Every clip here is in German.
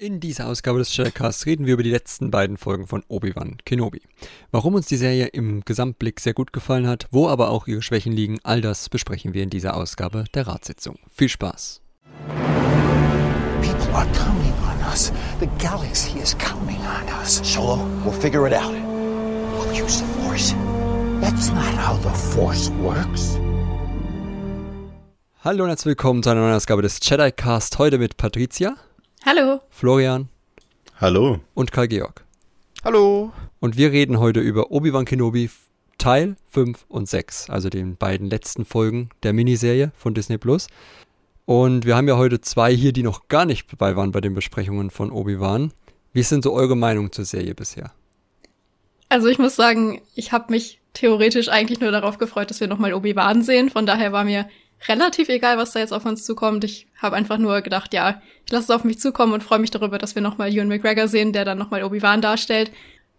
In dieser Ausgabe des Shadowcasts reden wir über die letzten beiden Folgen von Obi-Wan Kenobi. Warum uns die Serie im Gesamtblick sehr gut gefallen hat, wo aber auch ihre Schwächen liegen, all das besprechen wir in dieser Ausgabe der Ratssitzung. Viel Spaß! People are counting on us. The galaxy is counting on us. Solo, we'll figure it out. We'll use the Force. That's not how the Force works. Hallo und herzlich willkommen zu einer neuen Ausgabe des Jedi Cast. Heute mit Patricia. Hallo. Florian. Hallo. Und Karl Georg. Hallo. Und wir reden heute über Obi-Wan Kenobi Teil 5 und 6, also den beiden letzten Folgen der Miniserie von Disney Plus. Und wir haben ja heute zwei hier, die noch gar nicht dabei waren bei den Besprechungen von Obi-Wan. Wie sind so eure Meinungen zur Serie bisher? Also ich muss sagen, ich habe mich theoretisch eigentlich nur darauf gefreut, dass wir nochmal Obi-Wan sehen. Von daher war mir relativ egal, was da jetzt auf uns zukommt. Ich habe einfach nur gedacht, ja, ich lasse es auf mich zukommen und freue mich darüber, dass wir nochmal Ewan McGregor sehen, der dann nochmal Obi-Wan darstellt.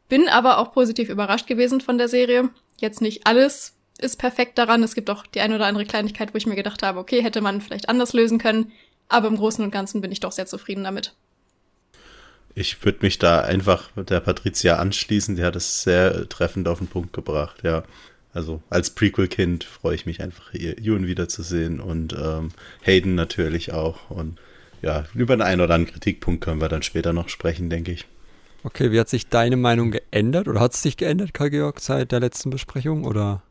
Bin aber auch positiv überrascht gewesen von der Serie. Jetzt nicht alles ist perfekt daran. Es gibt auch die ein oder andere Kleinigkeit, wo ich mir gedacht habe, okay, hätte man vielleicht anders lösen können. Aber im Großen und Ganzen bin ich doch sehr zufrieden damit. Ich würde mich da einfach der Patricia anschließen. Die hat es sehr treffend auf den Punkt gebracht, ja. Also als Prequel-Kind freue ich mich einfach, Ewan wiederzusehen und ähm, Hayden natürlich auch. Und ja, über den einen oder anderen Kritikpunkt können wir dann später noch sprechen, denke ich. Okay, wie hat sich deine Meinung geändert oder hat es sich geändert, Karl-Georg, seit der letzten Besprechung oder?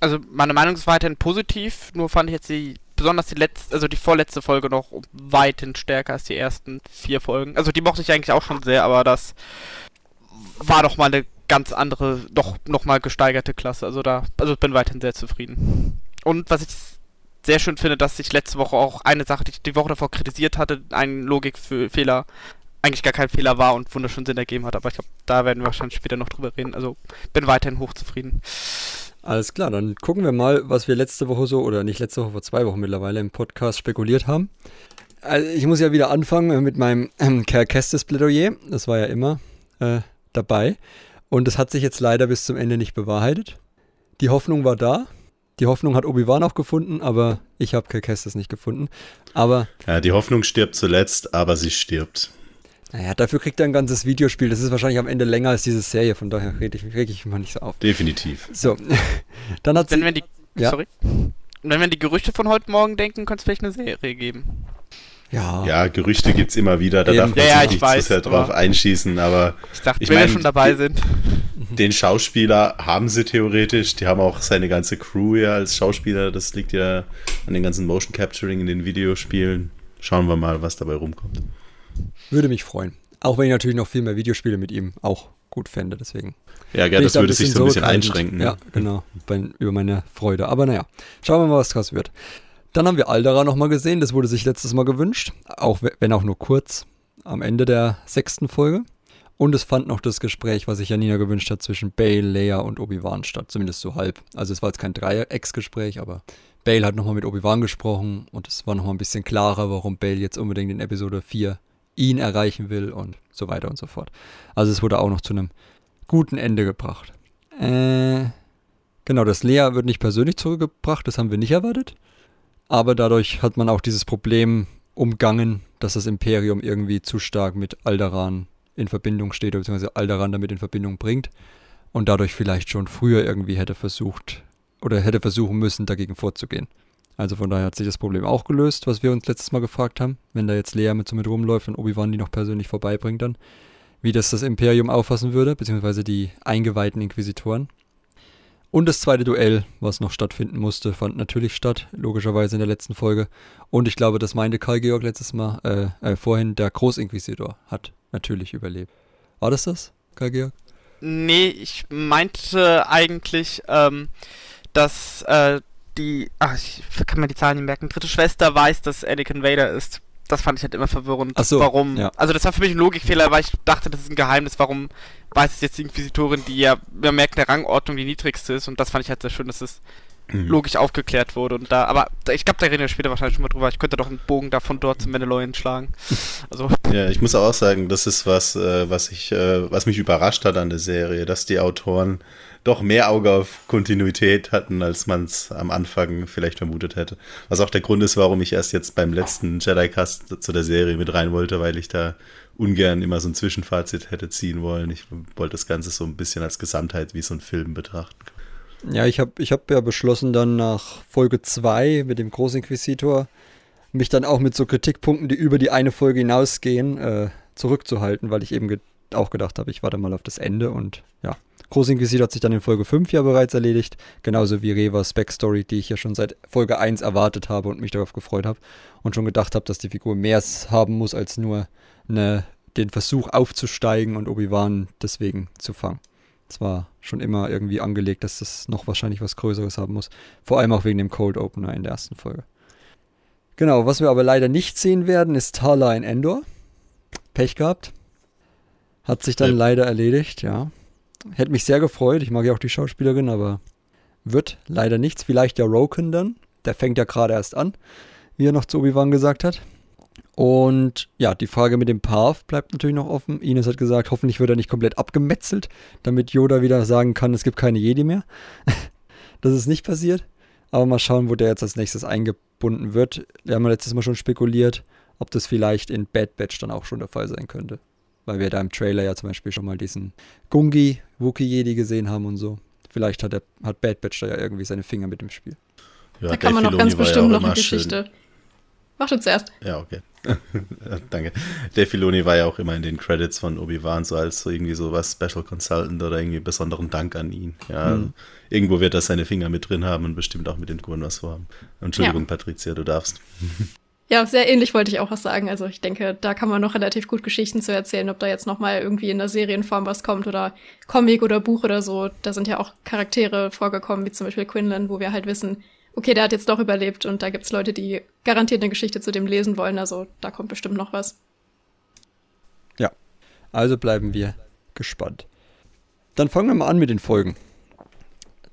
Also meine Meinung ist weiterhin positiv, nur fand ich jetzt die, besonders die letzte, also die vorletzte Folge noch weiterhin stärker als die ersten vier Folgen. Also die mochte ich eigentlich auch schon sehr, aber das war doch mal eine ganz andere, doch nochmal gesteigerte Klasse. Also da, also bin weiterhin sehr zufrieden. Und was ich sehr schön finde, dass ich letzte Woche auch eine Sache, die ich die Woche davor kritisiert hatte, ein Logikfehler, eigentlich gar kein Fehler war und wunderschön Sinn ergeben hat. Aber ich glaube, da werden wir wahrscheinlich später noch drüber reden. Also bin weiterhin hochzufrieden. Alles klar, dann gucken wir mal, was wir letzte Woche so, oder nicht letzte Woche, vor zwei Wochen mittlerweile im Podcast spekuliert haben. Also ich muss ja wieder anfangen mit meinem ähm, Kerl Kestes Plädoyer. Das war ja immer äh, dabei. Und es hat sich jetzt leider bis zum Ende nicht bewahrheitet. Die Hoffnung war da. Die Hoffnung hat Obi-Wan auch gefunden, aber ich habe Cal Kestis nicht gefunden. Aber. Ja, die Hoffnung stirbt zuletzt, aber sie stirbt. Naja, dafür kriegt er ein ganzes Videospiel. Das ist wahrscheinlich am Ende länger als diese Serie, von daher rede ich, reg ich mich mal nicht so auf. Definitiv. So, dann hat sie. Wenn wir die, ja. Sorry. Wenn wir an die Gerüchte von heute Morgen denken, könnte es vielleicht eine Serie geben. Ja. ja, Gerüchte gibt es immer wieder, da darf man ja, sich nicht weiß, zu sehr drauf einschießen, aber ich dachte, ich wenn wir schon dabei sind. Den Schauspieler haben sie theoretisch, die haben auch seine ganze Crew ja als Schauspieler, das liegt ja an den ganzen Motion Capturing in den Videospielen. Schauen wir mal, was dabei rumkommt. Würde mich freuen. Auch wenn ich natürlich noch viel mehr Videospiele mit ihm auch gut fände, deswegen. Ja, ja das würde sich so ein bisschen einschränken. Ja, genau, bei, über meine Freude. Aber naja, schauen wir mal, was draus wird. Dann haben wir Aldera nochmal gesehen, das wurde sich letztes Mal gewünscht, auch wenn auch nur kurz, am Ende der sechsten Folge. Und es fand noch das Gespräch, was sich Janina gewünscht hat, zwischen Bale, Leia und Obi-Wan statt, zumindest so halb. Also es war jetzt kein Dreiecksgespräch, aber Bale hat nochmal mit Obi-Wan gesprochen und es war nochmal ein bisschen klarer, warum Bale jetzt unbedingt in Episode 4 ihn erreichen will und so weiter und so fort. Also es wurde auch noch zu einem guten Ende gebracht. Äh, genau, das Lea wird nicht persönlich zurückgebracht, das haben wir nicht erwartet. Aber dadurch hat man auch dieses Problem umgangen, dass das Imperium irgendwie zu stark mit Alderan in Verbindung steht, beziehungsweise Alderan damit in Verbindung bringt und dadurch vielleicht schon früher irgendwie hätte versucht oder hätte versuchen müssen, dagegen vorzugehen. Also von daher hat sich das Problem auch gelöst, was wir uns letztes Mal gefragt haben, wenn da jetzt Lea mit so mit rumläuft und Obi-Wan die noch persönlich vorbeibringt dann, wie das das Imperium auffassen würde, beziehungsweise die eingeweihten Inquisitoren. Und das zweite Duell, was noch stattfinden musste, fand natürlich statt, logischerweise in der letzten Folge. Und ich glaube, das meinte Karl Georg letztes Mal, äh, äh, vorhin, der Großinquisitor hat natürlich überlebt. War das das, Karl Georg? Nee, ich meinte eigentlich, ähm, dass äh, die, ach, ich kann mir die Zahlen nicht merken, dritte Schwester weiß, dass Anakin Vader ist das fand ich halt immer verwirrend. Ach so, warum? Ja. Also das war für mich ein Logikfehler, weil ich dachte, das ist ein Geheimnis. Warum weiß es jetzt die Inquisitorin, die ja, man merkt, der Rangordnung die niedrigste ist. Und das fand ich halt sehr schön, dass es mhm. logisch aufgeklärt wurde. Und da, aber ich glaube, da reden wir später wahrscheinlich schon mal drüber. Ich könnte doch einen Bogen da von dort zu Mandalorian schlagen. Also. Ja, ich muss auch sagen, das ist was, äh, was ich, äh, was mich überrascht hat an der Serie, dass die Autoren doch mehr Auge auf Kontinuität hatten, als man es am Anfang vielleicht vermutet hätte. Was auch der Grund ist, warum ich erst jetzt beim letzten Jedi-Cast zu der Serie mit rein wollte, weil ich da ungern immer so ein Zwischenfazit hätte ziehen wollen. Ich wollte das Ganze so ein bisschen als Gesamtheit wie so ein Film betrachten. Ja, ich habe ich hab ja beschlossen, dann nach Folge 2 mit dem Großinquisitor mich dann auch mit so Kritikpunkten, die über die eine Folge hinausgehen, äh, zurückzuhalten, weil ich eben ge auch gedacht habe, ich warte mal auf das Ende und ja. Großinquisitor hat sich dann in Folge 5 ja bereits erledigt, genauso wie Revas Backstory, die ich ja schon seit Folge 1 erwartet habe und mich darauf gefreut habe und schon gedacht habe, dass die Figur mehr haben muss als nur eine, den Versuch aufzusteigen und Obi-Wan deswegen zu fangen. Es war schon immer irgendwie angelegt, dass das noch wahrscheinlich was Größeres haben muss. Vor allem auch wegen dem Cold Opener in der ersten Folge. Genau, was wir aber leider nicht sehen werden, ist Tala in Endor. Pech gehabt. Hat sich dann ja. leider erledigt, ja. Hätte mich sehr gefreut. Ich mag ja auch die Schauspielerin, aber wird leider nichts. Vielleicht der Roken dann. Der fängt ja gerade erst an, wie er noch zu Obi-Wan gesagt hat. Und ja, die Frage mit dem Path bleibt natürlich noch offen. Ines hat gesagt, hoffentlich wird er nicht komplett abgemetzelt, damit Yoda wieder sagen kann, es gibt keine Jedi mehr. das ist nicht passiert. Aber mal schauen, wo der jetzt als nächstes eingebunden wird. Wir haben ja letztes Mal schon spekuliert, ob das vielleicht in Bad Batch dann auch schon der Fall sein könnte. Weil wir da im Trailer ja zum Beispiel schon mal diesen Gungi, Wookie-Jedi gesehen haben und so. Vielleicht hat, der, hat Bad Batch da ja irgendwie seine Finger mit dem Spiel. Ja, da kann man noch ganz bestimmt ja noch eine Geschichte. Schön. Mach du zuerst. Ja, okay. Danke. Dave Filoni war ja auch immer in den Credits von Obi-Wan so als so irgendwie so was Special Consultant oder irgendwie besonderen Dank an ihn. Ja, mhm. irgendwo wird er seine Finger mit drin haben und bestimmt auch mit den Kuren was vorhaben. Entschuldigung, ja. Patricia, du darfst. Ja, sehr ähnlich wollte ich auch was sagen. Also ich denke, da kann man noch relativ gut Geschichten zu erzählen, ob da jetzt noch mal irgendwie in der Serienform was kommt oder Comic oder Buch oder so. Da sind ja auch Charaktere vorgekommen, wie zum Beispiel Quinlan, wo wir halt wissen, okay, der hat jetzt doch überlebt und da gibt's Leute, die garantiert eine Geschichte zu dem lesen wollen. Also da kommt bestimmt noch was. Ja, also bleiben wir gespannt. Dann fangen wir mal an mit den Folgen.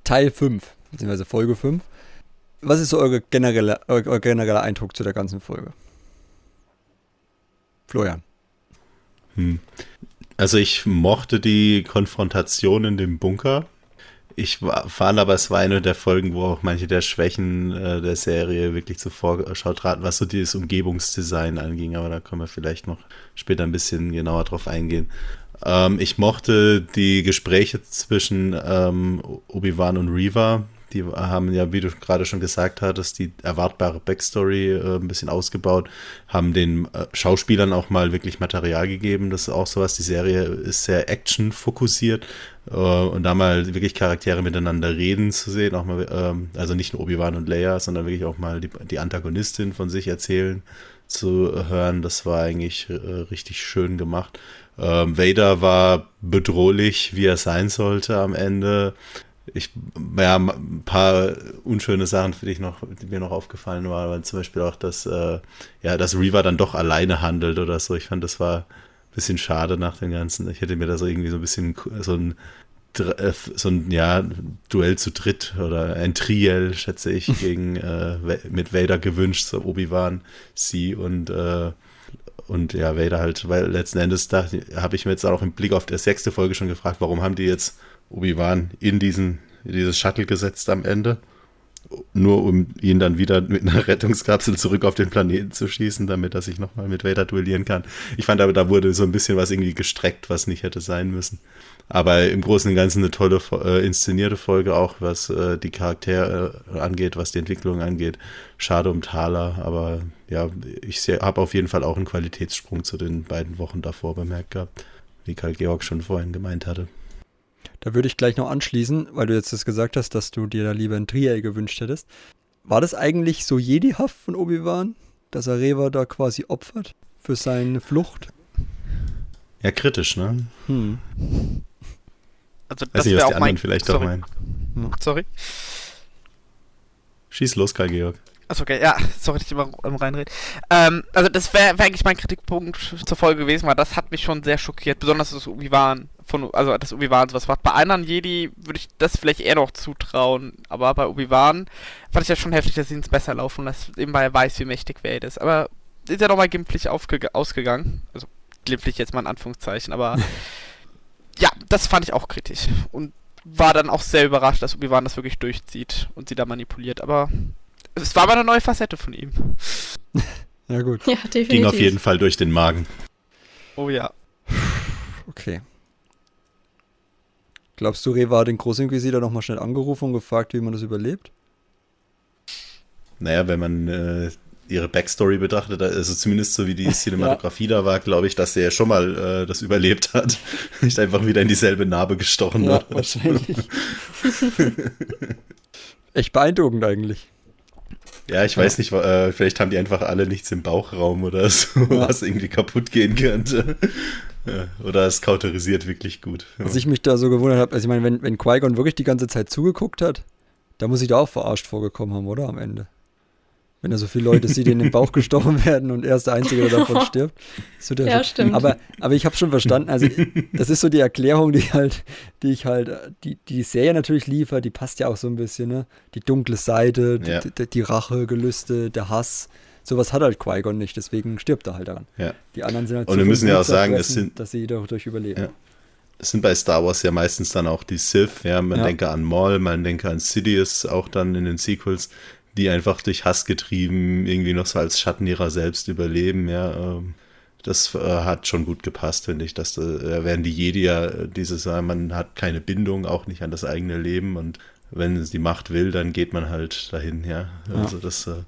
Teil 5, beziehungsweise Folge 5. Was ist so euer genereller, euer genereller Eindruck zu der ganzen Folge? Florian. Hm. Also ich mochte die Konfrontation in dem Bunker ich fand aber, es war eine der Folgen, wo auch manche der Schwächen äh, der Serie wirklich zur Vorschau traten, was so dieses Umgebungsdesign anging. Aber da können wir vielleicht noch später ein bisschen genauer drauf eingehen. Ähm, ich mochte die Gespräche zwischen ähm, Obi-Wan und Reva. Die haben ja, wie du gerade schon gesagt hattest, die erwartbare Backstory äh, ein bisschen ausgebaut, haben den äh, Schauspielern auch mal wirklich Material gegeben. Das ist auch sowas. Die Serie ist sehr action-fokussiert und da mal wirklich Charaktere miteinander reden zu sehen, auch mal, ähm, also nicht nur Obi-Wan und Leia, sondern wirklich auch mal die, die Antagonistin von sich erzählen zu hören, das war eigentlich äh, richtig schön gemacht. Ähm, Vader war bedrohlich, wie er sein sollte am Ende. Ich, ja, ein paar unschöne Sachen für dich noch, die mir noch aufgefallen waren, weil zum Beispiel auch, dass, äh, ja, dass Reaver dann doch alleine handelt oder so. Ich fand, das war bisschen schade nach dem Ganzen. Ich hätte mir da so irgendwie so ein bisschen so ein äh, so ein ja, Duell zu dritt oder ein Triell, schätze ich, gegen äh, mit Vader gewünscht, so Obi-Wan, sie und äh, und ja, Vader halt, weil letzten Endes da habe ich mir jetzt auch im Blick auf die sechste Folge schon gefragt, warum haben die jetzt Obi-Wan in diesen in dieses Shuttle gesetzt am Ende? Nur um ihn dann wieder mit einer Rettungskapsel zurück auf den Planeten zu schießen, damit er sich nochmal mit Vader duellieren kann. Ich fand aber, da wurde so ein bisschen was irgendwie gestreckt, was nicht hätte sein müssen. Aber im Großen und Ganzen eine tolle äh, inszenierte Folge auch, was äh, die Charaktere äh, angeht, was die Entwicklung angeht. Schade um Thaler, aber ja, ich habe auf jeden Fall auch einen Qualitätssprung zu den beiden Wochen davor bemerkt gehabt, wie Karl Georg schon vorhin gemeint hatte. Da würde ich gleich noch anschließen, weil du jetzt das gesagt hast, dass du dir da lieber ein Triel gewünscht hättest. War das eigentlich so Jedi-haft von Obi-Wan, dass er Reva da quasi opfert für seine Flucht? Ja, kritisch, ne? Hm. Also das wäre auch mein... vielleicht sorry. auch meinen. Hm. Sorry. Schieß los, Karl Georg. Achso, okay, ja, sorry, dass ich immer reinrede. Ähm, also das wäre wär eigentlich mein Kritikpunkt zur Folge gewesen, weil das hat mich schon sehr schockiert, besonders das Obi-Wan von, also das Obi-Wan sowas macht. Bei anderen Jedi würde ich das vielleicht eher noch zutrauen, aber bei Obi-Wan fand ich das schon heftig, dass sie ins besser laufen lässt, eben weil er weiß, wie mächtig Vader ist. Aber ist ja nochmal glimpflich ausgegangen. Also glimpflich jetzt mal in Anführungszeichen, aber ja, das fand ich auch kritisch. Und war dann auch sehr überrascht, dass Obi-Wan das wirklich durchzieht und sie da manipuliert. Aber es war aber eine neue Facette von ihm. ja, gut. Ja, definitiv. Ging auf jeden Fall durch den Magen. Oh ja. Okay. Glaubst du, Reva hat den Großinquisitor nochmal schnell angerufen und gefragt, wie man das überlebt? Naja, wenn man äh, ihre Backstory betrachtet, also zumindest so wie die Cinematografie ja. da war, glaube ich, dass sie ja schon mal äh, das überlebt hat. Nicht einfach wieder in dieselbe Narbe gestochen ja, hat. Wahrscheinlich. Echt beeindruckend eigentlich. Ja, ich weiß nicht, äh, vielleicht haben die einfach alle nichts im Bauchraum oder so, ja. was irgendwie kaputt gehen könnte. Ja, oder es kauterisiert wirklich gut. Was ich mich da so gewundert habe, also ich meine, wenn, wenn Qui-Gon wirklich die ganze Zeit zugeguckt hat, da muss ich da auch verarscht vorgekommen haben, oder? Am Ende. Wenn da so viele Leute sieht, die in den Bauch gestochen werden und er ist der Einzige, der davon stirbt. So der ja, so. stimmt. Aber, aber ich habe schon verstanden, also das ist so die Erklärung, die halt, die ich halt, die, die Serie natürlich liefert, die passt ja auch so ein bisschen, ne? Die dunkle Seite, ja. die, die, Rache, Gelüste, der Hass. Sowas hat halt Qui-Gon nicht, deswegen stirbt er halt daran. Ja. Die anderen sind halt Und wir müssen ja auch sagen, es sind, dass sie dadurch überleben. Ja. Es sind bei Star Wars ja meistens dann auch die Sith, ja, man ja. denke an Maul, man denke an Sidious, auch dann in den Sequels, die einfach durch Hass getrieben irgendwie noch so als Schatten ihrer selbst überleben, ja. Ähm, das äh, hat schon gut gepasst, finde ich. Dass äh, werden die Jedi ja äh, dieses, man hat keine Bindung, auch nicht an das eigene Leben und wenn es die Macht will, dann geht man halt dahin, ja. Also ja. das äh,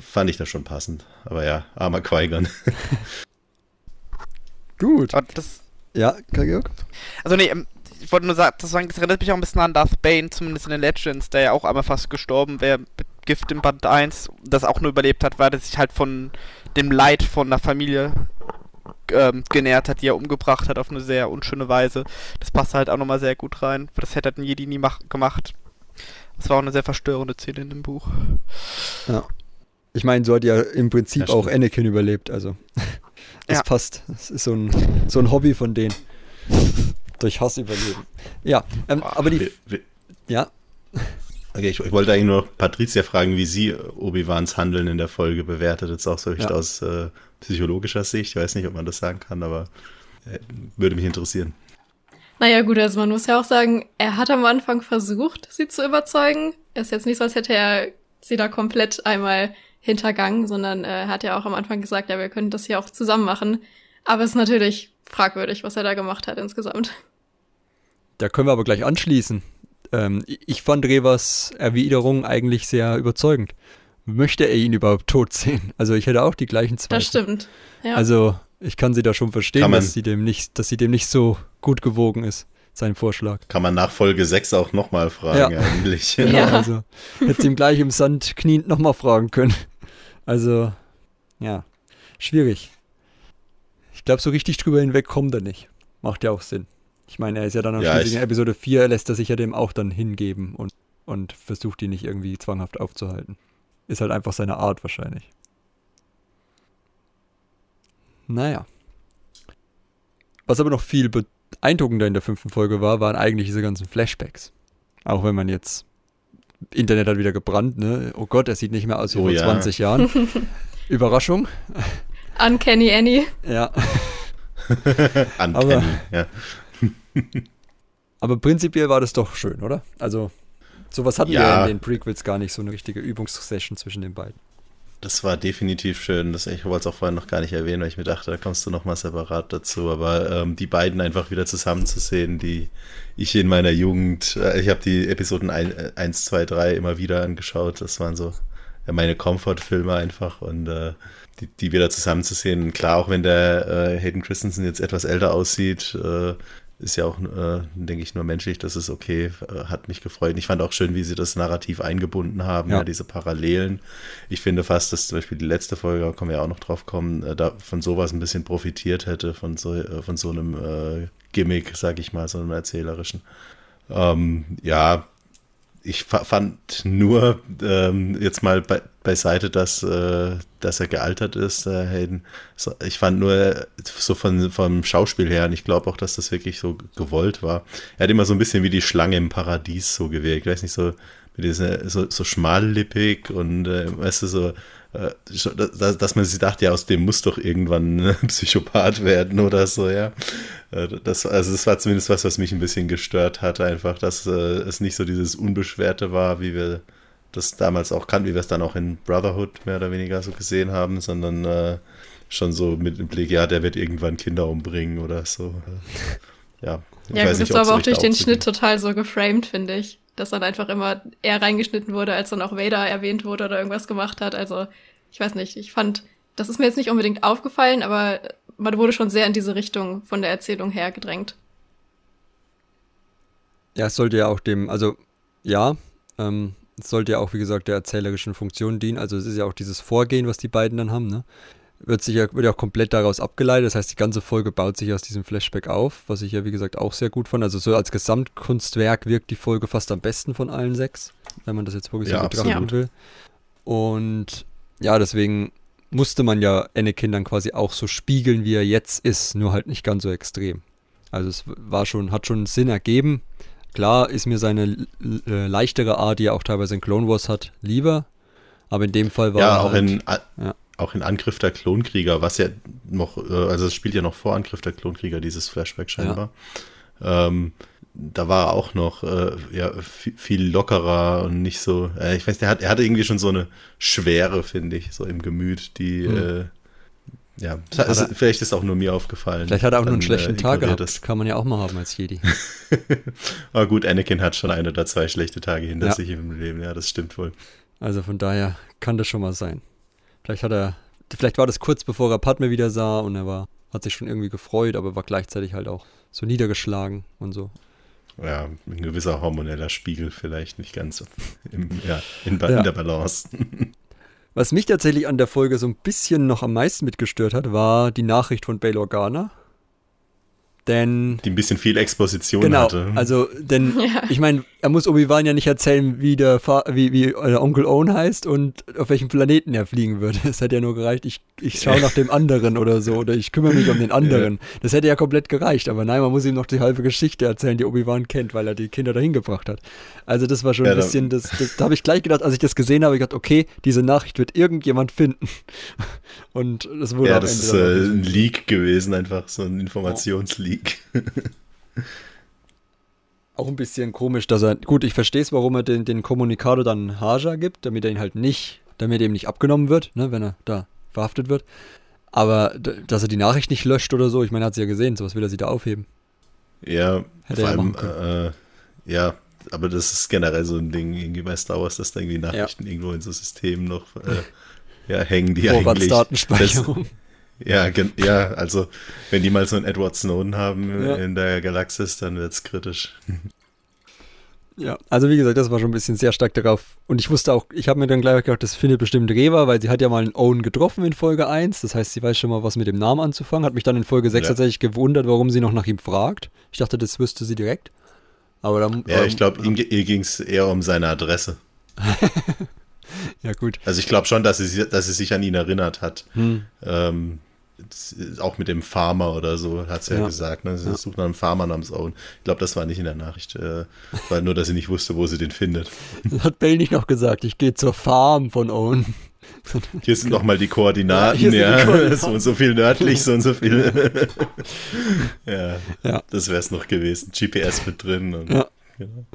fand ich da schon passend. Aber ja, armer Qui-Gon. Gut. Das, ja, Georg? Also nee, ähm, ich wollte nur sagen, das erinnert mich auch ein bisschen an Darth Bane, zumindest in den Legends, der ja auch einmal fast gestorben wäre mit Gift im Band 1, das auch nur überlebt hat, weil er sich halt von dem Leid von einer Familie ähm, genährt hat, die er umgebracht hat auf eine sehr unschöne Weise. Das passt halt auch nochmal sehr gut rein. Das hätte halt ein Jedi nie gemacht. Das war auch eine sehr verstörende Szene in dem Buch. Ja. Ich meine, so hat ja im Prinzip ja, auch Anakin überlebt, also. Das ja. passt. Das ist so ein, so ein Hobby von denen. Durch Hass überleben. Ja, ähm, aber die. Ja. Okay, ich, ich, wollte eigentlich nur Patricia fragen, wie sie Obi-Wans Handeln in der Folge bewertet, jetzt auch so ja. aus äh, psychologischer Sicht. Ich weiß nicht, ob man das sagen kann, aber äh, würde mich interessieren. Naja, gut, also man muss ja auch sagen, er hat am Anfang versucht, sie zu überzeugen. Es ist jetzt nicht so, als hätte er sie da komplett einmal hintergangen, sondern äh, er hat ja auch am Anfang gesagt, ja, wir können das hier auch zusammen machen. Aber es ist natürlich fragwürdig, was er da gemacht hat insgesamt. Da können wir aber gleich anschließen. Ähm, ich fand Revers Erwiderung eigentlich sehr überzeugend. Möchte er ihn überhaupt tot sehen? Also ich hätte auch die gleichen Zweifel. Das stimmt. Ja. Also ich kann sie da schon verstehen, dass sie dem nicht, dass sie dem nicht so gut gewogen ist, sein Vorschlag. Kann man nach Folge 6 auch nochmal fragen, ja. eigentlich. Genau, ja. also hätte ihm gleich im Sand kniend nochmal fragen können. Also, ja, schwierig. Ich glaube, so richtig drüber hinweg kommt er nicht. Macht ja auch Sinn. Ich meine, er ist ja dann ja, in Episode 4, lässt er sich ja dem auch dann hingeben und, und versucht ihn nicht irgendwie zwanghaft aufzuhalten. Ist halt einfach seine Art wahrscheinlich. Naja. Was aber noch viel beeindruckender in der fünften Folge war, waren eigentlich diese ganzen Flashbacks. Auch wenn man jetzt. Internet hat wieder gebrannt, ne? Oh Gott, er sieht nicht mehr aus wie oh, vor ja. 20 Jahren. Überraschung. Uncanny Annie. Ja. Uncanny, aber, ja. Aber prinzipiell war das doch schön, oder? Also, sowas hatten ja. wir in den Prequels gar nicht, so eine richtige Übungssession zwischen den beiden. Das war definitiv schön. Das, ich wollte es auch vorhin noch gar nicht erwähnen, weil ich mir dachte, da kommst du nochmal separat dazu. Aber ähm, die beiden einfach wieder zusammenzusehen, die ich in meiner Jugend, äh, ich habe die Episoden 1, 2, 3 immer wieder angeschaut. Das waren so meine Comfort-Filme einfach. Und äh, die, die wieder zusammenzusehen. Klar, auch wenn der äh, Hayden Christensen jetzt etwas älter aussieht, äh, ist ja auch, äh, denke ich, nur menschlich, das ist okay, äh, hat mich gefreut. Ich fand auch schön, wie sie das Narrativ eingebunden haben, ja. ja. diese Parallelen. Ich finde fast, dass zum Beispiel die letzte Folge, da können wir ja auch noch drauf kommen, äh, da von sowas ein bisschen profitiert hätte, von so, äh, von so einem äh, Gimmick, sag ich mal, so einem erzählerischen. Ähm, ja, ich fand nur ähm, jetzt mal bei, beiseite, dass, äh, dass er gealtert ist, äh, Hayden. Ich fand nur so von, vom Schauspiel her, und ich glaube auch, dass das wirklich so gewollt war. Er hat immer so ein bisschen wie die Schlange im Paradies so gewirkt. Ich weiß nicht, so mit dieser, so, so schmallippig und äh, weißt du, so, äh, dass, dass man sich dachte, ja, aus dem muss doch irgendwann ein Psychopath werden oder so, ja. Äh, das, also das war zumindest was, was mich ein bisschen gestört hat, einfach, dass äh, es nicht so dieses Unbeschwerte war, wie wir das damals auch kannten, wie wir es dann auch in Brotherhood mehr oder weniger so gesehen haben, sondern äh, schon so mit dem Blick, ja, der wird irgendwann Kinder umbringen oder so. Ja, ich ja, weiß gut, nicht, das war aber auch durch den Schnitt total so geframed, finde ich dass dann einfach immer eher reingeschnitten wurde, als dann auch Vader erwähnt wurde oder irgendwas gemacht hat. Also, ich weiß nicht, ich fand, das ist mir jetzt nicht unbedingt aufgefallen, aber man wurde schon sehr in diese Richtung von der Erzählung her gedrängt. Ja, es sollte ja auch dem, also ja, ähm, es sollte ja auch, wie gesagt, der erzählerischen Funktion dienen. Also es ist ja auch dieses Vorgehen, was die beiden dann haben, ne? wird, sich ja, wird ja auch komplett daraus abgeleitet. Das heißt, die ganze Folge baut sich aus diesem Flashback auf, was ich ja, wie gesagt, auch sehr gut fand. Also so als Gesamtkunstwerk wirkt die Folge fast am besten von allen sechs, wenn man das jetzt wirklich ja, so betrachten will. Und ja, deswegen musste man ja Anakin dann quasi auch so spiegeln, wie er jetzt ist, nur halt nicht ganz so extrem. Also es war schon, hat schon Sinn ergeben. Klar ist mir seine äh, leichtere Art, die er auch teilweise in Clone Wars hat, lieber. Aber in dem Fall war ja, auch halt, in, ja auch in Angriff der Klonkrieger, was ja noch, äh, also es spielt ja noch vor Angriff der Klonkrieger, dieses Flashback scheinbar. Ja. Ähm, da war er auch noch äh, ja, viel, lockerer und nicht so, äh, ich weiß, der hat, er hatte irgendwie schon so eine Schwere, finde ich, so im Gemüt, die, hm. äh, ja, also, vielleicht ist auch nur mir aufgefallen. Vielleicht hat er auch nur einen schlechten äh, Tag gehabt. Das kann man ja auch mal haben als Jedi. Aber gut, Anakin hat schon ein oder zwei schlechte Tage hinter ja. sich im Leben. Ja, das stimmt wohl. Also von daher kann das schon mal sein. Vielleicht hat er, vielleicht war das kurz bevor er Padme wieder sah und er war, hat sich schon irgendwie gefreut, aber war gleichzeitig halt auch so niedergeschlagen und so. Ja, ein gewisser hormoneller Spiegel vielleicht nicht ganz im, ja, in, ja. in der Balance. Was mich tatsächlich an der Folge so ein bisschen noch am meisten mitgestört hat, war die Nachricht von Bail Organa, denn. Die ein bisschen viel Exposition genau, hatte. Also, denn ja. ich meine, er muss Obi-Wan ja nicht erzählen, wie der Fa wie, wie der Onkel Owen heißt und auf welchem Planeten er fliegen würde. Es hätte ja nur gereicht, ich, ich schaue nach dem anderen oder so, oder ich kümmere mich um den anderen. Ja. Das hätte ja komplett gereicht, aber nein, man muss ihm noch die halbe Geschichte erzählen, die Obi-Wan kennt, weil er die Kinder dahin gebracht hat. Also, das war schon ja, ein bisschen, das, das, da habe ich gleich gedacht, als ich das gesehen habe, ich gedacht, okay, diese Nachricht wird irgendjemand finden. Und das wurde Ja, das ist äh, ein Leak gewesen, einfach so ein Informationsleak. auch ein bisschen komisch, dass er, gut, ich verstehe es, warum er den, den Kommunikator dann Haja gibt, damit er ihn halt nicht, damit er ihm nicht abgenommen wird, ne, wenn er da verhaftet wird. Aber dass er die Nachricht nicht löscht oder so, ich meine, er hat sie ja gesehen, sowas will er sie da aufheben. Ja, Hätte vor allem, äh, ja, aber das ist generell so ein Ding irgendwie bei Star Wars, dass da irgendwie Nachrichten ja. irgendwo in so Systemen noch äh, ja, hängen, die eigentlich. Das, ja, ja, also wenn die mal so einen Edward Snowden haben ja. in der Galaxis, dann wird es kritisch. Ja, also wie gesagt, das war schon ein bisschen sehr stark darauf. Und ich wusste auch, ich habe mir dann gleich gedacht, das findet bestimmt Reva, weil sie hat ja mal einen Owen getroffen in Folge 1. Das heißt, sie weiß schon mal, was mit dem Namen anzufangen. Hat mich dann in Folge 6 ja. tatsächlich gewundert, warum sie noch nach ihm fragt. Ich dachte, das wüsste sie direkt. Aber dann, ja, ähm, ich glaube, ihr ging es eher um seine Adresse. ja, gut. Also ich glaube schon, dass sie, dass sie sich an ihn erinnert hat. Hm. Ähm, auch mit dem Farmer oder so, hat sie ja, ja, gesagt. Ne? Sie ja. sucht nach einem Farmer namens Owen. Ich glaube, das war nicht in der Nachricht. Äh, weil nur, dass sie nicht wusste, wo sie den findet. hat Bell nicht noch gesagt, ich gehe zur Farm von Owen. Hier sind nochmal die Koordinaten, ja. ja. Die Koordinaten. So und so viel nördlich, so und so viel. ja, ja, das wäre es noch gewesen. GPS mit drin. Und, ja. Genau.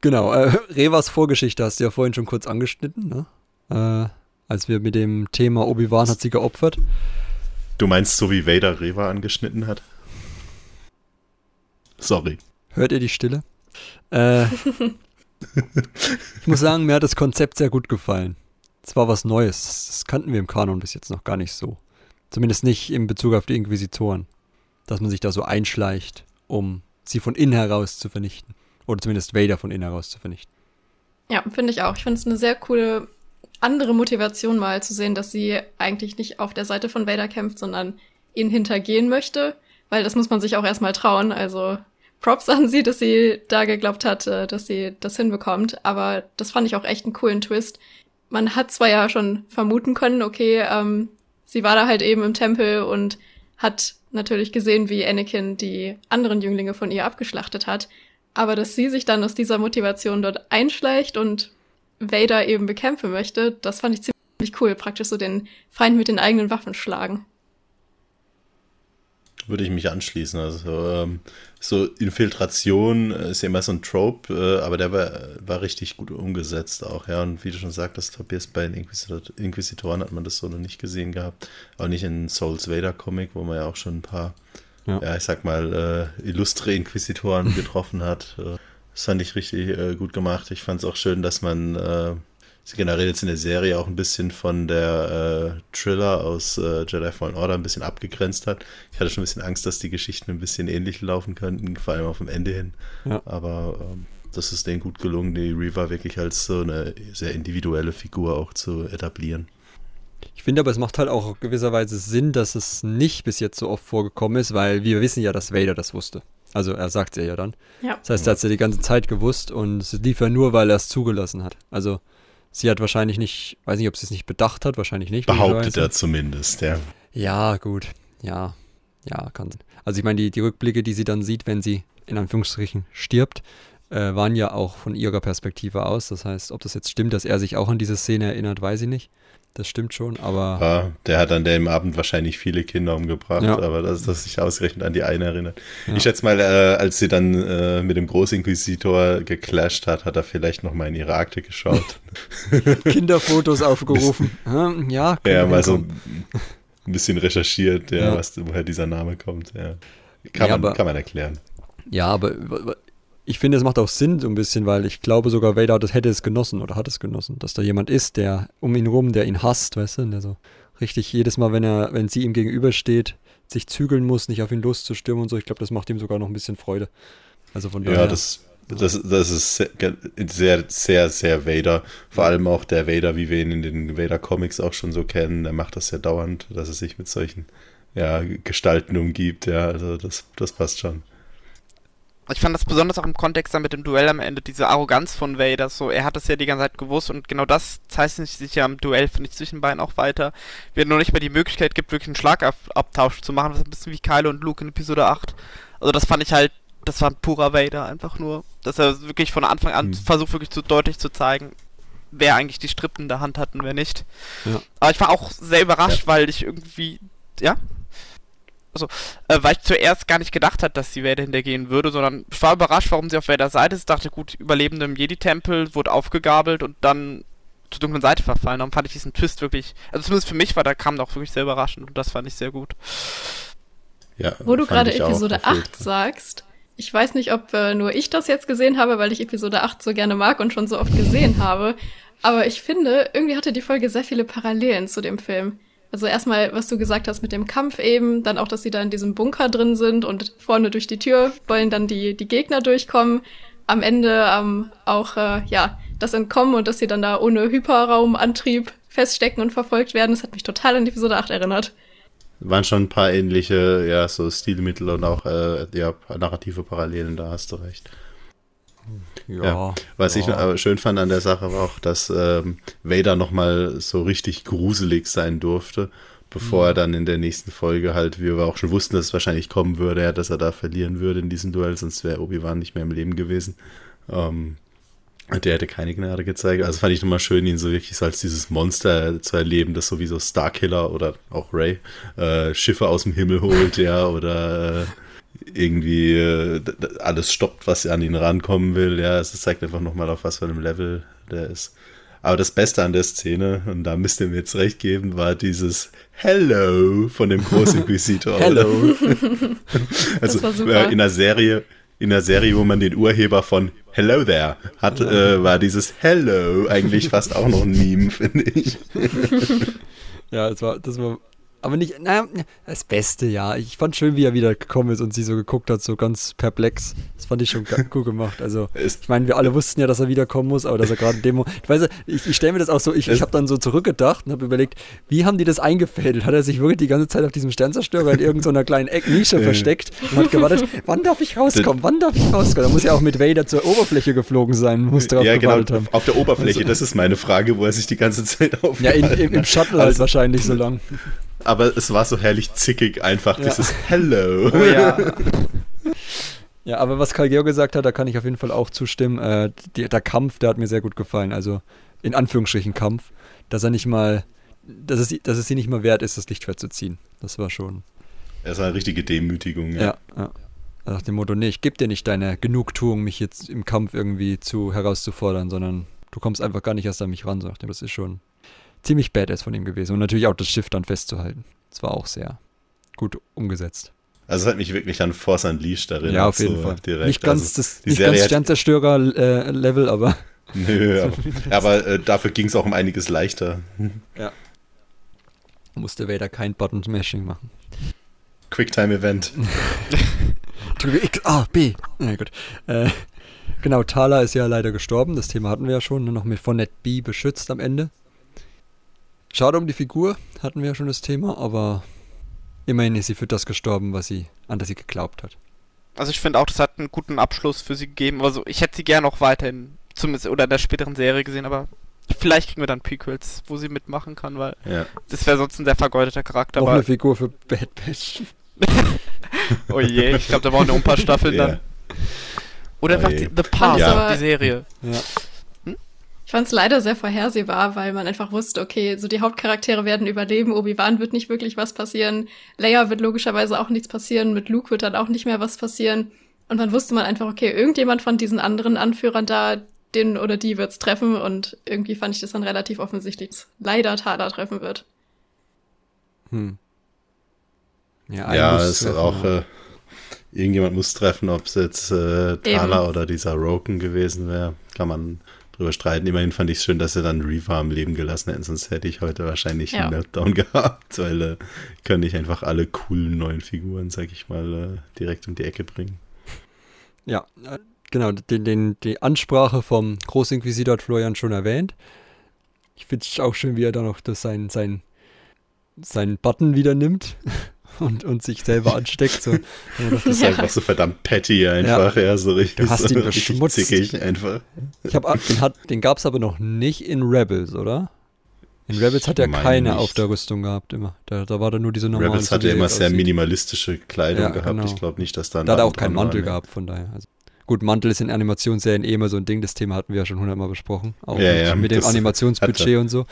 Genau, äh, Revas Vorgeschichte hast du ja vorhin schon kurz angeschnitten, ne? Äh, als wir mit dem Thema Obi-Wan hat sie geopfert. Du meinst, so wie Vader Reva angeschnitten hat? Sorry. Hört ihr die Stille? Äh, ich muss sagen, mir hat das Konzept sehr gut gefallen. Es war was Neues. Das kannten wir im Kanon bis jetzt noch gar nicht so. Zumindest nicht in Bezug auf die Inquisitoren. Dass man sich da so einschleicht, um sie von innen heraus zu vernichten. Oder zumindest Vader von innen heraus zu vernichten. Ja, finde ich auch. Ich finde es eine sehr coole andere Motivation mal zu sehen, dass sie eigentlich nicht auf der Seite von Vader kämpft, sondern ihn hintergehen möchte, weil das muss man sich auch erstmal trauen. Also Props an sie, dass sie da geglaubt hat, äh, dass sie das hinbekommt. Aber das fand ich auch echt einen coolen Twist. Man hat zwar ja schon vermuten können, okay, ähm, sie war da halt eben im Tempel und hat natürlich gesehen, wie Anakin die anderen Jünglinge von ihr abgeschlachtet hat. Aber dass sie sich dann aus dieser Motivation dort einschleicht und Vader eben bekämpfen möchte, das fand ich ziemlich cool. Praktisch so den Feind mit den eigenen Waffen schlagen. Würde ich mich anschließen. Also ähm, so Infiltration ist ja immer so ein Trope, äh, aber der war, war richtig gut umgesetzt auch, ja. Und wie du schon sagtest, Tobias, bei den Inquisitor Inquisitoren hat man das so noch nicht gesehen gehabt. Auch nicht in Souls Vader Comic, wo man ja auch schon ein paar, ja, ja ich sag mal, äh, illustre Inquisitoren getroffen hat. Äh, das fand ich richtig äh, gut gemacht. Ich fand es auch schön, dass man äh, sie generell jetzt in der Serie auch ein bisschen von der äh, Thriller aus äh, Jedi Fallen Order ein bisschen abgegrenzt hat. Ich hatte schon ein bisschen Angst, dass die Geschichten ein bisschen ähnlich laufen könnten, vor allem auf dem Ende hin. Ja. Aber ähm, das ist denen gut gelungen, die Reaver wirklich als so eine sehr individuelle Figur auch zu etablieren. Ich finde aber, es macht halt auch gewisserweise Sinn, dass es nicht bis jetzt so oft vorgekommen ist, weil wir wissen ja, dass Vader das wusste. Also er sagt es ja dann. Ja. Das heißt, er hat es ja die ganze Zeit gewusst und es lief ja nur, weil er es zugelassen hat. Also Sie hat wahrscheinlich nicht, weiß nicht, ob sie es nicht bedacht hat, wahrscheinlich nicht. Behauptet er zumindest, ja. Ja, gut. Ja, ja, kann. Also ich meine, die, die Rückblicke, die sie dann sieht, wenn sie in Anführungsstrichen stirbt, äh, waren ja auch von ihrer Perspektive aus. Das heißt, ob das jetzt stimmt, dass er sich auch an diese Szene erinnert, weiß ich nicht. Das stimmt schon, aber. Ja, der hat an dem Abend wahrscheinlich viele Kinder umgebracht, ja. aber dass das sich ausgerechnet an die eine erinnert. Ja. Ich schätze mal, äh, als sie dann äh, mit dem Großinquisitor geclasht hat, hat er vielleicht noch mal in ihre Akte geschaut. Kinderfotos aufgerufen. ja, ja, mal so ein bisschen recherchiert, ja. Was, woher dieser Name kommt. Kann, man, kann man erklären. Ja, aber ich finde, es macht auch Sinn so ein bisschen, weil ich glaube sogar Vader das hätte es genossen oder hat es genossen, dass da jemand ist, der um ihn rum, der ihn hasst, weißt du, der so richtig jedes Mal, wenn er, wenn sie ihm gegenübersteht, sich zügeln muss, nicht auf ihn loszustürmen und so. Ich glaube, das macht ihm sogar noch ein bisschen Freude. Also von daher. Ja, das, das, das ist sehr, sehr, sehr Vader. Vor allem auch der Vader, wie wir ihn in den Vader-Comics auch schon so kennen. Der macht das ja dauernd, dass er sich mit solchen ja, Gestalten umgibt. Ja, also das, das passt schon ich fand das besonders auch im Kontext dann mit dem Duell am Ende, diese Arroganz von Vader, so, er hat das ja die ganze Zeit gewusst und genau das zeichnet sich ja im Duell, finde ich, zwischen beiden auch weiter. Wenn nur nicht mehr die Möglichkeit gibt, wirklich einen Schlagabtausch zu machen, was ein bisschen wie Kylo und Luke in Episode 8. Also das fand ich halt, das war ein purer Vader einfach nur, dass er wirklich von Anfang an mhm. versucht, wirklich zu deutlich zu zeigen, wer eigentlich die Strippen in der Hand hat und wer nicht. Ja. Aber ich war auch sehr überrascht, ja. weil ich irgendwie, ja? Also, äh, weil ich zuerst gar nicht gedacht hatte, dass sie Vader hintergehen würde, sondern ich war überrascht, warum sie auf Vader Seite ist. Dachte, gut, Überlebende im Jedi-Tempel, wurde aufgegabelt und dann zur dunklen Seite verfallen. Darum fand ich diesen Twist wirklich, also zumindest für mich war der kam doch wirklich sehr überraschend und das fand ich sehr gut. Ja, Wo du gerade Episode 8 sagst, ich weiß nicht, ob äh, nur ich das jetzt gesehen habe, weil ich Episode 8 so gerne mag und schon so oft gesehen habe, aber ich finde, irgendwie hatte die Folge sehr viele Parallelen zu dem Film. Also erstmal, was du gesagt hast mit dem Kampf eben, dann auch, dass sie da in diesem Bunker drin sind und vorne durch die Tür wollen dann die, die Gegner durchkommen. Am Ende ähm, auch, äh, ja, das Entkommen und dass sie dann da ohne Hyperraumantrieb feststecken und verfolgt werden. Das hat mich total an Episode 8 erinnert. Waren schon ein paar ähnliche, ja, so Stilmittel und auch, äh, ja, narrative Parallelen, da hast du recht. Ja, ja. Was ja. ich aber schön fand an der Sache war auch, dass ähm, Vader nochmal so richtig gruselig sein durfte, bevor mhm. er dann in der nächsten Folge halt, wie wir auch schon wussten, dass es wahrscheinlich kommen würde, ja, dass er da verlieren würde in diesem Duell, sonst wäre Obi-Wan nicht mehr im Leben gewesen. Ähm, der hätte keine Gnade gezeigt. Also fand ich nochmal schön, ihn so wirklich so als dieses Monster zu erleben, das sowieso Starkiller oder auch Ray äh, Schiffe aus dem Himmel holt, ja, oder äh, irgendwie äh, alles stoppt, was an ihn rankommen will. Ja, es zeigt einfach nochmal auf was für einem Level der ist. Aber das Beste an der Szene, und da müsst ihr mir jetzt recht geben, war dieses Hello von dem Großinquisitor. Hello. also äh, in der Serie, in der Serie, wo man den Urheber von Hello there hat, äh, war dieses Hello eigentlich fast auch noch ein Meme, finde ich. ja, das war, das war Aber nicht, naja, das Beste, ja. Ich fand schön, wie er wieder gekommen ist und sie so geguckt hat, so ganz perplex. Das fand ich schon cool gemacht. Also, ich meine, wir alle wussten ja, dass er wiederkommen muss, aber dass er gerade Demo. Ich weiß, ich, ich stelle mir das auch so, ich, ich habe dann so zurückgedacht und habe überlegt, wie haben die das eingefädelt? Hat er sich wirklich die ganze Zeit auf diesem Sternzerstörer in irgendeiner kleinen Ecknische versteckt und hat gewartet, wann darf ich rauskommen? Wann darf ich rauskommen? Da muss ja auch mit Vader zur Oberfläche geflogen sein, muss drauf ja, genau, haben. Auf der Oberfläche, also, das ist meine Frage, wo er sich die ganze Zeit aufhält. Ja, in, im, im Shuttle halt also, wahrscheinlich so lang aber es war so herrlich zickig einfach, ja. dieses Hello. Oh, ja. ja, aber was Karl Georg gesagt hat, da kann ich auf jeden Fall auch zustimmen. Äh, die, der Kampf, der hat mir sehr gut gefallen. Also in Anführungsstrichen Kampf, dass er nicht mal, dass es, dass es sie nicht mal wert ist, das Lichtschwert zu ziehen. Das war schon. Es war eine richtige Demütigung, ja. Ja, ja. Nach dem Motto, nee, ich gebe dir nicht deine Genugtuung, mich jetzt im Kampf irgendwie zu herauszufordern, sondern du kommst einfach gar nicht erst an mich ran, sagt er. Das ist schon ziemlich badass von ihm gewesen. Und natürlich auch das Schiff dann festzuhalten. Das war auch sehr gut umgesetzt. Also es hat mich wirklich an Force Unleashed erinnert. Ja, auf jeden so Fall. Direkt. Nicht ganz, also, das, nicht ganz Sternzerstörer-Level, aber... Nö, aber, aber äh, dafür ging es auch um einiges leichter. Ja. Musste Vader kein Button-Smashing machen. Quicktime-Event. Drücke X, A, B. Na gut. Äh, genau, Thala ist ja leider gestorben. Das Thema hatten wir ja schon. Nur noch mit von Net B beschützt am Ende. Schade um die Figur, hatten wir ja schon das Thema, aber immerhin ist sie für das gestorben, was sie, an das sie geglaubt hat. Also ich finde auch, das hat einen guten Abschluss für sie gegeben. Also ich hätte sie gerne auch weiterhin, zumindest oder in der späteren Serie gesehen, aber vielleicht kriegen wir dann Prequels, wo sie mitmachen kann, weil ja. das wäre sonst ein sehr vergeudeter Charakter. Noch eine Figur für Bad Batch. oh je, ich glaube, da brauchen wir ein paar Staffeln ja. dann. Oder oh einfach die, The Past, ja. die Serie. Ja. Ich fand es leider sehr vorhersehbar, weil man einfach wusste, okay, so die Hauptcharaktere werden überleben, Obi-Wan wird nicht wirklich was passieren, Leia wird logischerweise auch nichts passieren, mit Luke wird dann auch nicht mehr was passieren. Und dann wusste man einfach, okay, irgendjemand von diesen anderen Anführern da, den oder die wird's treffen und irgendwie fand ich das dann relativ offensichtlich, dass leider Tada treffen wird. Hm. Ja, ja es ist auch, äh, irgendjemand muss treffen, ob es jetzt äh, Thala Eben. oder dieser Roken gewesen wäre. Kann man drüber streiten. Immerhin fand ich es schön, dass sie dann Reaver am Leben gelassen hätten, sonst hätte ich heute wahrscheinlich ja. einen Meltdown gehabt, weil äh, können nicht einfach alle coolen neuen Figuren, sag ich mal, äh, direkt um die Ecke bringen. Ja, äh, genau, den, den, die Ansprache vom Großinquisitor hat Florian schon erwähnt. Ich finde es auch schön, wie er da noch das sein, sein, seinen Button wieder nimmt und, und sich selber ansteckt. So. das ist ja. einfach so verdammt petty einfach, ja, ja so richtig. Du hast ihn so beschmutzt. einfach. Ich hab, den, hat, den gab es aber noch nicht in Rebels, oder? In Rebels hat er keine nicht. auf der Rüstung gehabt immer. Da, da war da nur diese normale. Rebels hatte immer sehr minimalistische Kleidung ja, gehabt. Genau. Ich glaube nicht, dass da. Da hat er auch keinen Mantel gehabt, von daher. Also. Gut, Mantel ist in Animationsserien eh immer so ein Ding. Das Thema hatten wir ja schon hundertmal besprochen. Auch ja, mit, ja, mit dem Animationsbudget und so.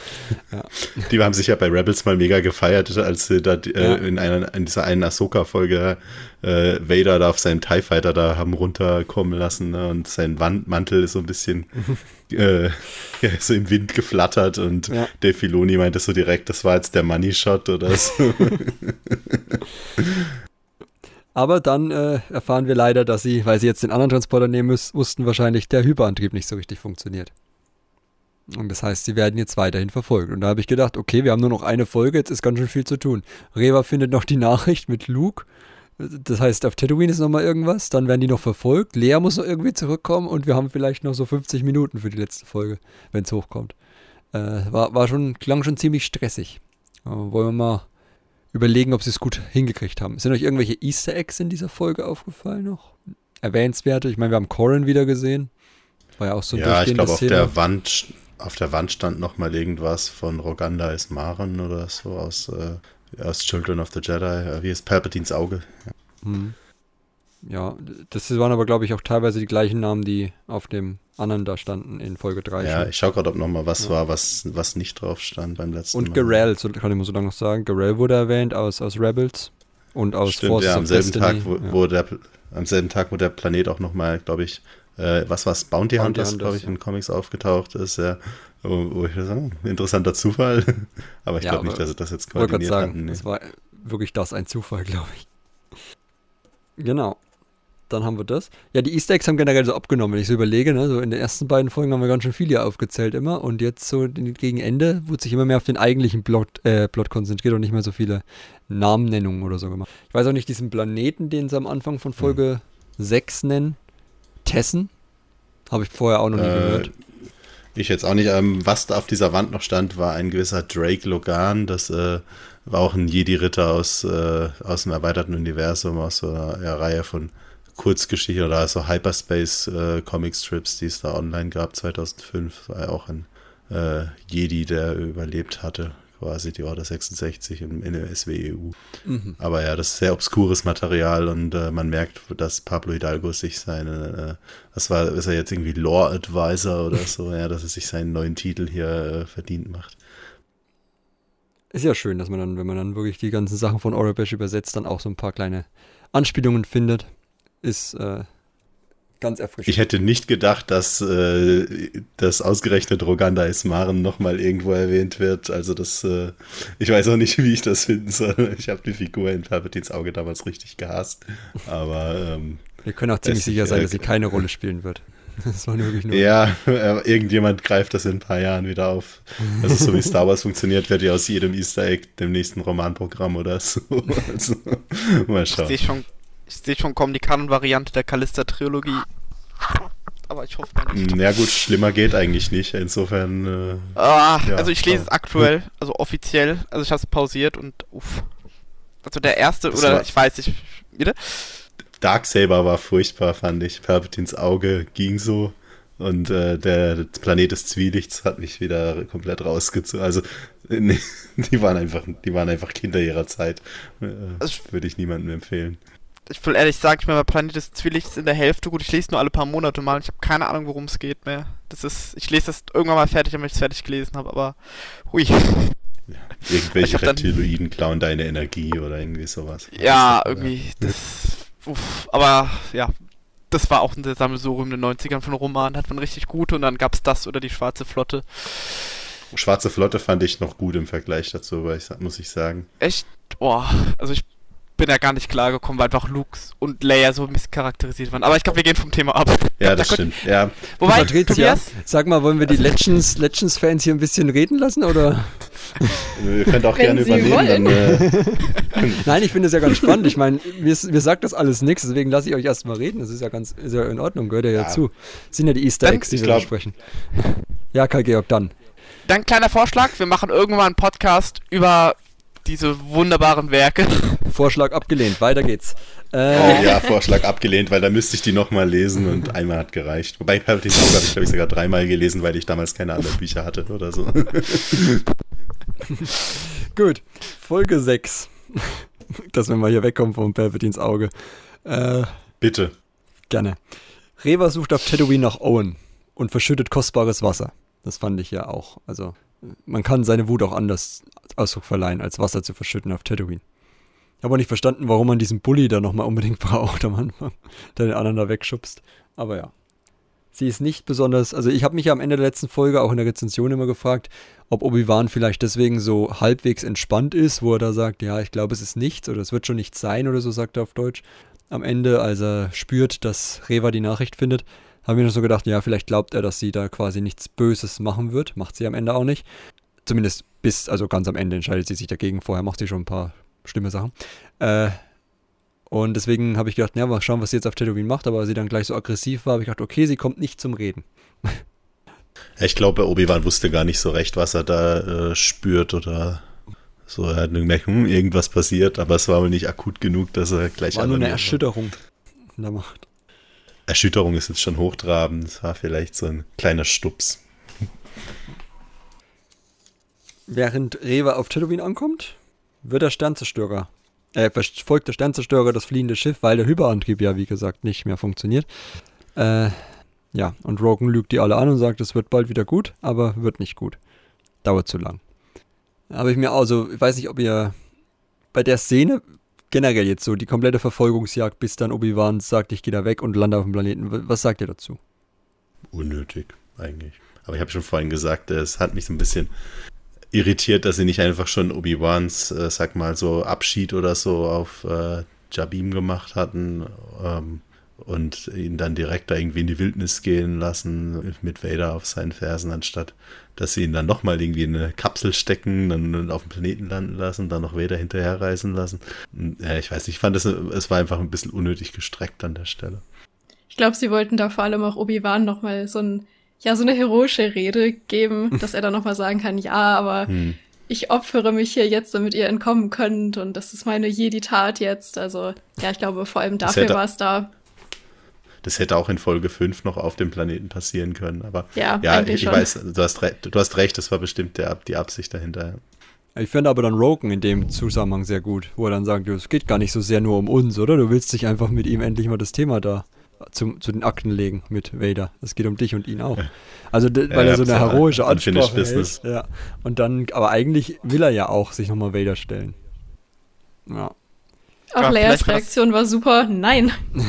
Ja. Die haben sich ja bei Rebels mal mega gefeiert, als sie da äh, in, einer, in dieser einen Ahsoka-Folge äh, Vader da auf seinem TIE Fighter da haben runterkommen lassen ne? und sein Wand Mantel ist so ein bisschen äh, so im Wind geflattert und ja. Filoni meinte so direkt, das war jetzt der Money Shot oder so. Aber dann äh, erfahren wir leider, dass sie, weil sie jetzt den anderen Transporter nehmen müssen, mussten, wahrscheinlich der Hyperantrieb nicht so richtig funktioniert. Und das heißt, sie werden jetzt weiterhin verfolgt. Und da habe ich gedacht, okay, wir haben nur noch eine Folge, jetzt ist ganz schön viel zu tun. Reva findet noch die Nachricht mit Luke. Das heißt, auf Tatooine ist nochmal irgendwas, dann werden die noch verfolgt. Lea muss noch irgendwie zurückkommen und wir haben vielleicht noch so 50 Minuten für die letzte Folge, wenn es hochkommt. Äh, war, war schon, klang schon ziemlich stressig. Aber wollen wir mal überlegen, ob sie es gut hingekriegt haben. Sind euch irgendwelche Easter Eggs in dieser Folge aufgefallen noch? Erwähnenswerte? Ich meine, wir haben Corin wieder gesehen. War ja auch so ein Ja, ich glaube, auf der Wand auf der Wand stand noch mal irgendwas von Roganda Ismaren oder so aus, äh, aus Children of the Jedi. Äh, wie ist Palpatines Auge? Ja. Hm. Ja, das waren aber, glaube ich, auch teilweise die gleichen Namen, die auf dem anderen da standen in Folge 3. Ja, schon. ich schaue gerade, ob noch mal was ja. war, was, was nicht drauf stand beim letzten Und Mal. Und Garel, so kann ich mal so lange noch sagen. Garel wurde erwähnt aus, aus Rebels und aus Stimmt, Forces ja, am selben Destiny. Tag, wo, ja. wo, der, am selben Tag, wo der Planet auch noch mal, glaube ich, äh, was war es, Bounty, Bounty Hunters, glaube ich, in Comics aufgetaucht ist, ja. Wo, wo ich sage, interessanter Zufall. aber ich glaube nicht, dass sie das jetzt koordiniert sagen, hatten. Nee. Das war wirklich das, ein Zufall, glaube ich. Genau. Dann haben wir das. Ja, die Easter Eggs haben generell so abgenommen, wenn ich so überlege. Ne? So in den ersten beiden Folgen haben wir ganz schön viel hier aufgezählt immer. Und jetzt so gegen Ende wurde sich immer mehr auf den eigentlichen Plot, äh, Plot konzentriert und nicht mehr so viele Namennennungen oder so gemacht. Ich weiß auch nicht, diesen Planeten, den sie am Anfang von Folge hm. 6 nennen, Tessen, habe ich vorher auch noch nie äh, gehört. Ich jetzt auch nicht. Ähm, was da auf dieser Wand noch stand, war ein gewisser Drake Logan. Das äh, war auch ein Jedi-Ritter aus, äh, aus dem erweiterten Universum, aus so einer ja, Reihe von Kurzgeschichten oder also Hyperspace-Comic-Strips, äh, die es da online gab 2005. Das war ja auch ein äh, Jedi, der überlebt hatte quasi die Order 66 in, in der SWEU. Mhm. Aber ja, das ist sehr obskures Material und äh, man merkt, dass Pablo Hidalgo sich seine, äh, was war, ist er jetzt irgendwie Law Advisor oder so, ja, dass er sich seinen neuen Titel hier äh, verdient macht. Ist ja schön, dass man dann, wenn man dann wirklich die ganzen Sachen von Orabesh übersetzt, dann auch so ein paar kleine Anspielungen findet. Ist äh, ganz erfrischend. Ich hätte nicht gedacht, dass äh, das ausgerechnet Roganda Ismaren nochmal irgendwo erwähnt wird. Also das, äh, ich weiß auch nicht, wie ich das finden soll. Ich habe die Figur in Palpatines Auge damals richtig gehasst. Aber ähm, wir können auch ziemlich sicher sein, dass sie keine Rolle spielen wird. Das war wirklich nur. Ja, irgendjemand greift das in ein paar Jahren wieder auf. Also so wie Star Wars funktioniert, wird ja aus jedem Easter Egg dem nächsten Romanprogramm oder so. Also, mal schauen. Ich sehe schon, ich sehe schon kommen die Kanon-Variante der Callista-Trilogie. Aber ich hoffe mal nicht. Ja gut, schlimmer geht eigentlich nicht. Insofern. Äh, ah, ja, also ich lese es aktuell, also offiziell. Also ich habe es pausiert und uff. Also der erste, das oder ich weiß nicht, bitte? Darksaber war furchtbar, fand ich. Palpatines Auge ging so. Und äh, der Planet des Zwielichts hat mich wieder komplett rausgezogen. Also nee, die waren einfach, die waren einfach Kinder ihrer Zeit. Äh, also, Würde ich niemandem empfehlen ich will ehrlich sagen, ich bin bei Planet des Zwielichts in der Hälfte. Gut, ich lese nur alle paar Monate mal. Ich habe keine Ahnung, worum es geht mehr. Das ist, ich lese das irgendwann mal fertig, wenn ich es fertig gelesen habe, aber hui. Ja, irgendwelche Reptiloiden klauen deine Energie oder irgendwie sowas. Ja, irgendwie. Das, uff, aber ja, das war auch ein Sammelsurium in den 90ern von Roman. Hat man richtig gute und dann gab es das oder die Schwarze Flotte. Schwarze Flotte fand ich noch gut im Vergleich dazu, weil ich, muss ich sagen. Echt? Boah, also ich bin da gar nicht klargekommen, weil einfach Lukes und Leia so misscharakterisiert waren. Aber ich glaube, wir gehen vom Thema ab. Ja, das stimmt. Ja. Wobei, Tobias, sag mal, wollen wir die Legends, Legends Fans hier ein bisschen reden lassen oder? Ihr könnt auch gerne übernehmen. Dann, äh Nein, ich finde es ja ganz spannend. Ich meine, mir, mir sagt das alles nichts, deswegen lasse ich euch erstmal reden. Das ist ja ganz ist ja in Ordnung, gehört ja, ja. zu. Das sind ja die Easter Eggs, die wir glaub, sprechen. Ja, Karl Georg, dann. Dann kleiner Vorschlag, wir machen irgendwann einen Podcast über diese wunderbaren Werke. Vorschlag abgelehnt, weiter geht's. Äh, oh, ja, Vorschlag abgelehnt, weil da müsste ich die nochmal lesen und einmal hat gereicht. Wobei Palpatine Auge habe ich, glaube ich, sogar dreimal gelesen, weil ich damals keine anderen Bücher hatte oder so. Gut, Folge 6. Dass wir mal hier wegkommen vom Palpatines Auge. Äh, Bitte. Gerne. Reva sucht auf Tatooine nach Owen und verschüttet kostbares Wasser. Das fand ich ja auch. Also, man kann seine Wut auch anders Ausdruck verleihen, als Wasser zu verschütten auf Tatooine. Habe auch nicht verstanden, warum man diesen Bully da nochmal unbedingt braucht am Anfang, der den anderen da wegschubst. Aber ja. Sie ist nicht besonders, also ich habe mich ja am Ende der letzten Folge auch in der Rezension immer gefragt, ob Obi-Wan vielleicht deswegen so halbwegs entspannt ist, wo er da sagt, ja, ich glaube, es ist nichts oder es wird schon nichts sein oder so, sagt er auf Deutsch. Am Ende, als er spürt, dass Reva die Nachricht findet, habe ich mir so gedacht, ja, vielleicht glaubt er, dass sie da quasi nichts Böses machen wird. Macht sie am Ende auch nicht. Zumindest bis, also ganz am Ende entscheidet sie sich dagegen. Vorher macht sie schon ein paar schlimme Sachen. Äh, und deswegen habe ich gedacht, ja, mal schauen, was sie jetzt auf Tatooine macht. Aber sie dann gleich so aggressiv war, habe ich gedacht, okay, sie kommt nicht zum Reden. Ich glaube, Obi-Wan wusste gar nicht so recht, was er da äh, spürt oder so. Er hat nur gemerkt, hm, irgendwas passiert, aber es war wohl nicht akut genug, dass er gleich. War nur eine Erschütterung in der Macht. Erschütterung ist jetzt schon hochtrabend. Es war vielleicht so ein kleiner Stups. Während Rewe auf Tatooine ankommt, wird der Sternzerstörer, äh, folgt der Sternzerstörer das fliehende Schiff, weil der Hyperantrieb ja, wie gesagt, nicht mehr funktioniert. Äh, ja, und Rogan lügt die alle an und sagt, es wird bald wieder gut, aber wird nicht gut. Dauert zu lang. Habe ich mir also, ich weiß nicht, ob ihr bei der Szene generell jetzt so die komplette Verfolgungsjagd, bis dann Obi-Wan sagt, ich gehe da weg und lande auf dem Planeten. Was sagt ihr dazu? Unnötig, eigentlich. Aber ich habe schon vorhin gesagt, es hat mich so ein bisschen irritiert, dass sie nicht einfach schon Obi-Wans, äh, sag mal, so Abschied oder so auf äh, Jabim gemacht hatten. Ähm, und ihn dann direkt da irgendwie in die Wildnis gehen lassen mit Vader auf seinen Fersen, anstatt dass sie ihn dann nochmal irgendwie in eine Kapsel stecken, dann auf dem Planeten landen lassen, dann noch Vader hinterherreisen lassen. Ja, ich weiß nicht, ich fand es, es war einfach ein bisschen unnötig gestreckt an der Stelle. Ich glaube, sie wollten da vor allem auch Obi-Wan nochmal so ein, ja, so eine heroische Rede geben, dass er dann nochmal sagen kann, ja, aber hm. ich opfere mich hier jetzt, damit ihr entkommen könnt und das ist meine Jedi-Tat jetzt. Also, ja, ich glaube, vor allem dafür war es da. Das hätte auch in Folge 5 noch auf dem Planeten passieren können. Aber ja, ja ich, ich weiß, du hast, du hast recht, das war bestimmt der, die Absicht dahinter. Ich finde aber dann Rogan in dem Zusammenhang sehr gut, wo er dann sagt, es geht gar nicht so sehr nur um uns, oder? Du willst dich einfach mit ihm endlich mal das Thema da zum, zu den Akten legen mit Vader. Es geht um dich und ihn auch. Also, weil ja, er so eine heroische Ansprache Business. Ja. Und dann, aber eigentlich will er ja auch sich nochmal Vader stellen. Ja. Auch Leias Reaktion war super. Nein.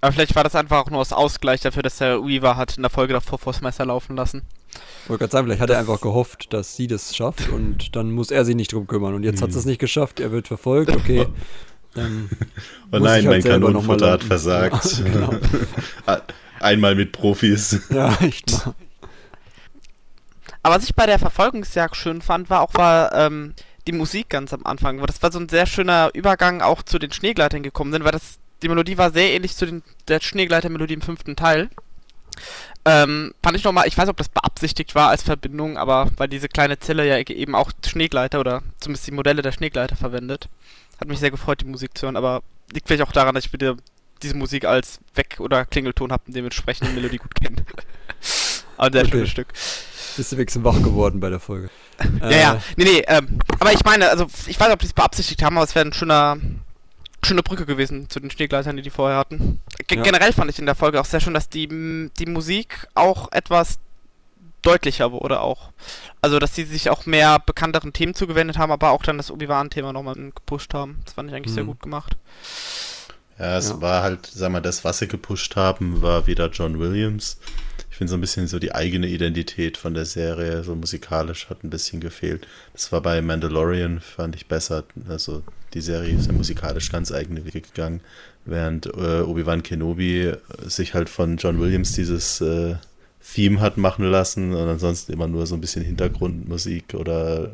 Aber vielleicht war das einfach auch nur aus Ausgleich dafür, dass der Weaver hat in der Folge davor vors Messer laufen lassen. Ich wollte gerade sagen, vielleicht hat er einfach gehofft, dass sie das schafft und dann muss er sich nicht drum kümmern. Und jetzt hat sie es nicht geschafft, er wird verfolgt, okay. Dann oh nein, halt mein Kanonenfutter hat versagt. Ja, genau. Einmal mit Profis. Ja, echt mal. Aber was ich bei der Verfolgungsjagd schön fand, war auch war, ähm, die Musik ganz am Anfang. Das war so ein sehr schöner Übergang auch zu den Schneegleitern gekommen sind, weil das die Melodie war sehr ähnlich zu den, der Schneegleiter-Melodie im fünften Teil. Ähm, fand ich nochmal, ich weiß nicht, ob das beabsichtigt war als Verbindung, aber weil diese kleine Zelle ja eben auch Schneegleiter oder zumindest die Modelle der Schneegleiter verwendet. Hat mich sehr gefreut, die Musik zu hören, aber liegt vielleicht auch daran, dass ich bitte diese Musik als Weg- oder Klingelton habe und dementsprechend die Melodie gut kenne. aber ein sehr okay. schönes Stück. Bist du wenigstens wach geworden bei der Folge? ja, äh. ja. Nee, nee, ähm, aber ich meine, also ich weiß nicht, ob die es beabsichtigt haben, aber es wäre ein schöner schöne Brücke gewesen zu den Schneegleitern, die die vorher hatten. G ja. Generell fand ich in der Folge auch sehr schön, dass die, die Musik auch etwas deutlicher wurde auch. Also, dass sie sich auch mehr bekannteren Themen zugewendet haben, aber auch dann das Obi-Wan-Thema nochmal gepusht haben. Das fand ich eigentlich mhm. sehr gut gemacht. Ja, es ja. war halt, sag mal, das, was sie gepusht haben, war wieder John Williams. Ich finde so ein bisschen so die eigene Identität von der Serie, so musikalisch hat ein bisschen gefehlt. Das war bei Mandalorian, fand ich besser. Also die Serie ist ja musikalisch ganz eigene Wege gegangen, während äh, Obi-Wan Kenobi sich halt von John Williams dieses äh, Theme hat machen lassen und ansonsten immer nur so ein bisschen Hintergrundmusik oder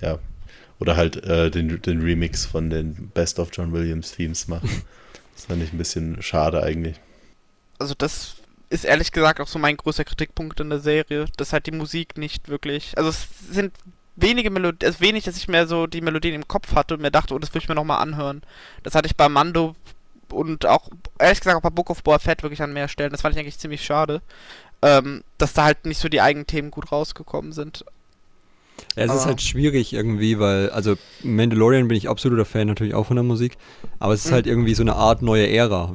ja, oder halt äh, den, den Remix von den Best of John Williams Themes machen. Das fand ich ein bisschen schade eigentlich. Also das ist ehrlich gesagt auch so mein größter Kritikpunkt in der Serie, dass halt die Musik nicht wirklich, also es sind wenige Melodien, es ist wenig, dass ich mehr so die Melodien im Kopf hatte und mir dachte, oh, das würde ich mir nochmal anhören. Das hatte ich bei Mando und auch, ehrlich gesagt, auch bei Book of Boa Fett wirklich an mehr Stellen. Das fand ich eigentlich ziemlich schade, ähm, dass da halt nicht so die eigenen Themen gut rausgekommen sind. Ja, es ist halt schwierig irgendwie, weil, also Mandalorian bin ich absoluter Fan natürlich auch von der Musik, aber es ist mhm. halt irgendwie so eine Art neue Ära.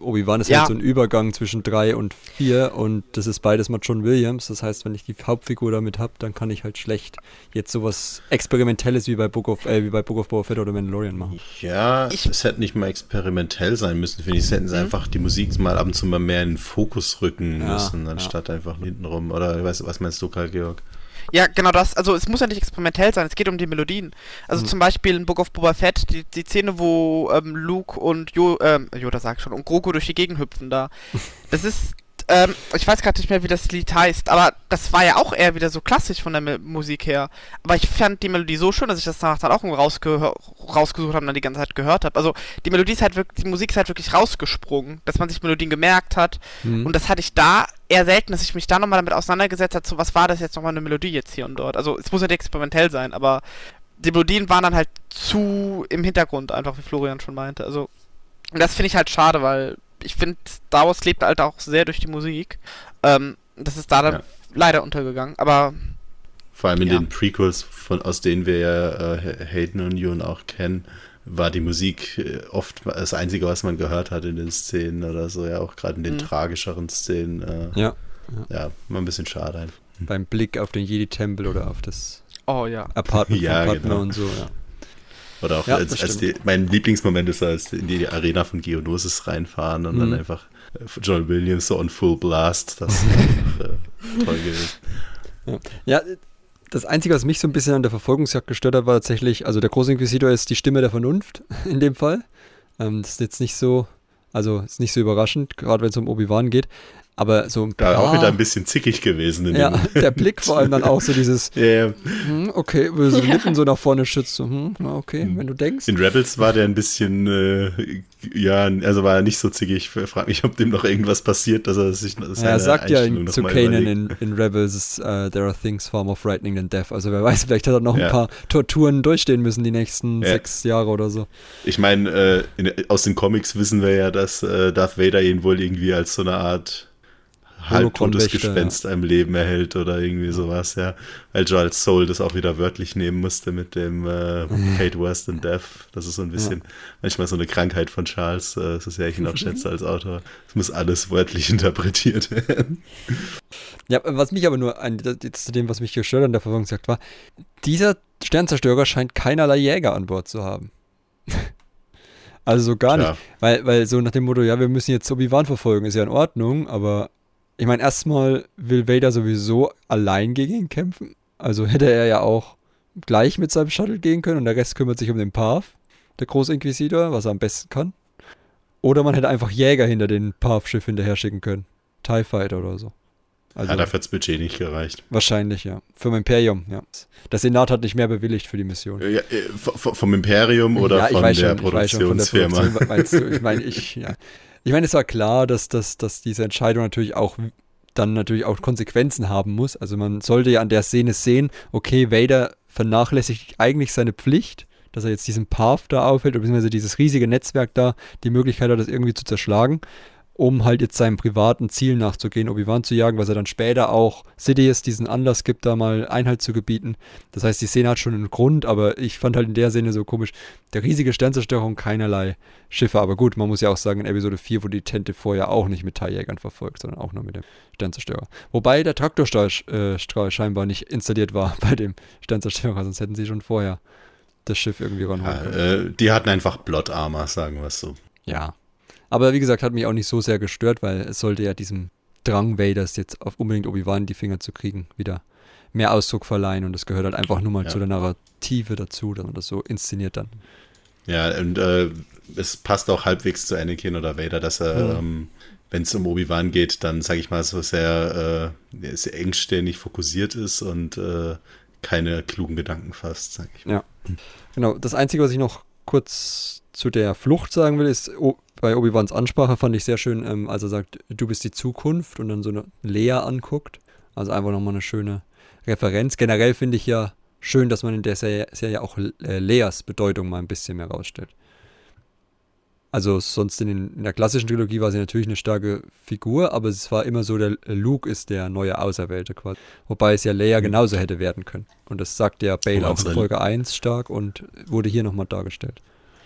Obi-Wan ist halt ja. halt so ein Übergang zwischen drei und vier und das ist beides mal John Williams. Das heißt, wenn ich die Hauptfigur damit habe, dann kann ich halt schlecht jetzt sowas Experimentelles wie bei Book of, äh, wie bei Book of Boba Fett oder Mandalorian machen. Ja, ich es hätte nicht mal experimentell sein müssen, finde ich. Es hätten sie mhm. einfach die Musik mal ab und zu mal mehr in den Fokus rücken ja, müssen, anstatt ja. einfach hintenrum. Oder weißt, was meinst du, Karl Georg? Ja, genau das. Also es muss ja nicht experimentell sein, es geht um die Melodien. Also mhm. zum Beispiel in Book of Boba Fett, die, die Szene, wo ähm, Luke und jo, ähm, Yoda sagt schon, und Grogu durch die Gegend hüpfen da. Das ist ähm, ich weiß gerade nicht mehr, wie das Lied heißt, aber das war ja auch eher wieder so klassisch von der M Musik her. Aber ich fand die Melodie so schön, dass ich das danach dann auch rausge rausgesucht habe und dann die ganze Zeit gehört habe. Also die Melodie ist halt wirklich, die Musik ist halt wirklich rausgesprungen, dass man sich Melodien gemerkt hat. Mhm. Und das hatte ich da eher selten, dass ich mich da nochmal damit auseinandergesetzt habe, so was war das jetzt nochmal eine Melodie jetzt hier und dort. Also es muss ja nicht experimentell sein, aber die Melodien waren dann halt zu im Hintergrund, einfach wie Florian schon meinte. Also das finde ich halt schade, weil ich finde, Star Wars lebt halt auch sehr durch die Musik. Ähm, das ist da dann ja. leider untergegangen, aber. Vor allem in ja. den Prequels, von, aus denen wir ja äh, Hayden und Yoon auch kennen, war die Musik äh, oft das Einzige, was man gehört hat in den Szenen oder so, ja, auch gerade in den mhm. tragischeren Szenen. Äh, ja, ja. Ja, war ein bisschen schade einfach. Beim Blick auf den Jedi-Tempel oder auf das oh, ja. Apartment ja, von Padme genau. und so, ja. Oder auch ja, als, als die, mein Lieblingsmoment ist, als in die Arena von Geonosis reinfahren und mhm. dann einfach äh, John Williams so on Full Blast. Das ist einfach, äh, toll gewesen. Ja. Das Einzige, was mich so ein bisschen an der Verfolgungsjagd gestört hat, war tatsächlich, also der Großinquisitor ist die Stimme der Vernunft in dem Fall. Ähm, das ist jetzt nicht so, also ist nicht so überraschend, gerade wenn es um Obi-Wan geht. Aber so ein paar, Da auch wieder ein bisschen zickig gewesen. In ja, der Blick vor allem dann auch so dieses, yeah. hm, okay, wo so die Lippen so nach vorne schützt, so, hm, okay, hm. wenn du denkst. In Rebels war der ein bisschen, äh, ja, also war er nicht so zickig. Ich frage mich, ob dem noch irgendwas passiert, dass er sich ja, Er sagt ja in, zu Kanan in, in, Rebels, uh, there are things far more frightening than death. Also wer weiß, vielleicht hat er noch ja. ein paar Torturen durchstehen müssen die nächsten ja. sechs Jahre oder so. Ich meine, äh, aus den Comics wissen wir ja, dass äh, Darth Vader ihn wohl irgendwie als so eine Art halbtotes Gespenst ja. einem Leben erhält oder irgendwie sowas, ja. Weil Charles Soul das auch wieder wörtlich nehmen musste mit dem äh, Fate Worse than Death. Das ist so ein bisschen ja. manchmal so eine Krankheit von Charles, äh, so sehr ich ihn auch schätze als Autor. Es muss alles wörtlich interpretiert werden. Ja, was mich aber nur, jetzt zu dem, was mich gestört an der Verfolgung sagt, war, dieser Sternzerstörer scheint keinerlei Jäger an Bord zu haben. Also so gar Klar. nicht. Weil, weil so nach dem Motto, ja, wir müssen jetzt Obi-Wan verfolgen, ist ja in Ordnung, aber ich meine, erstmal will Vader sowieso allein gegen ihn kämpfen. Also hätte er ja auch gleich mit seinem Shuttle gehen können und der Rest kümmert sich um den Path, der Großinquisitor, was er am besten kann. Oder man hätte einfach Jäger hinter den Path-Schiff hinterher schicken können. TIE Fighter oder so. Also, ja, dafür hat das Budget nicht gereicht. Wahrscheinlich, ja. Vom Imperium, ja. Der Senat hat nicht mehr bewilligt für die Mission. Ja, äh, vom Imperium oder ja, von, der schon, Produktionsfirma? Von der Produktion, ich meine, ich, ja. Ich meine, es war klar, dass, dass, dass diese Entscheidung natürlich auch dann natürlich auch Konsequenzen haben muss. Also man sollte ja an der Szene sehen, okay, Vader vernachlässigt eigentlich seine Pflicht, dass er jetzt diesen Path da aufhält, beziehungsweise dieses riesige Netzwerk da, die Möglichkeit hat, das irgendwie zu zerschlagen um halt jetzt seinem privaten Ziel nachzugehen, Obi-Wan zu jagen, was er dann später auch Sidious diesen Anlass gibt, da mal Einhalt zu gebieten. Das heißt, die Szene hat schon einen Grund, aber ich fand halt in der Szene so komisch, der riesige Sternzerstörung, keinerlei Schiffe. Aber gut, man muss ja auch sagen, in Episode 4 wurde die Tente vorher auch nicht mit Teiljägern verfolgt, sondern auch nur mit dem Sternzerstörer. Wobei der Traktorstrahl äh, scheinbar nicht installiert war bei dem Sternzerstörer, sonst hätten sie schon vorher das Schiff irgendwie ranholen können. Ja, äh, die hatten einfach Blot Armor, sagen wir es so. Ja, aber wie gesagt, hat mich auch nicht so sehr gestört, weil es sollte ja diesem Drang Vaders jetzt auf unbedingt Obi-Wan die Finger zu kriegen, wieder mehr Ausdruck verleihen und das gehört halt einfach nur mal ja. zu der Narrative dazu, dass man das so inszeniert dann. Ja, und äh, es passt auch halbwegs zu Anakin oder Vader, dass er, mhm. ähm, wenn es um Obi-Wan geht, dann, sage ich mal, so sehr, äh, sehr engständig fokussiert ist und äh, keine klugen Gedanken fasst, sage ich mal. Ja, genau. Das Einzige, was ich noch kurz zu der Flucht sagen will, ist, bei Obi-Wans Ansprache fand ich sehr schön, ähm, als er sagt, du bist die Zukunft und dann so eine Lea anguckt. Also einfach nochmal eine schöne Referenz. Generell finde ich ja schön, dass man in der Serie, Serie auch äh, Leas Bedeutung mal ein bisschen mehr rausstellt. Also sonst in, den, in, der klassischen Trilogie war sie natürlich eine starke Figur, aber es war immer so, der Luke ist der neue Auserwählte quasi. Wobei es ja Leia mhm. genauso hätte werden können. Und das sagt ja Bale auch in Folge 1 stark und wurde hier nochmal dargestellt.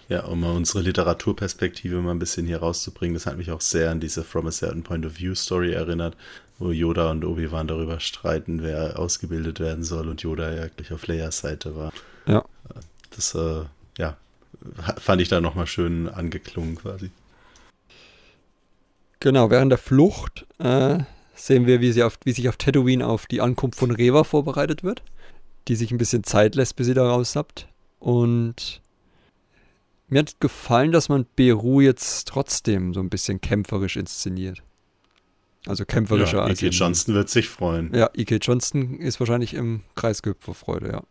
Ja, um mal unsere Literaturperspektive mal ein bisschen hier rauszubringen, das hat mich auch sehr an diese From a Certain Point of View Story erinnert, wo Yoda und Obi-Wan darüber streiten, wer ausgebildet werden soll und Yoda ja gleich auf Leias Seite war. Ja. Das, äh, ja, fand ich da nochmal schön angeklungen quasi. Genau, während der Flucht äh, sehen wir, wie, sie auf, wie sich auf Tatooine auf die Ankunft von Reva vorbereitet wird, die sich ein bisschen Zeit lässt, bis sie da rausappt. Und mir hat gefallen, dass man Beru jetzt trotzdem so ein bisschen kämpferisch inszeniert. Also kämpferischer ja, als. E.K. Johnston wird sich freuen. Ja, E.K. Johnston ist wahrscheinlich im Kreis gehüpft vor Freude, ja.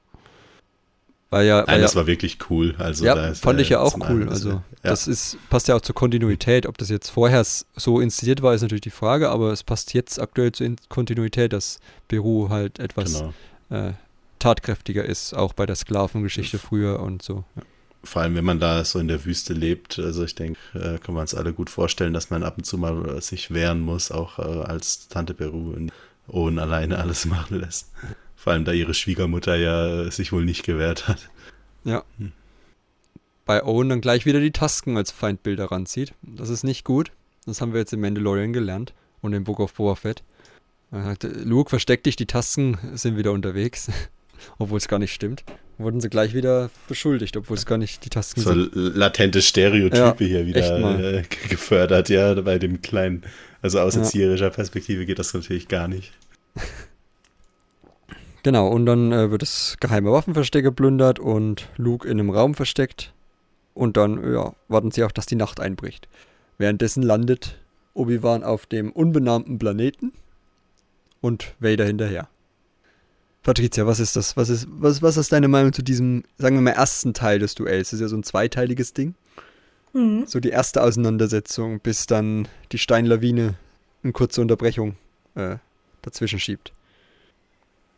Weil ja, weil Nein, ja, das war wirklich cool. Also ja, fand ich ja auch cool. Also ja. das ist, passt ja auch zur Kontinuität. Ob das jetzt vorher so inszeniert war, ist natürlich die Frage, aber es passt jetzt aktuell zur Kontinuität, dass Beru halt etwas genau. äh, tatkräftiger ist, auch bei der Sklavengeschichte früher und so. Ja vor allem, wenn man da so in der Wüste lebt, also ich denke, äh, kann man uns alle gut vorstellen, dass man ab und zu mal sich wehren muss, auch äh, als Tante Peru und Owen alleine alles machen lässt. Vor allem, da ihre Schwiegermutter ja äh, sich wohl nicht gewehrt hat. Ja. Hm. Bei Owen dann gleich wieder die Tasken als Feindbilder ranzieht. Das ist nicht gut. Das haben wir jetzt im Mandalorian gelernt und im Book of Boba Fett. Luke, versteck dich, die Tasken sind wieder unterwegs. Obwohl es gar nicht stimmt. Wurden sie gleich wieder beschuldigt, obwohl es gar nicht die Tasten so sind. So latente Stereotype ja, hier wieder äh, gefördert, ja, bei dem kleinen, also aus erzieherischer ja. Perspektive geht das natürlich gar nicht. Genau, und dann äh, wird das geheime Waffenversteck geplündert und Luke in einem Raum versteckt. Und dann, ja, warten sie auch, dass die Nacht einbricht. Währenddessen landet Obi-Wan auf dem unbenannten Planeten und Vader hinterher. Patricia, was ist das? Was ist, was, was ist deine Meinung zu diesem, sagen wir mal, ersten Teil des Duells? Das ist ja so ein zweiteiliges Ding. Mhm. So die erste Auseinandersetzung, bis dann die Steinlawine eine kurze Unterbrechung äh, dazwischen schiebt.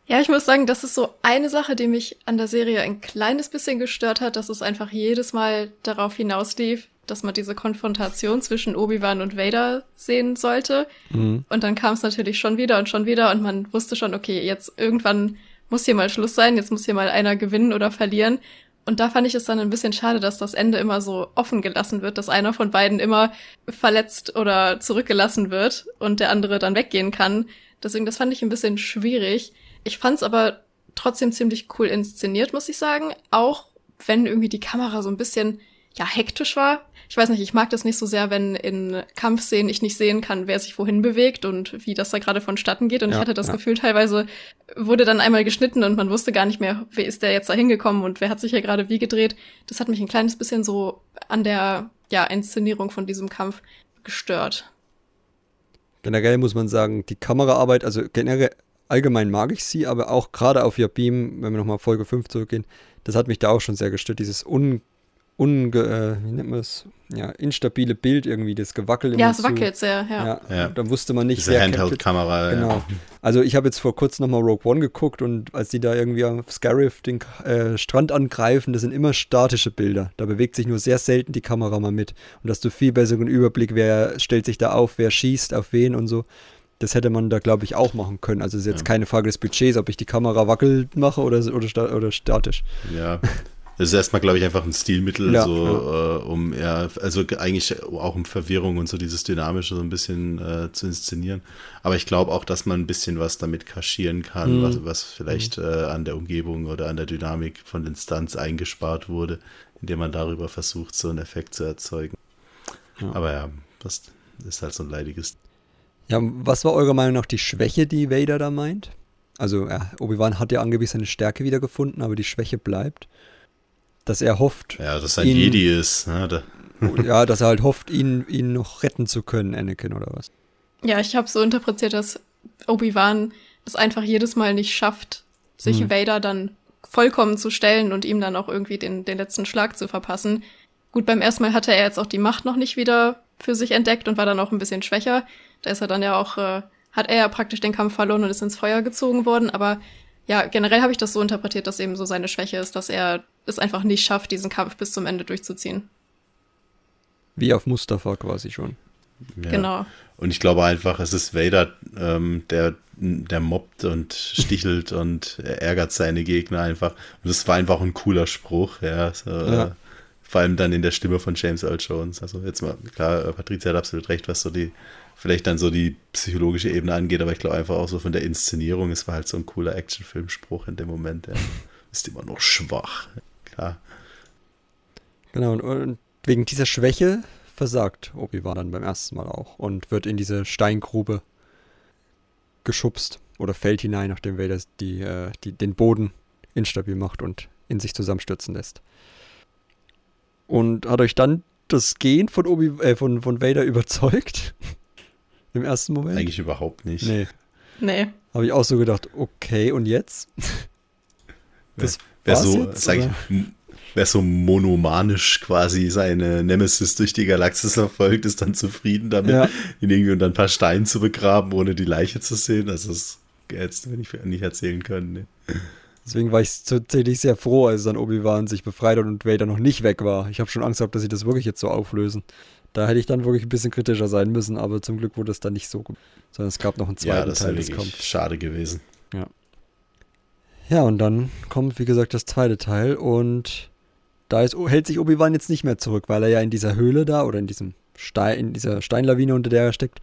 Ja, ich muss sagen, das ist so eine Sache, die mich an der Serie ein kleines bisschen gestört hat, dass es einfach jedes Mal darauf hinauslief, dass man diese Konfrontation zwischen Obi-Wan und Vader sehen sollte. Mhm. Und dann kam es natürlich schon wieder und schon wieder und man wusste schon, okay, jetzt irgendwann muss hier mal Schluss sein, jetzt muss hier mal einer gewinnen oder verlieren. Und da fand ich es dann ein bisschen schade, dass das Ende immer so offen gelassen wird, dass einer von beiden immer verletzt oder zurückgelassen wird und der andere dann weggehen kann. Deswegen, das fand ich ein bisschen schwierig. Ich fand es aber trotzdem ziemlich cool inszeniert, muss ich sagen. Auch wenn irgendwie die Kamera so ein bisschen, ja, hektisch war. Ich weiß nicht, ich mag das nicht so sehr, wenn in Kampfszenen ich nicht sehen kann, wer sich wohin bewegt und wie das da gerade vonstatten geht. Und Ja, ich hatte das ja. Gefühl, teilweise wurde dann einmal geschnitten und man wusste gar nicht mehr, wer ist der jetzt da hingekommen und wer hat sich hier gerade wie gedreht. Das hat mich ein kleines bisschen so an der, ja, Inszenierung von diesem Kampf gestört. Generell muss man sagen, die Kameraarbeit, also generell allgemein mag ich sie, aber auch gerade auf Yabim, wenn wir nochmal Folge 5 zurückgehen, das hat mich da auch schon sehr gestört, dieses un, unge, äh, wie nennt man es, ja, instabile Bild irgendwie, das Gewackel immer Ja, es wackelt sehr, ja. Ja, Ja. dann wusste man nicht, Diese. Handheld-Kamera. Genau. Ja. Also ich habe jetzt vor kurzem nochmal Rogue One geguckt und als die da irgendwie auf Scarif den äh, Strand angreifen, das sind immer statische Bilder. Da bewegt sich nur sehr selten die Kamera mal mit. Und hast du viel besseren Überblick, wer stellt sich da auf, wer schießt, auf wen und so. Das hätte man da, glaube ich, auch machen können. Also es ist jetzt Ja. keine Frage des Budgets, ob ich die Kamera wackelt mache oder, oder, oder statisch. Ja. Das ist erstmal, glaube ich, einfach ein Stilmittel, Ja, so Äh, um ja, also ge- eigentlich auch um Verwirrung und so dieses Dynamische so ein bisschen äh, zu inszenieren. Aber ich glaube auch, dass man ein bisschen was damit kaschieren kann, Mhm. was, was vielleicht äh, an der Umgebung oder an der Dynamik von den Stunts eingespart wurde, indem man darüber versucht, so einen Effekt zu erzeugen. Ja. Aber ja, das ist halt so ein leidiges. Ja, was war eurer Meinung nach die Schwäche, die Vader da meint? Also, ja, Obi-Wan hat ja angeblich seine Stärke wiedergefunden, aber die Schwäche bleibt. Dass er hofft, Ja, dass ein Ihn- Jedi ist. Ne? Da, ja, dass er halt hofft, ihn, ihn noch retten zu können, Anakin oder was. Ja, ich habe so interpretiert, dass Obi-Wan es einfach jedes Mal nicht schafft, sich Hm. Vader dann vollkommen zu stellen und ihm dann auch irgendwie den, den letzten Schlag zu verpassen. Gut, beim ersten Mal hatte er jetzt auch die Macht noch nicht wieder für sich entdeckt und war dann auch ein bisschen schwächer. Da ist er dann ja auch, äh, hat er ja praktisch den Kampf verloren und ist ins Feuer gezogen worden. Aber ja, generell habe ich das so interpretiert, dass eben so seine Schwäche ist, dass er es einfach nicht schafft, diesen Kampf bis zum Ende durchzuziehen. Wie auf Mustafa quasi schon. ja. Genau. Und ich glaube einfach, es ist Vader, ähm, der, der mobbt und stichelt und er ärgert seine Gegner einfach. Und das war einfach ein cooler Spruch, ja. So, Ja. Äh, vor allem dann in der Stimme von James Earl Jones. Also jetzt mal, klar, äh, Patricia hat absolut recht, was so die, vielleicht dann so die psychologische Ebene angeht, aber ich glaube einfach auch so von der Inszenierung, es war halt so ein cooler Actionfilmspruch in dem Moment, ja. Ist immer noch schwach. Klar. Genau, und, und wegen dieser Schwäche versagt Obi-Wan dann beim ersten Mal auch und wird in diese Steingrube geschubst oder fällt hinein, nachdem Vader die, äh, die, den Boden instabil macht und in sich zusammenstürzen lässt. Und hat euch dann das Gehen von, Obi, äh, von, von Vader überzeugt? Im ersten Moment? Eigentlich überhaupt nicht. Nee. Nee. Habe ich auch so gedacht, okay, und jetzt? Das Wer so, jetzt, sag ich, wer so monomanisch quasi seine Nemesis durch die Galaxis verfolgt, ist dann zufrieden damit, Ja. ihn irgendwie unter ein paar Steinen zu begraben, ohne die Leiche zu sehen. Also das hättest du mir nicht, nicht erzählen können. Ne? Deswegen war ich tatsächlich sehr froh, als dann Obi-Wan sich befreit hat und Vader noch nicht weg war. Ich habe schon Angst gehabt, dass sie das wirklich jetzt so auflösen. Da hätte ich dann wirklich ein bisschen kritischer sein müssen, aber zum Glück wurde es dann nicht so gut. Sondern es gab noch einen Ja, zweiten das Teil des wirklich Kampfs. schade gewesen. Ja, und dann kommt, wie gesagt, das zweite Teil und da ist, hält sich Obi-Wan jetzt nicht mehr zurück, weil er ja in dieser Höhle da oder in diesem Stein, in dieser Steinlawine, unter der er steckt.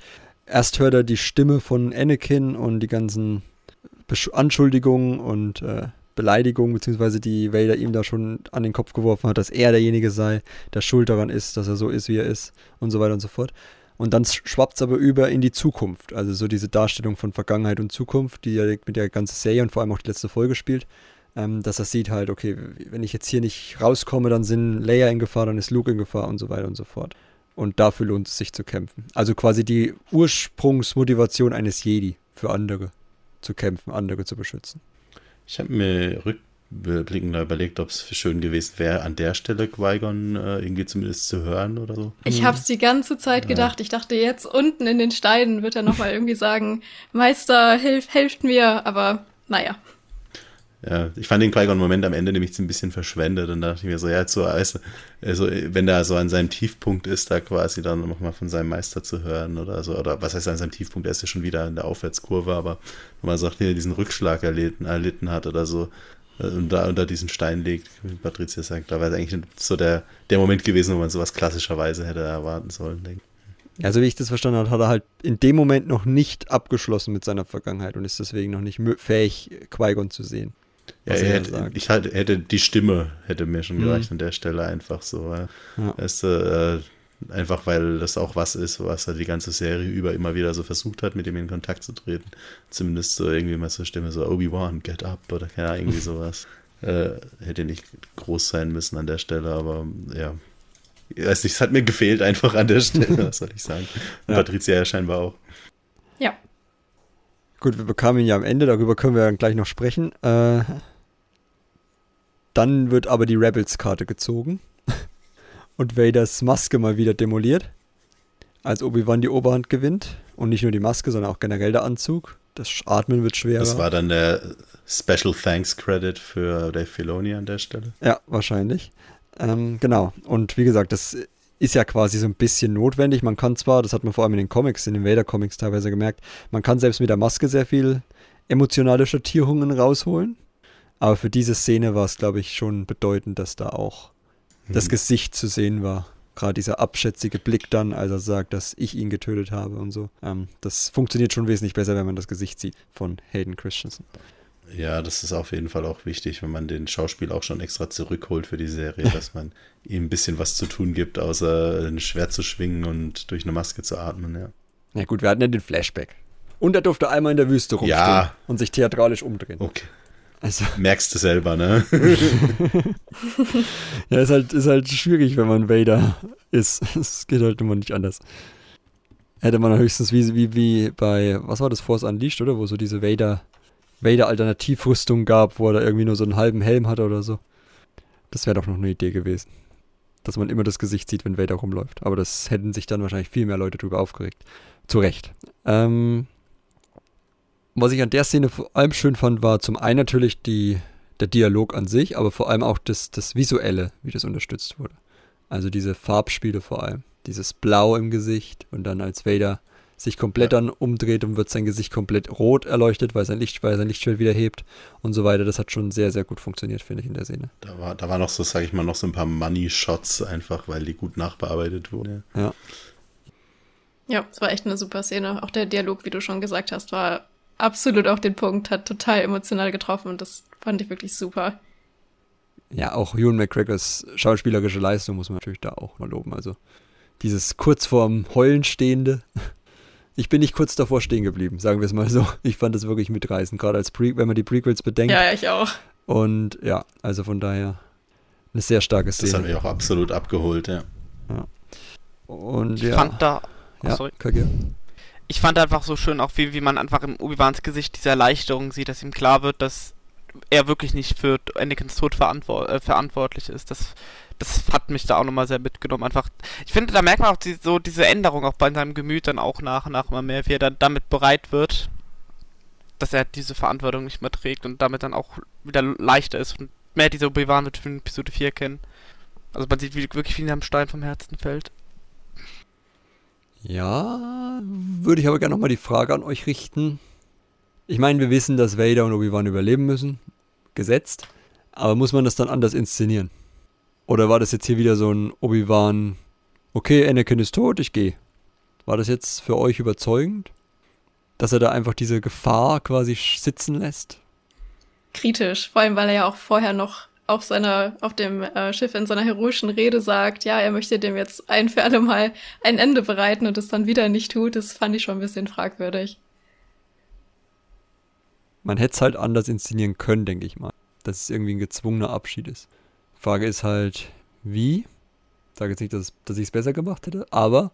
Erst hört er die Stimme von Anakin und die ganzen Besch Anschuldigungen und äh, Beleidigungen, beziehungsweise die Vader ihm da schon an den Kopf geworfen hat, dass er derjenige sei, der schuld daran ist, dass er so ist, wie er ist und so weiter und so fort. Und dann schwappt es aber über in die Zukunft. Also so diese Darstellung von Vergangenheit und Zukunft, die ja mit der ganzen Serie und vor allem auch die letzte Folge spielt. Ähm, dass er sieht halt, okay, wenn ich jetzt hier nicht rauskomme, dann sind Leia in Gefahr, dann ist Luke in Gefahr und so weiter und so fort. Und dafür lohnt es sich zu kämpfen. Also quasi die Ursprungsmotivation eines Jedi für andere zu kämpfen, andere zu beschützen. Ich habe mir rückblickend überlegt, ob es schön gewesen wäre, an der Stelle Qui-Gon äh, irgendwie zumindest zu hören oder so. Ich habe es die ganze Zeit gedacht. Ich dachte, jetzt unten in den Steinen wird er nochmal irgendwie sagen, Meister, hilf, helft mir. Aber naja. Ja, ich fand den Qui-Gon-Moment am Ende nämlich ein bisschen verschwendet und da dachte ich mir so, ja, so, also, also, wenn der so an seinem Tiefpunkt ist, da quasi dann nochmal von seinem Meister zu hören oder so, oder was heißt an seinem Tiefpunkt, er ist ja schon wieder in der Aufwärtskurve, aber wenn man sagt, er diesen Rückschlag erlitten, erlitten hat oder so, da unter diesen Stein legt, wie Patricia sagt, da wäre es eigentlich so der, der Moment gewesen, wo man sowas klassischerweise hätte erwarten sollen, denke ich. Also wie ich das verstanden habe, hat er halt in dem Moment noch nicht abgeschlossen mit seiner Vergangenheit und ist deswegen noch nicht fähig, Qui-Gon zu sehen. Ja, er hätte, ich halt, hätte die Stimme hätte mir schon gereicht mhm. an der Stelle einfach so. Ja. Weißt, äh, einfach weil das auch was ist, was er die ganze Serie über immer wieder so versucht hat, mit ihm in Kontakt zu treten. Zumindest so irgendwie mal so Stimme so Obi-Wan, get up oder keine Ahnung, irgendwie sowas. äh, hätte nicht groß sein müssen an der Stelle, aber ja. Ich weiß nicht, es hat mir gefehlt einfach an der Stelle, was soll ich sagen. Ja. Patricia ja scheinbar auch. Ja. Gut, wir bekamen ihn ja am Ende, darüber können wir dann gleich noch sprechen. Äh, dann wird aber die Rebels-Karte gezogen und Vaders Maske mal wieder demoliert, als Obi-Wan die Oberhand gewinnt. Und nicht nur die Maske, sondern auch generell der Anzug. Das Atmen wird schwerer. Das war dann der Special Thanks Credit für Dave Filoni an der Stelle. Ja, wahrscheinlich. Ähm, genau. Und wie gesagt, das ist ja quasi so ein bisschen notwendig. Man kann zwar, das hat man vor allem in den Comics, in den Vader-Comics teilweise gemerkt, man kann selbst mit der Maske sehr viel emotionale Schattierungen rausholen. Aber für diese Szene war es, glaube ich, schon bedeutend, dass da auch. Das Gesicht zu sehen war. Gerade dieser abschätzige Blick dann, als er sagt, dass ich ihn getötet habe und so. Ähm, das funktioniert schon wesentlich besser, wenn man das Gesicht sieht von Hayden Christensen. Ja, das ist auf jeden Fall auch wichtig, wenn man den Schauspieler auch schon extra zurückholt für die Serie, dass man ihm ein bisschen was zu tun gibt, außer ein Schwert zu schwingen und durch eine Maske zu atmen, ja. Na gut, wir hatten ja den Flashback. Und er durfte einmal in der Wüste rumstehen ja. und sich theatralisch umdrehen. Okay. Also. Merkst du selber, ne? ja, ist halt, ist halt schwierig, wenn man Vader ist. Es geht halt immer nicht anders. Hätte man höchstens wie, wie, wie bei, was war das, Force Unleashed, oder? Wo so diese Vader Vader-Alternativrüstung gab, wo er da irgendwie nur so einen halben Helm hatte oder so. Das wäre doch noch eine Idee gewesen. Dass man immer das Gesicht sieht, wenn Vader rumläuft. Aber das hätten sich dann wahrscheinlich viel mehr Leute drüber aufgeregt. Zu Recht. Ähm, was ich an der Szene vor allem schön fand, war zum einen natürlich die, der Dialog an sich, aber vor allem auch das, das Visuelle, wie das unterstützt wurde. Also diese Farbspiele vor allem. Dieses Blau im Gesicht und dann als Vader sich komplett ja. dann umdreht und wird sein Gesicht komplett rot erleuchtet, weil sein, Licht, weil sein Lichtschwert wieder hebt und so weiter. Das hat schon sehr, sehr gut funktioniert, finde ich, in der Szene. Da war, da war noch so, sage ich mal, noch so ein paar Money-Shots einfach, weil die gut nachbearbeitet wurden. Ja. Ja, es war echt eine super Szene. Auch der Dialog, wie du schon gesagt hast, war absolut auf den Punkt, hat total emotional getroffen und das fand ich wirklich super. Ja, auch Ewan McGregors schauspielerische Leistung muss man natürlich da auch mal loben. Also dieses kurz vorm Heulen stehende, ich bin nicht kurz davor stehen geblieben, sagen wir es mal so. Ich fand das wirklich mitreißend, gerade als Pre wenn man die Prequels bedenkt. Ja, ich auch. Und ja, also von daher eine sehr starke Szene. Das hat mich auch absolut abgeholt, ja. ja. Und ich ja. fand da. Oh, ja, sorry. Ich fand einfach so schön, auch wie, wie man einfach im Obi-Wans Gesicht diese Erleichterung sieht, dass ihm klar wird, dass er wirklich nicht für Anakins Tod verantwort äh, verantwortlich ist. Das das hat mich da auch nochmal sehr mitgenommen. Einfach, ich finde, da merkt man auch die, so diese Änderung auch bei seinem Gemüt dann auch nach und nach immer mehr, wie er dann damit bereit wird, dass er diese Verantwortung nicht mehr trägt und damit dann auch wieder leichter ist und mehr diese Obi-Wan wird in Episode 4 kennen. Also man sieht wie, wirklich, ihm am Stein vom Herzen fällt. Ja, würde ich aber gerne nochmal die Frage an euch richten. Ich meine, wir wissen, dass Vader und Obi-Wan überleben müssen. Gesetzt. Aber muss man das dann anders inszenieren? Oder war das jetzt hier wieder so ein Obi-Wan, okay, Anakin ist tot, ich gehe. War das jetzt für euch überzeugend? Dass er da einfach diese Gefahr quasi sitzen lässt? Kritisch, vor allem weil er ja auch vorher noch auf seiner, auf dem äh, Schiff in seiner heroischen Rede sagt, ja, er möchte dem jetzt ein für alle Mal ein Ende bereiten und es dann wieder nicht tut, das fand ich schon ein bisschen fragwürdig. Man hätte es halt anders inszenieren können, denke ich mal. Dass es irgendwie ein gezwungener Abschied ist. Frage ist halt, wie? Ich sage jetzt nicht, dass, dass ich es besser gemacht hätte, aber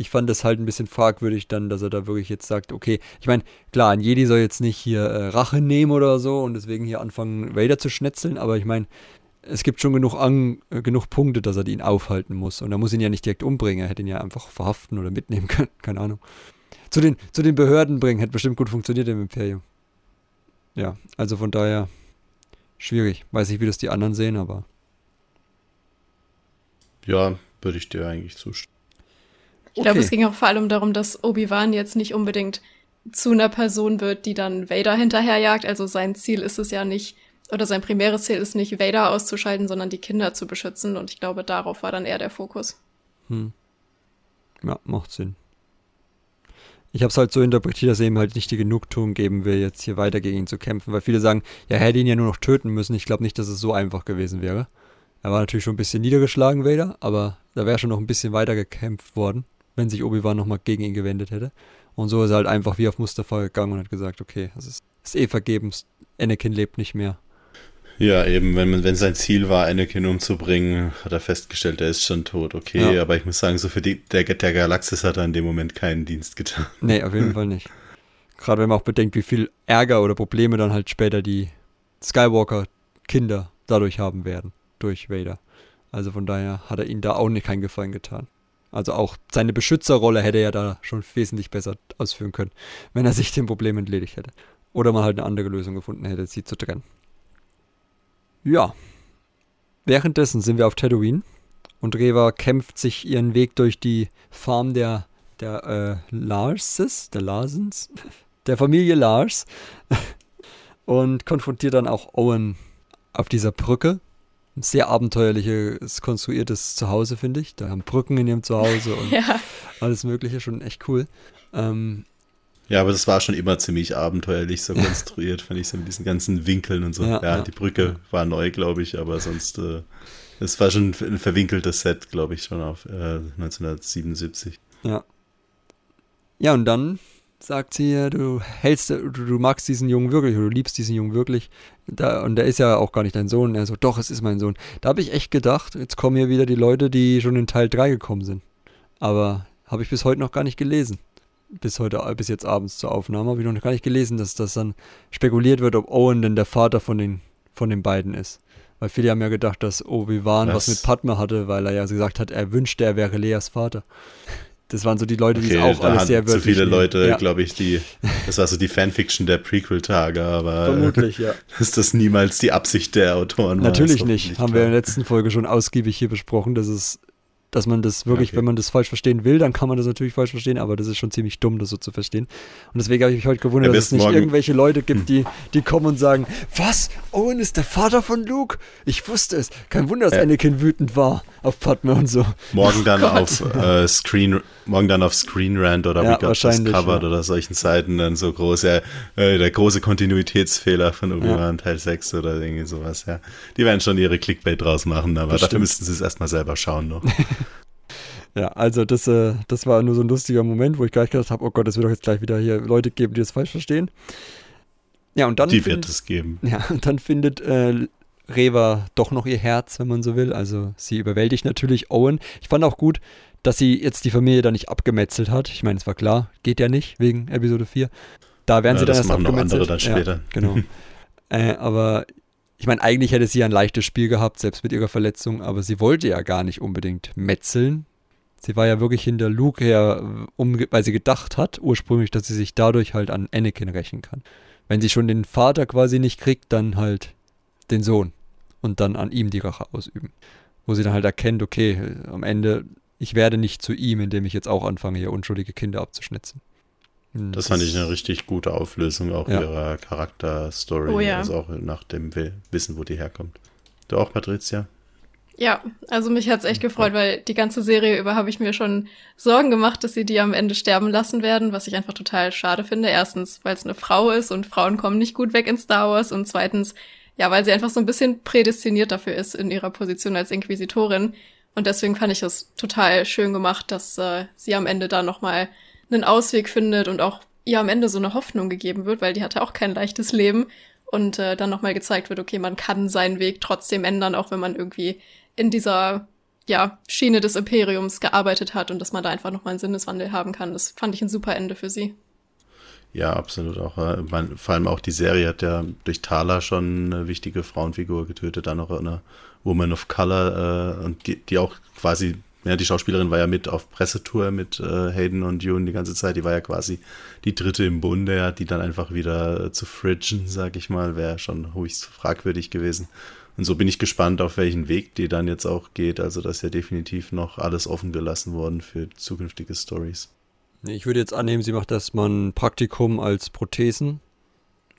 ich fand das halt ein bisschen fragwürdig dann, dass er da wirklich jetzt sagt, okay, ich meine, klar, ein Jedi soll jetzt nicht hier äh, Rache nehmen oder so und deswegen hier anfangen, Vader zu schnetzeln, aber ich meine, es gibt schon genug, an, äh, genug Punkte, dass er ihn aufhalten muss. Und er muss ihn ja nicht direkt umbringen, er hätte ihn ja einfach verhaften oder mitnehmen können, keine Ahnung. Zu den, zu den Behörden bringen, hätte bestimmt gut funktioniert im Imperium. Ja, also von daher schwierig. Weiß nicht, wie das die anderen sehen, aber. Ja, würde ich dir eigentlich zustimmen. Ich glaube, es ging auch vor allem darum, dass Obi-Wan jetzt nicht unbedingt zu einer Person wird, die dann Vader hinterherjagt. Also sein Ziel ist es ja nicht, oder sein primäres Ziel ist nicht, Vader auszuschalten, sondern die Kinder zu beschützen. Und ich glaube, darauf war dann eher der Fokus. Hm. Ja, macht Sinn. Ich habe es halt so interpretiert, dass er ihm halt nicht die Genugtuung geben will, jetzt hier weiter gegen ihn zu kämpfen, weil viele sagen, ja, er hätte ihn ja nur noch töten müssen. Ich glaube nicht, dass es so einfach gewesen wäre. Er war natürlich schon ein bisschen niedergeschlagen, Vader, aber da wäre schon noch ein bisschen weiter gekämpft worden wenn sich Obi-Wan nochmal gegen ihn gewendet hätte. Und so ist er halt einfach wie auf Mustafa gegangen und hat gesagt, okay, das ist, ist eh vergebens, Anakin lebt nicht mehr. Ja, eben, wenn, wenn sein Ziel war, Anakin umzubringen, hat er festgestellt, er ist schon tot, okay, ja. aber ich muss sagen, so für die, der, der Galaxis hat er in dem Moment keinen Dienst getan. Nee, auf jeden Fall nicht. Gerade wenn man auch bedenkt, wie viel Ärger oder Probleme dann halt später die Skywalker-Kinder dadurch haben werden, durch Vader. Also von daher hat er ihnen da auch nicht keinen Gefallen getan. Also auch seine Beschützerrolle hätte er da schon wesentlich besser ausführen können, wenn er sich dem Problem entledigt hätte. Oder man halt eine andere Lösung gefunden hätte, sie zu trennen. Ja. Währenddessen sind wir auf Tatooine und Reva kämpft sich ihren Weg durch die Farm der, der äh, Larses, der Larsens, der Familie Lars und konfrontiert dann auch Owen auf dieser Brücke, ein sehr abenteuerliches, konstruiertes Zuhause, finde ich. Da haben Brücken in ihrem Zuhause und ja. alles Mögliche, schon echt cool. Ähm, ja, aber das war schon immer ziemlich abenteuerlich so konstruiert, fand ich so mit diesen ganzen Winkeln und so. Ja, ja, ja. die Brücke war neu, glaube ich, aber sonst, äh, es war schon ein verwinkeltes Set, glaube ich, schon auf äh, 1977. Ja. Ja, und dann sagt sie ja, du hältst, du, du magst diesen Jungen wirklich, oder du liebst diesen Jungen wirklich. Da, und der ist ja auch gar nicht dein Sohn. Er so, doch, es ist mein Sohn. Da habe ich echt gedacht, jetzt kommen hier wieder die Leute, die schon in Teil 3 gekommen sind. Aber habe ich bis heute noch gar nicht gelesen. Bis heute, bis jetzt abends zur Aufnahme habe ich noch gar nicht gelesen, dass das dann spekuliert wird, ob Owen denn der Vater von den, von den beiden ist. Weil viele haben ja gedacht, dass Obi-Wan was? was mit Padme hatte, weil er ja gesagt hat, er wünschte, er wäre Leas Vater. Das waren so die Leute, die okay, es auch alles sehr wörtlich Zu viele nehmen. Leute, ja. glaube ich, die. Das war so die Fanfiction der Prequel-Tage, aber. Vermutlich, ja. Ist das niemals die Absicht der Autoren? Natürlich nicht. Haben wir in der letzten Folge schon ausgiebig hier besprochen, dass es dass man das wirklich, okay. wenn man das falsch verstehen will, dann kann man das natürlich falsch verstehen, aber das ist schon ziemlich dumm, das so zu verstehen. Und deswegen habe ich mich heute gewundert, dass es nicht irgendwelche Leute gibt, die, die kommen und sagen, was? Owen ist der Vater von Luke? Ich wusste es. Kein Wunder, dass ja. Anakin wütend war auf Padme und so. Morgen dann oh auf äh, Screen, morgen dann auf Screen Rant oder ja, We Got This Covered ja. oder solchen Seiten dann so groß, ja, äh, der große Kontinuitätsfehler von Obi-Wan ja. Teil 6 oder irgendwie sowas, ja. Die werden schon ihre Clickbait draus machen, aber das dafür müssten sie es erstmal selber schauen noch. Ja, also das, äh, das war nur so ein lustiger Moment, wo ich gleich gedacht habe, oh Gott, es wird doch jetzt gleich wieder hier Leute geben, die das falsch verstehen. Ja, und dann. Die wird es geben. Ja, und dann findet äh, Reva doch noch ihr Herz, wenn man so will. Also sie überwältigt natürlich Owen. Ich fand auch gut, dass sie jetzt die Familie da nicht abgemetzelt hat. Ich meine, es war klar, geht ja nicht wegen Episode 4. Da werden ja, sie dann erst abgemetzelt. Noch andere dann später. Ja, genau. äh, aber ich meine, eigentlich hätte sie ein leichtes Spiel gehabt, selbst mit ihrer Verletzung, aber sie wollte ja gar nicht unbedingt metzeln. Sie war ja wirklich hinter Luke her, um, weil sie gedacht hat, ursprünglich, dass sie sich dadurch halt an Anakin rächen kann. Wenn sie schon den Vater quasi nicht kriegt, dann halt den Sohn und dann an ihm die Rache ausüben. Wo sie dann halt erkennt, okay, am Ende, ich werde nicht zu ihm, indem ich jetzt auch anfange, hier unschuldige Kinder abzuschnitzen. Hm, das, das fand ich eine richtig gute Auflösung auch ja. ihrer Charakterstory, oh, ja. also auch nach dem Wissen, wo die herkommt. Du auch, Patricia? Ja, also mich hat's echt gefreut, weil die ganze Serie über habe ich mir schon Sorgen gemacht, dass sie die am Ende sterben lassen werden, was ich einfach total schade finde. Erstens, weil es eine Frau ist und Frauen kommen nicht gut weg in Star Wars und zweitens, ja, weil sie einfach so ein bisschen prädestiniert dafür ist in ihrer Position als Inquisitorin. Und deswegen fand ich es total schön gemacht, dass äh, sie am Ende da nochmal einen Ausweg findet und auch ihr am Ende so eine Hoffnung gegeben wird, weil die hatte auch kein leichtes Leben. Und äh, dann nochmal gezeigt wird, okay, man kann seinen Weg trotzdem ändern, auch wenn man irgendwie in dieser ja, Schiene des Imperiums gearbeitet hat und dass man da einfach nochmal einen Sinneswandel haben kann. Das fand ich ein super Ende für sie. Ja, absolut auch. Man, vor allem auch die Serie hat ja durch Thala schon eine wichtige Frauenfigur getötet, dann noch eine Woman of Color äh, und die, die, auch quasi, ja, die Schauspielerin war ja mit auf Pressetour mit äh, Hayden und June die ganze Zeit. Die war ja quasi die dritte im Bunde, ja, die dann einfach wieder äh, zu fridgen, sag ich mal, wäre schon höchst fragwürdig gewesen. Und so bin ich gespannt, auf welchen Weg die dann jetzt auch geht. Also, das ist ja definitiv noch alles offen gelassen worden für zukünftige Stories. Ich würde jetzt annehmen, sie macht erstmal ein Praktikum als Prothesen.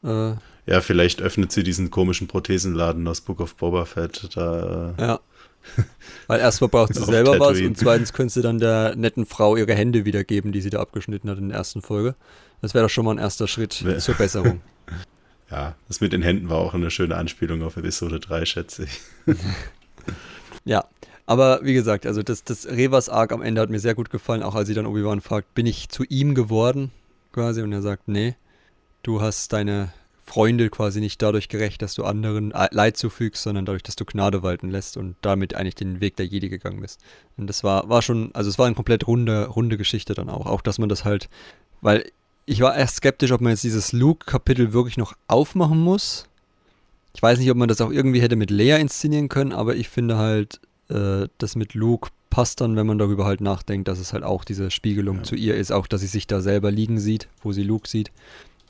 Äh, ja, vielleicht öffnet sie diesen komischen Prothesenladen aus Book of Boba Fett. Da, äh, ja. Weil erstmal braucht sie selber was und zweitens könnte sie dann der netten Frau ihre Hände wiedergeben, die sie da abgeschnitten hat in der ersten Folge. Das wäre doch schon mal ein erster Schritt zur Besserung. Ja, das mit den Händen war auch eine schöne Anspielung auf Episode 3, schätze ich. ja, aber wie gesagt, also das, das Revas Arc am Ende hat mir sehr gut gefallen, auch als sie dann Obi-Wan fragt, bin ich zu ihm geworden? Quasi. Und er sagt, nee, du hast deine Freunde quasi nicht dadurch gerecht, dass du anderen Leid zufügst, sondern dadurch, dass du Gnade walten lässt und damit eigentlich den Weg der Jedi gegangen bist. Und das war, war schon, also es war eine komplett runde, runde Geschichte dann auch. Auch, dass man das halt, weil ich war erst skeptisch, ob man jetzt dieses Luke-Kapitel wirklich noch aufmachen muss. Ich weiß nicht, ob man das auch irgendwie hätte mit Leia inszenieren können, aber ich finde halt, äh, das mit Luke passt dann, wenn man darüber halt nachdenkt, dass es halt auch diese Spiegelung ja. zu ihr ist, auch dass sie sich da selber liegen sieht, wo sie Luke sieht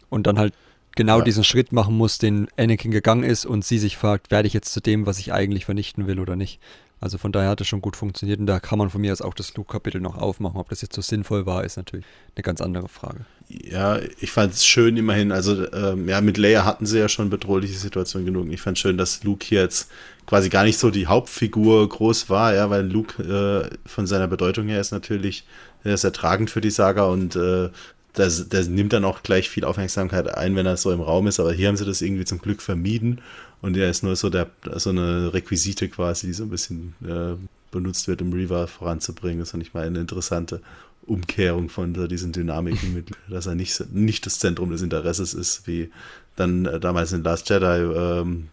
und dann halt genau ja. diesen Schritt machen muss, den Anakin gegangen ist und sie sich fragt, werde ich jetzt zu dem, was ich eigentlich vernichten will oder nicht. Also von daher hat es schon gut funktioniert und da kann man von mir aus auch das Luke-Kapitel noch aufmachen. Ob das jetzt so sinnvoll war, ist natürlich eine ganz andere Frage. Ja, ich fand es schön immerhin. Also ähm, ja, mit Leia hatten sie ja schon bedrohliche Situationen genug. Ich fand schön, dass Luke hier jetzt quasi gar nicht so die Hauptfigur groß war, ja, weil Luke äh, von seiner Bedeutung her ist natürlich er ist ertragend für die Saga und äh, das, das nimmt dann auch gleich viel Aufmerksamkeit ein, wenn er so im Raum ist. Aber hier haben sie das irgendwie zum Glück vermieden und er ist nur so, der, so eine Requisite quasi, die so ein bisschen äh, benutzt wird, um Reaver voranzubringen. Das fand ich mal eine interessante Umkehrung von so diesen Dynamiken, mit, dass er nicht, nicht das Zentrum des Interesses ist, wie dann äh, damals in Last Jedi, ähm,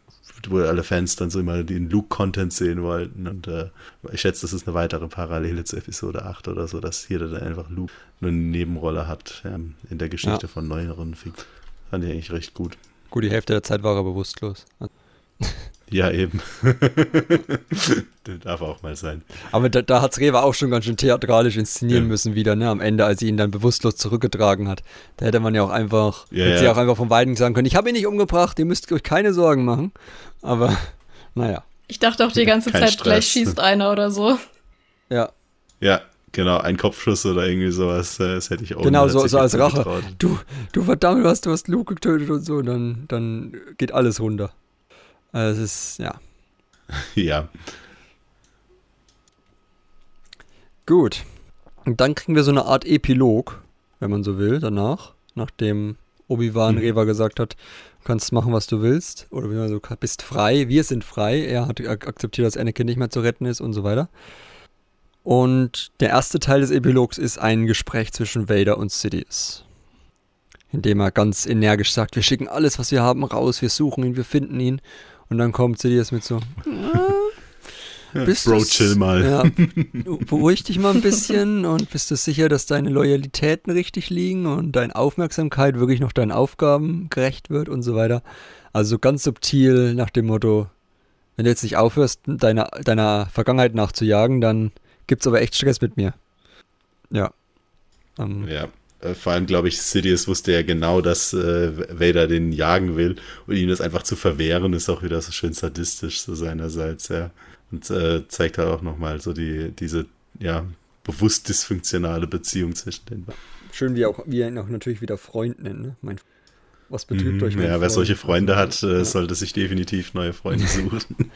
wo alle Fans dann so immer den Luke-Content sehen wollten. Und äh, ich schätze, das ist eine weitere Parallele zu Episode 8 oder so, dass hier dann einfach Luke eine Nebenrolle hat ja, in der Geschichte ja. von neueren Figuren. Fand ich eigentlich recht gut. Gut, die Hälfte der Zeit war er bewusstlos. Ja, eben. das darf auch mal sein. Aber da, da hat Rewe auch schon ganz schön theatralisch inszenieren ja. müssen wieder, ne? Am Ende, als sie ihn dann bewusstlos zurückgetragen hat. Da hätte man ja auch einfach, ja, hätte ja. sie auch einfach von Weiden sagen können, ich habe ihn nicht umgebracht, ihr müsst euch keine Sorgen machen. Aber, naja. Ich dachte auch die ganze Kein Zeit, Stress. gleich schießt einer oder so. Ja. Ja, Genau, ein Kopfschuss oder irgendwie sowas, äh, das hätte ich auch Genau, so, so als Rache. Du, du verdammt, du hast, du hast Luke getötet und so, dann, dann geht alles runter. Also es ist, ja. ja. Gut. Und dann kriegen wir so eine Art Epilog, wenn man so will, danach, nachdem Obi-Wan mhm. Reva gesagt hat, du kannst machen, was du willst, oder wie man so bist frei, wir sind frei, er hat akzeptiert, dass Anakin nicht mehr zu retten ist und so weiter. Und der erste Teil des Epilogs ist ein Gespräch zwischen Vader und Sidious. In dem er ganz energisch sagt, wir schicken alles, was wir haben, raus, wir suchen ihn, wir finden ihn. Und dann kommt Sidious mit so, bist Bro, chill mal. Ja, beruhig dich mal ein bisschen und bist du sicher, dass deine Loyalitäten richtig liegen und deine Aufmerksamkeit wirklich noch deinen Aufgaben gerecht wird und so weiter. Also ganz subtil nach dem Motto, wenn du jetzt nicht aufhörst, deiner, deiner Vergangenheit nachzujagen, dann gibt's aber echt Stress mit mir. Ja. Ähm, ja. Äh, vor allem, glaube ich, Sidious wusste ja genau, dass äh, Vader den jagen will und ihm das einfach zu verwehren, ist auch wieder so schön sadistisch so seinerseits, ja. Und äh, zeigt halt auch nochmal so die, diese, ja, bewusst dysfunktionale Beziehung zwischen den beiden. Schön, wie, auch, wie er ihn auch natürlich wieder Freund nennt, ne? Mein, was betrübt mm, euch Ja, wer solche Freunde hat, äh, ja. sollte sich definitiv neue Freunde suchen.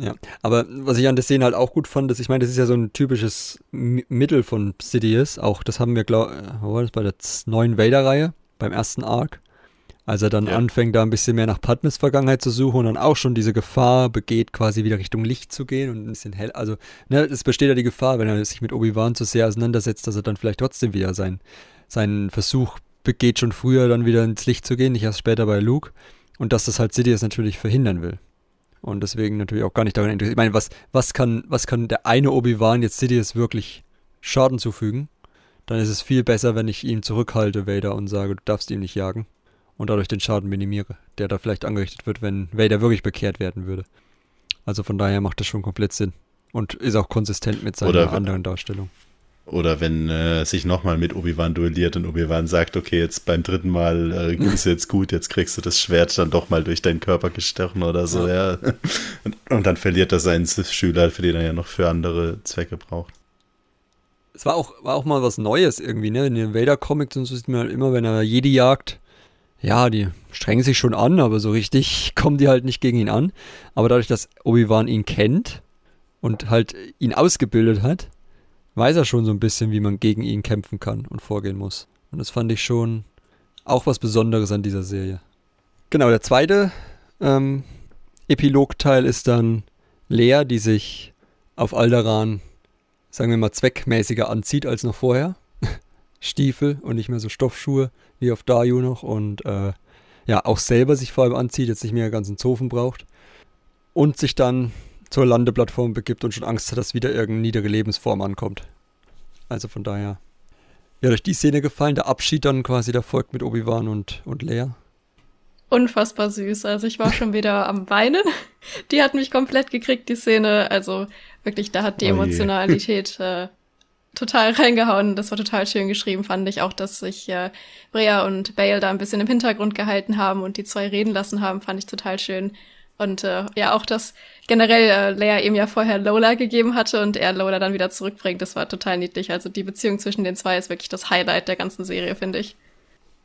Ja, aber was ich an der Szene halt auch gut fand, ist, ich meine, das ist ja so ein typisches M Mittel von Sidious. Auch das haben wir, glaube ich, wo war das bei der neuen Vader-Reihe, beim ersten Arc, Als er dann Ja. anfängt, da ein bisschen mehr nach Padmes Vergangenheit zu suchen und dann auch schon diese Gefahr begeht, quasi wieder Richtung Licht zu gehen und ein bisschen hell. Also, ne, es besteht ja die Gefahr, wenn er sich mit Obi-Wan zu sehr auseinandersetzt, dass er dann vielleicht trotzdem wieder sein, seinen Versuch begeht, schon früher dann wieder ins Licht zu gehen, nicht erst später bei Luke. Und dass das halt Sidious natürlich verhindern will. Und deswegen natürlich auch gar nicht daran interessiert. Ich meine, was, was, kann, was kann der eine Obi-Wan jetzt Sidious wirklich Schaden zufügen? Dann ist es viel besser, wenn ich ihn zurückhalte, Vader, und sage, du darfst ihn nicht jagen. Und dadurch den Schaden minimiere, der da vielleicht angerichtet wird, wenn Vader wirklich bekehrt werden würde. Also von daher macht das schon komplett Sinn. Und ist auch konsistent mit seiner Oder- anderen Darstellung. Oder wenn äh, sich nochmal mit Obi-Wan duelliert und Obi-Wan sagt, okay, jetzt beim dritten Mal äh, ist jetzt gut, jetzt kriegst du das Schwert dann doch mal durch deinen Körper gestochen oder so, ja. Und, und dann verliert er seinen Sith-Schüler, für den er ja noch für andere Zwecke braucht. Es war auch, war auch mal was Neues irgendwie, ne? In den Vader-Comics und so sieht man halt immer, wenn er Jedi jagt, ja, die strengen sich schon an, aber so richtig kommen die halt nicht gegen ihn an. Aber dadurch, dass Obi-Wan ihn kennt und halt ihn ausgebildet hat, weiß er schon so ein bisschen, wie man gegen ihn kämpfen kann und vorgehen muss. Und das fand ich schon auch was Besonderes an dieser Serie. Genau, der zweite ähm, Epilogteil ist dann Lea, die sich auf Alderaan, sagen wir mal, zweckmäßiger anzieht als noch vorher. Stiefel und nicht mehr so Stoffschuhe wie auf Dayu noch und äh, ja, auch selber sich vor allem anzieht, jetzt nicht mehr ganz einen Zofen braucht und sich dann zur Landeplattform begibt und schon Angst hat, dass wieder irgendeine niedere Lebensform ankommt. Also von daher, ja, durch die Szene gefallen, der Abschied dann quasi, der folgt mit Obi-Wan und, und Lea. Unfassbar süß. Also ich war schon wieder am Weinen. Die hat mich komplett gekriegt, die Szene. Also wirklich, da hat die Oh. Emotionalität äh, total reingehauen. Das war total schön geschrieben, fand ich. Auch, dass sich äh, Brea und Bale da ein bisschen im Hintergrund gehalten haben und die zwei reden lassen haben, fand ich total schön. Und äh, ja, auch, dass generell äh, Leia ihm ja vorher Lola gegeben hatte und er Lola dann wieder zurückbringt, das war total niedlich. Also die Beziehung zwischen den zwei ist wirklich das Highlight der ganzen Serie, finde ich.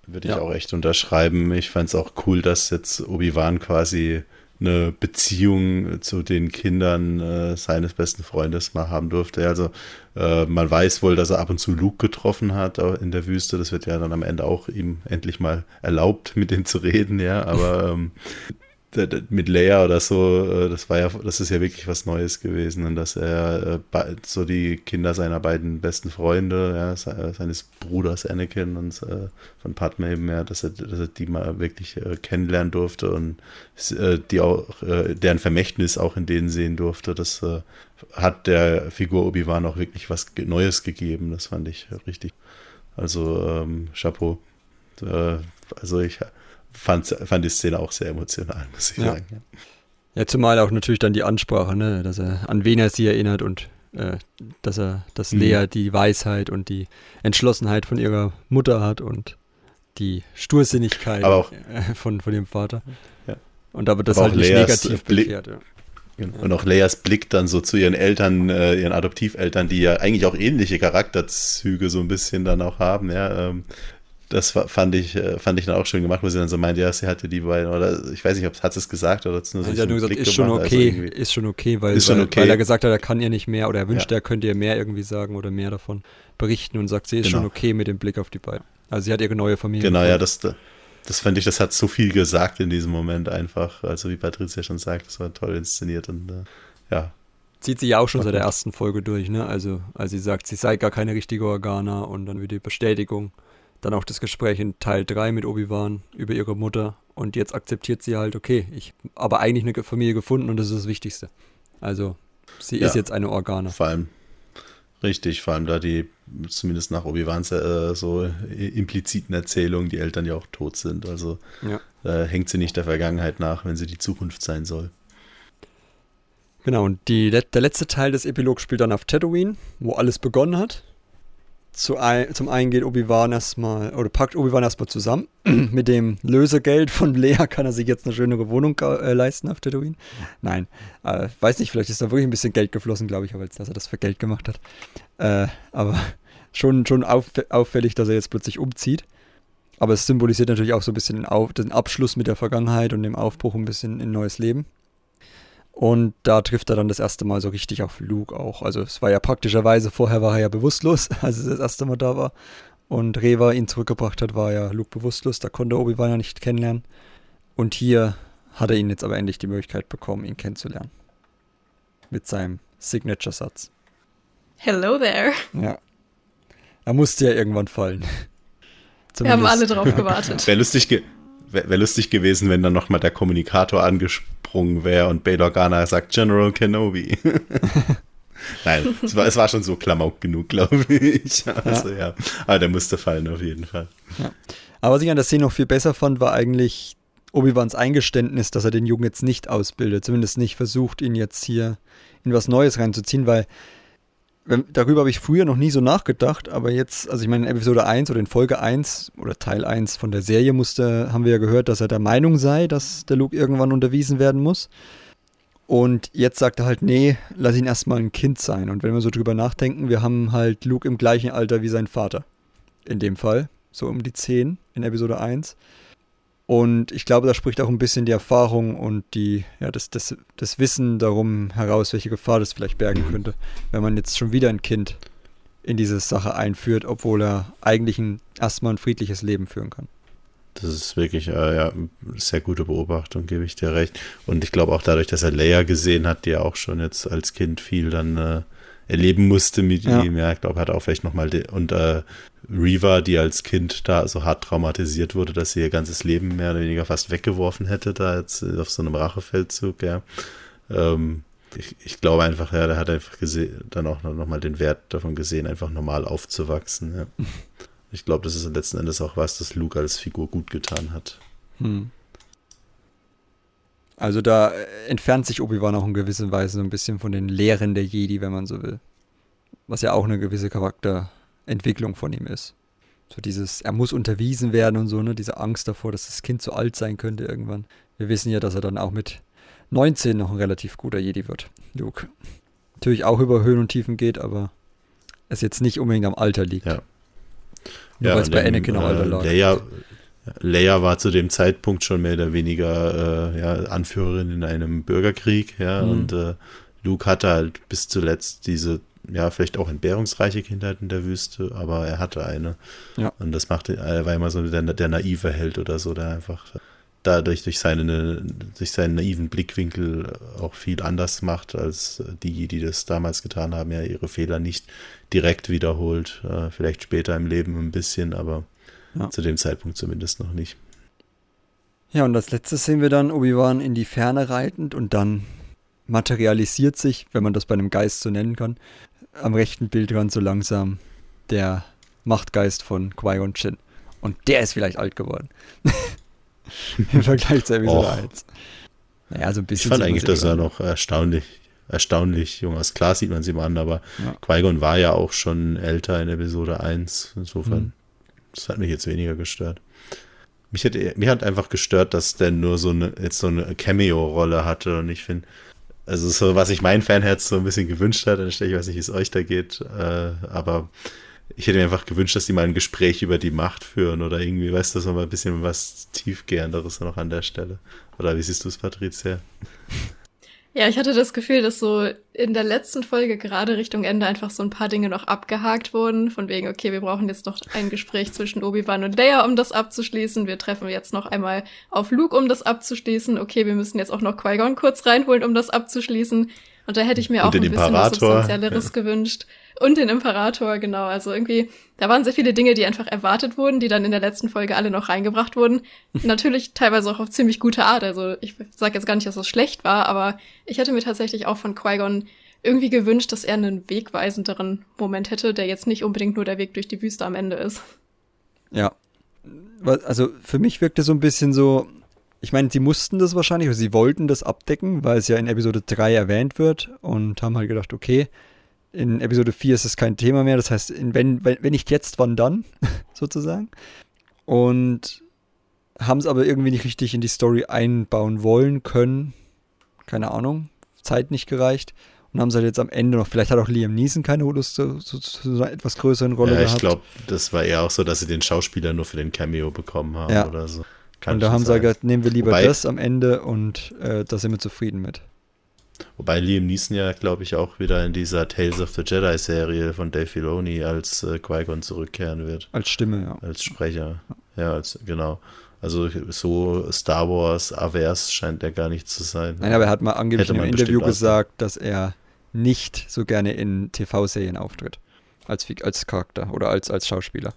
Würde ich Ja. auch echt unterschreiben. Ich fand es auch cool, dass jetzt Obi-Wan quasi eine Beziehung zu den Kindern äh, seines besten Freundes mal haben durfte. Also äh, man weiß wohl, dass er ab und zu Luke getroffen hat in der Wüste. Das wird ja dann am Ende auch ihm endlich mal erlaubt, mit dem zu reden, ja. Aber ähm, mit Leia oder so, äh, das war ja, das ist ja wirklich was Neues gewesen und dass er äh, so die Kinder seiner beiden besten Freunde, ja, se- seines Bruders Anakin und äh, von Padme eben, ja, dass er, dass er die mal wirklich kennenlernen durfte und die auch, deren Vermächtnis auch in denen sehen durfte, das hat der Figur Obi-Wan auch wirklich was Neues gegeben, das fand ich richtig. Also ähm, Chapeau. Also ich fand, fand die Szene auch sehr emotional, muss ich Ja. sagen. Ja. Ja, zumal auch natürlich dann die Ansprache, ne, dass er an wen er sie erinnert und äh, dass er, dass Mhm. Lea die Weisheit und die Entschlossenheit von ihrer Mutter hat und die Stursinnigkeit Aber auch- von, von ihrem Vater. Ja. Und da wird das Aber halt auch nicht Leas negativ Blick- bekehrt. Ja. Genau. Und auch Leias Blick dann so zu ihren Eltern, äh, ihren Adoptiveltern, die ja eigentlich auch ähnliche Charakterzüge so ein bisschen dann auch haben, ja. Ähm, das fand ich, äh, fand ich dann auch schön gemacht, wo sie dann so meint, ja, sie hatte die beiden, oder ich weiß nicht, ob hat sie es gesagt oder nur so Also er hat nur gesagt, Blick ist schon gemacht, also okay, irgendwie- ist schon okay, weil, schon weil, okay. weil er gesagt hat, er kann ihr nicht mehr oder er wünscht, Ja. er könnte ihr mehr irgendwie sagen oder mehr davon berichten und sagt, sie ist schon Genau. okay mit dem Blick auf die beiden. Also sie hat ihre neue Familie. Genau, ja, das, das fand ich, das hat so viel gesagt in diesem Moment einfach. Also wie Patricia schon sagt, das war toll inszeniert und äh, ja, Zieht sie ja auch schon seit der ersten Folge durch, ne? Also, als sie sagt, sie sei gar keine richtige Organa und dann wieder die Bestätigung. Dann auch das Gespräch in Teil 3 mit Obi-Wan über ihre Mutter. Und jetzt akzeptiert sie halt, okay, ich aber eigentlich eine Familie gefunden und das ist das Wichtigste. Also, sie Ja. ist jetzt eine Organa. vor allem richtig, vor allem da die, zumindest nach Obi-Wans äh, so impliziten Erzählungen, die Eltern ja auch tot sind. Also Ja. da hängt sie nicht der Vergangenheit nach, wenn sie die Zukunft sein soll. Genau, und die, der letzte Teil des Epilogs spielt dann auf Tatooine, wo alles begonnen hat. Zu ein, zum einen geht Obi-Wan erstmal, oder packt Obi-Wan erstmal zusammen. Mit dem Lösegeld von Lea kann er sich jetzt eine schönere Wohnung äh, leisten auf Tatooine. Nein, äh, weiß nicht, vielleicht ist da wirklich ein bisschen Geld geflossen, glaube ich, aber als dass er das für Geld gemacht hat. Äh, aber schon, schon auff auffällig, dass er jetzt plötzlich umzieht. Aber es symbolisiert natürlich auch so ein bisschen den, Auf den Abschluss mit der Vergangenheit und dem Aufbruch ein bisschen in neues Leben. Und da trifft er dann das erste Mal so richtig auf Luke auch. Also es war ja praktischerweise, vorher war er ja bewusstlos, als er das erste Mal da war. und Reva ihn zurückgebracht hat, war ja Luke bewusstlos. Da konnte Obi-Wan ja nicht kennenlernen. Und hier hat er ihn jetzt aber endlich die Möglichkeit bekommen, ihn kennenzulernen. Mit seinem Signature-Satz. Hello there. Ja. Er musste ja irgendwann fallen. Wir haben alle drauf gewartet. Wäre lustig, ge wär, wär lustig gewesen, wenn dann nochmal der Kommunikator angesprungen wäre und Bail Organa sagt General Kenobi. Nein, es war, es war, schon so Klamauk genug, glaube ich. Also ja. ja. Aber der musste fallen auf jeden Fall. Ja. Aber was ich an der Szene noch viel besser fand, war eigentlich Obi-Wans Eingeständnis, dass er den Jungen jetzt nicht ausbildet. Zumindest nicht versucht, ihn jetzt hier in was Neues reinzuziehen, weil darüber habe ich früher noch nie so nachgedacht, aber jetzt, also ich meine, in Episode 1 oder in Folge 1 oder Teil 1 von der Serie musste, haben wir ja gehört, dass er der Meinung sei, dass der Luke irgendwann unterwiesen werden muss. Und jetzt sagt er halt, nee, lass ihn erstmal ein Kind sein. Und wenn wir so drüber nachdenken, wir haben halt Luke im gleichen Alter wie sein Vater. In dem Fall, so um die 10 in Episode 1. Und ich glaube, da spricht auch ein bisschen die Erfahrung und die, ja, das, das, das Wissen darum heraus, welche Gefahr das vielleicht bergen könnte, wenn man jetzt schon wieder ein Kind in diese Sache einführt, obwohl er eigentlich ein, erstmal ein friedliches Leben führen kann. Das ist wirklich äh, ja, sehr gute Beobachtung, gebe ich dir recht. Und ich glaube auch dadurch, dass er Leia gesehen hat, die ja auch schon jetzt als Kind viel dann äh, erleben musste mit ja. ihm. Ja, ich glaube, hat auch vielleicht nochmal und äh, Reva, die als Kind da so hart traumatisiert wurde, dass sie ihr ganzes Leben mehr oder weniger fast weggeworfen hätte, da jetzt auf so einem Rachefeldzug, ja. Ähm, ich, ich, glaube einfach, ja, der hat einfach gesehen, dann auch nochmal den Wert davon gesehen, einfach normal aufzuwachsen, ja. Ich glaube, das ist letzten Endes auch was, das Luke als Figur gut getan hat. Hm. Also da entfernt sich Obi-Wan auch in gewisser Weise so ein bisschen von den Lehren der Jedi, wenn man so will. Was ja auch eine gewisse Charakterentwicklung von ihm ist. So dieses, er muss unterwiesen werden und so, ne? Diese Angst davor, dass das Kind zu alt sein könnte irgendwann. Wir wissen ja, dass er dann auch mit 19 noch ein relativ guter Jedi wird, Luke. Natürlich auch über Höhen und Tiefen geht, aber es jetzt nicht unbedingt am Alter liegt. Ja. Nur ja, weil es bei Anakin am Alter lag. Leia, Leia war zu dem Zeitpunkt schon mehr oder weniger äh, ja, Anführerin in einem Bürgerkrieg, ja, mhm. und äh, Luke hatte halt bis zuletzt diese, ja, vielleicht auch entbehrungsreiche Kindheit in der Wüste, aber er hatte eine. Ja. Und das machte, er war immer so der, der naive Held oder so, der einfach dadurch durch, seine, durch seinen naiven Blickwinkel auch viel anders macht als die, die das damals getan haben, ja ihre Fehler nicht direkt wiederholt, äh, vielleicht später im Leben ein bisschen, aber ja. zu dem Zeitpunkt zumindest noch nicht. Ja, und als letztes sehen wir dann Obi-Wan in die Ferne reitend und dann materialisiert sich, wenn man das bei einem Geist so nennen kann, am rechten Bildrand so langsam der Machtgeist von Qui-Gon Jinn. Und der ist vielleicht alt geworden. Im Vergleich zu Episode 1. Naja, so ein bisschen. Ich fand eigentlich, dass er noch erstaunlich, erstaunlich jung ist. Klar sieht man sie mal an, aber ja. Qui-Gon war ja auch schon älter in Episode 1. Insofern, mhm. das hat mich jetzt weniger gestört. Mich hat, mich hat einfach gestört, dass der nur so eine, jetzt so eine Cameo-Rolle hatte und ich finde, also so, was sich mein Fanherz so ein bisschen gewünscht hat, ich weiß nicht, wie es euch da geht, äh, aber ich hätte mir einfach gewünscht, dass die mal ein Gespräch über die Macht führen oder irgendwie, weißt du, so mal ein bisschen was tiefgehenderes noch an der Stelle. Oder wie siehst du es, Patricia? Ja, ich hatte das Gefühl, dass so in der letzten Folge gerade Richtung Ende einfach so ein paar Dinge noch abgehakt wurden. Von wegen, okay, wir brauchen jetzt noch ein Gespräch zwischen Obi-Wan und Leia, um das abzuschließen. Wir treffen jetzt noch einmal auf Luke, um das abzuschließen. Okay, wir müssen jetzt auch noch Qui-Gon kurz reinholen, um das abzuschließen. Und da hätte ich mir und auch ein bisschen Imperator. was Substanzielleres ja. gewünscht. Und den Imperator, genau. Also irgendwie, da waren sehr viele Dinge, die einfach erwartet wurden, die dann in der letzten Folge alle noch reingebracht wurden. Natürlich teilweise auch auf ziemlich gute Art. Also ich sage jetzt gar nicht, dass das schlecht war, aber ich hätte mir tatsächlich auch von Qui-Gon irgendwie gewünscht, dass er einen wegweisenderen Moment hätte, der jetzt nicht unbedingt nur der Weg durch die Wüste am Ende ist. Ja. Also für mich wirkte so ein bisschen so, ich meine, sie mussten das wahrscheinlich, oder sie wollten das abdecken, weil es ja in Episode 3 erwähnt wird und haben halt gedacht, okay, in Episode 4 ist es kein Thema mehr. Das heißt, in, wenn, wenn, wenn nicht jetzt, wann dann, sozusagen. Und haben es aber irgendwie nicht richtig in die Story einbauen wollen können. Keine Ahnung, Zeit nicht gereicht. Und haben sie halt jetzt am Ende noch, vielleicht hat auch Liam Neeson keine Lust zu, zu, zu einer etwas größeren Rolle ja, ich glaube, das war eher auch so, dass sie den Schauspieler nur für den Cameo bekommen haben ja. oder so. Kann und da haben sie gesagt, nehmen wir lieber Wobei, das am Ende und äh, da sind wir zufrieden mit. Wobei Liam Neeson ja, glaube ich, auch wieder in dieser Tales of the Jedi-Serie von Dave Filoni als äh, Qui-Gon zurückkehren wird. Als Stimme, ja. Als Sprecher. Ja, als, genau. Also so Star Wars avers scheint er gar nicht zu sein. Nein, aber er hat mal angeblich in einem Interview gesagt, dass er nicht so gerne in TV-Serien auftritt. Als, als Charakter oder als, als Schauspieler.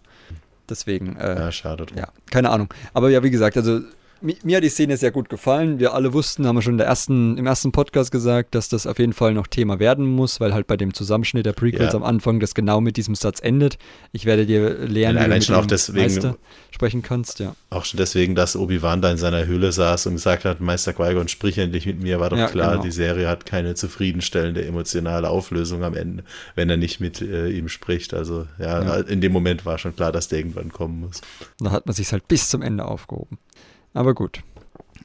Deswegen, äh, Ja, schade drum. Ja, keine Ahnung. Aber ja, wie gesagt, also mi- mir hat die Szene sehr gut gefallen. Wir alle wussten, haben wir schon ersten, im ersten Podcast gesagt, dass das auf jeden Fall noch Thema werden muss, weil halt bei dem Zusammenschnitt der Prequels Ja. am Anfang das genau mit diesem Satz endet. Ich werde dir lernen, wie du schon auch dem deswegen- Meister sprechen kannst, ja. Auch schon deswegen, dass Obi-Wan da in seiner Höhle saß und gesagt hat, Meister Qui-Gon, sprich endlich mit mir, war doch Ja, klar, genau. die Serie hat keine zufriedenstellende emotionale Auflösung am Ende, wenn er nicht mit äh, ihm spricht. Also ja, Ja. in dem Moment war schon klar, dass der irgendwann kommen muss. Da hat man sich halt bis zum Ende aufgehoben. Aber gut.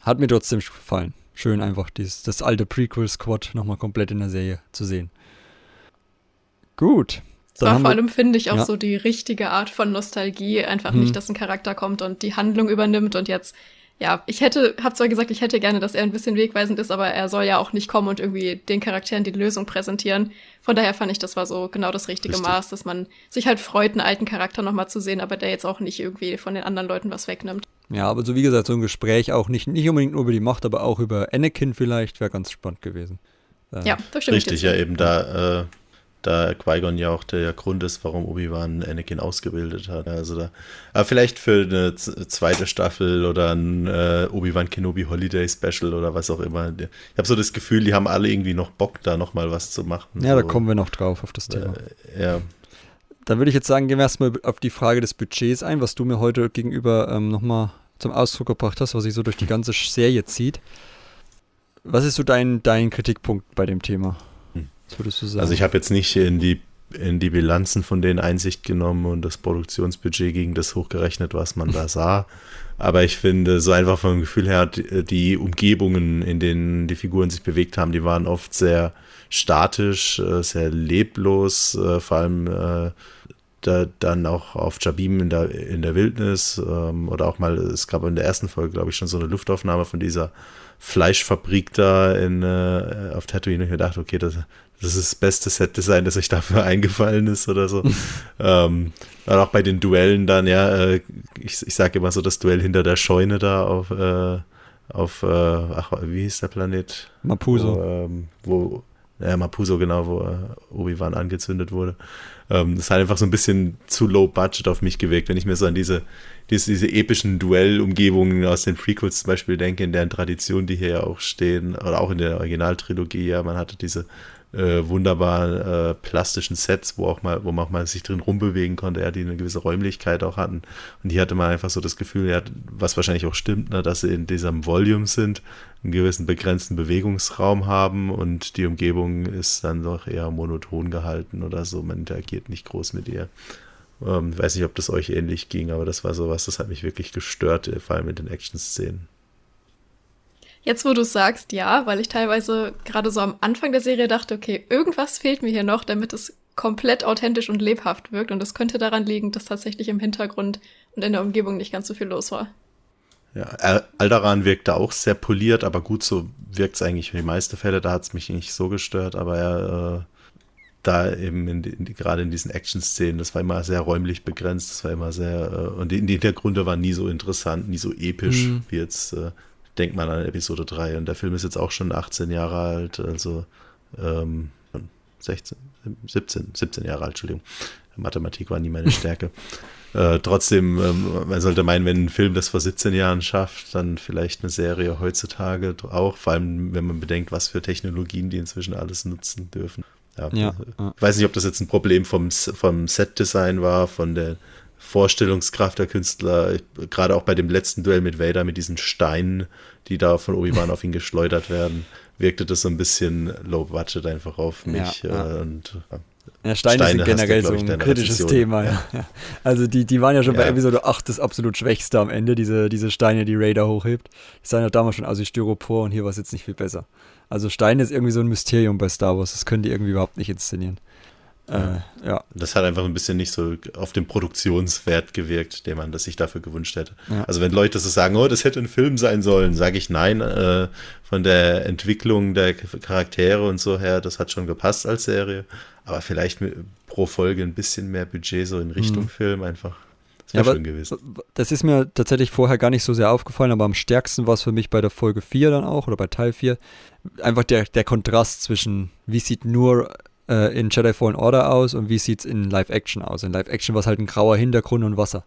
Hat mir trotzdem gefallen. Schön einfach dieses, das alte Prequel-Squad nochmal komplett in der Serie zu sehen. Gut. Es war vor allem, finde ich, auch Ja. so die richtige Art von Nostalgie. Einfach Hm. nicht, dass ein Charakter kommt und die Handlung übernimmt und jetzt, ja, ich hätte, hab zwar gesagt, ich hätte gerne, dass er ein bisschen wegweisend ist, aber er soll ja auch nicht kommen und irgendwie den Charakteren die Lösung präsentieren. Von daher fand ich, das war so genau das richtige Richtig. Maß, dass man sich halt freut, einen alten Charakter nochmal zu sehen, aber der jetzt auch nicht irgendwie von den anderen Leuten was wegnimmt. Ja, aber so wie gesagt, so ein Gespräch auch nicht, nicht unbedingt nur über die Macht, aber auch über Anakin vielleicht wäre ganz spannend gewesen. Äh, Ja, da stimme Richtig, ja, eben da, äh, da Qui-Gon ja auch der Grund ist, warum Obi-Wan Anakin ausgebildet hat. Also da, aber vielleicht für eine zweite Staffel oder ein äh, Obi-Wan Kenobi Holiday Special oder was auch immer. Ich habe so das Gefühl, die haben alle irgendwie noch Bock, da nochmal was zu machen. Ja, da so, kommen wir noch drauf auf das Thema. Äh, ja, Dann würde ich jetzt sagen, gehen wir erstmal auf die Frage des Budgets ein, was du mir heute gegenüber ähm, nochmal zum Ausdruck gebracht hast, was sich so durch die ganze Serie zieht. Was ist so dein, dein Kritikpunkt bei dem Thema? Hm. Was würdest du sagen? Also ich habe jetzt nicht in die in die Bilanzen von denen Einsicht genommen und das Produktionsbudget gegen das hochgerechnet, was man da sah. Aber ich finde, so einfach vom Gefühl her, die, Umgebungen, in denen die Figuren sich bewegt haben, die waren oft sehr statisch, äh, sehr leblos, äh, vor allem äh, da, dann auch auf Jabim in der, in der Wildnis ähm, oder auch mal, es gab in der ersten Folge, glaube ich, schon so eine Luftaufnahme von dieser Fleischfabrik da in, äh, auf Tatooine und ich mir dachte, okay, das, das ist das beste Set-Design, das euch dafür eingefallen ist oder so. ähm, auch bei den Duellen dann, ja, äh, ich, ich sage immer so das Duell hinter der Scheune da auf, äh, auf äh, ach, wie hieß der Planet? Mapuso. Wo, ähm, wo ja, Mapuso, genau, wo äh, Obi-Wan angezündet wurde. Ähm, das hat einfach so ein bisschen zu low budget auf mich gewirkt, wenn ich mir so an diese, diese, diese epischen Duellumgebungen aus den Prequels zum Beispiel denke, in deren Tradition, die hier ja auch stehen, oder auch in der Originaltrilogie, ja, man hatte diese äh, wunderbaren äh, plastischen Sets, wo auch mal, wo man auch mal sich drin rumbewegen konnte, ja, die eine gewisse Räumlichkeit auch hatten. Und hier hatte man einfach so das Gefühl, ja, was wahrscheinlich auch stimmt, ne, dass sie in diesem Volume sind, einen gewissen begrenzten Bewegungsraum haben und die Umgebung ist dann doch eher monoton gehalten oder so. Man interagiert nicht groß mit ihr. Ähm, weiß nicht, ob das euch ähnlich ging, aber das war sowas, das hat mich wirklich gestört, vor allem in den Action-Szenen. Jetzt, wo du es sagst, ja, weil ich teilweise gerade so am Anfang der Serie dachte, okay, irgendwas fehlt mir hier noch, damit es komplett authentisch und lebhaft wirkt. Und das könnte daran liegen, dass tatsächlich im Hintergrund und in der Umgebung nicht ganz so viel los war. Ja, Al- Alderan wirkt da auch sehr poliert, aber gut, so wirkt es eigentlich für die meisten Fälle. Da hat es mich nicht so gestört, aber er, äh, da eben in, die- in, die- gerade in diesen Action-Szenen, das war immer sehr räumlich begrenzt, das war immer sehr, äh, und die, die Hintergründe waren nie so interessant, nie so episch, Mhm. wie jetzt, äh, denkt man an Episode 3. Und der Film ist jetzt auch schon 18 Jahre alt, also ähm, 16, 17, 17 Jahre alt, Entschuldigung. Mathematik war nie meine Stärke. Äh, trotzdem, ähm, man sollte meinen, wenn ein Film das vor 17 Jahren schafft, dann vielleicht eine Serie heutzutage auch, vor allem wenn man bedenkt, was für Technologien die inzwischen alles nutzen dürfen. Ja, Ja, ja. Ich weiß nicht, ob das jetzt ein Problem vom, vom Set-Design war, von der Vorstellungskraft der Künstler, gerade auch bei dem letzten Duell mit Vader, mit diesen Steinen, die da von Obi-Wan auf ihn geschleudert werden, wirkte das so ein bisschen low budget einfach auf mich. Ja, ja. äh, Und äh, Ja, Steine, Steine sind du, generell so ein kritisches Rezension. Thema. Ja. Ja. Also die, die waren ja schon bei Ja. Episode 8 das absolut Schwächste am Ende, diese, diese Steine, die Raider hochhebt. Die sahen ja damals schon aus wie Styropor und hier war es jetzt nicht viel besser. Also Steine ist irgendwie so ein Mysterium bei Star Wars, das können die irgendwie überhaupt nicht inszenieren. Äh, ja. Das hat einfach ein bisschen nicht so auf den Produktionswert gewirkt, den man das sich dafür gewünscht hätte. Ja. Also wenn Leute so sagen, oh, das hätte ein Film sein sollen, sage ich nein. Äh, von der Entwicklung der Charaktere und so her, das hat schon gepasst als Serie. Aber vielleicht pro Folge ein bisschen mehr Budget so in Richtung Mhm. Film einfach. Das Ja, schön gewesen. Das ist mir tatsächlich vorher gar nicht so sehr aufgefallen, aber am stärksten war es für mich bei der Folge 4 dann auch oder bei Teil 4. Einfach der, der Kontrast zwischen, wie sieht nur äh, in Jedi Fallen Order aus und wie sieht es in Live-Action aus. In Live-Action war es halt ein grauer Hintergrund und Wasser.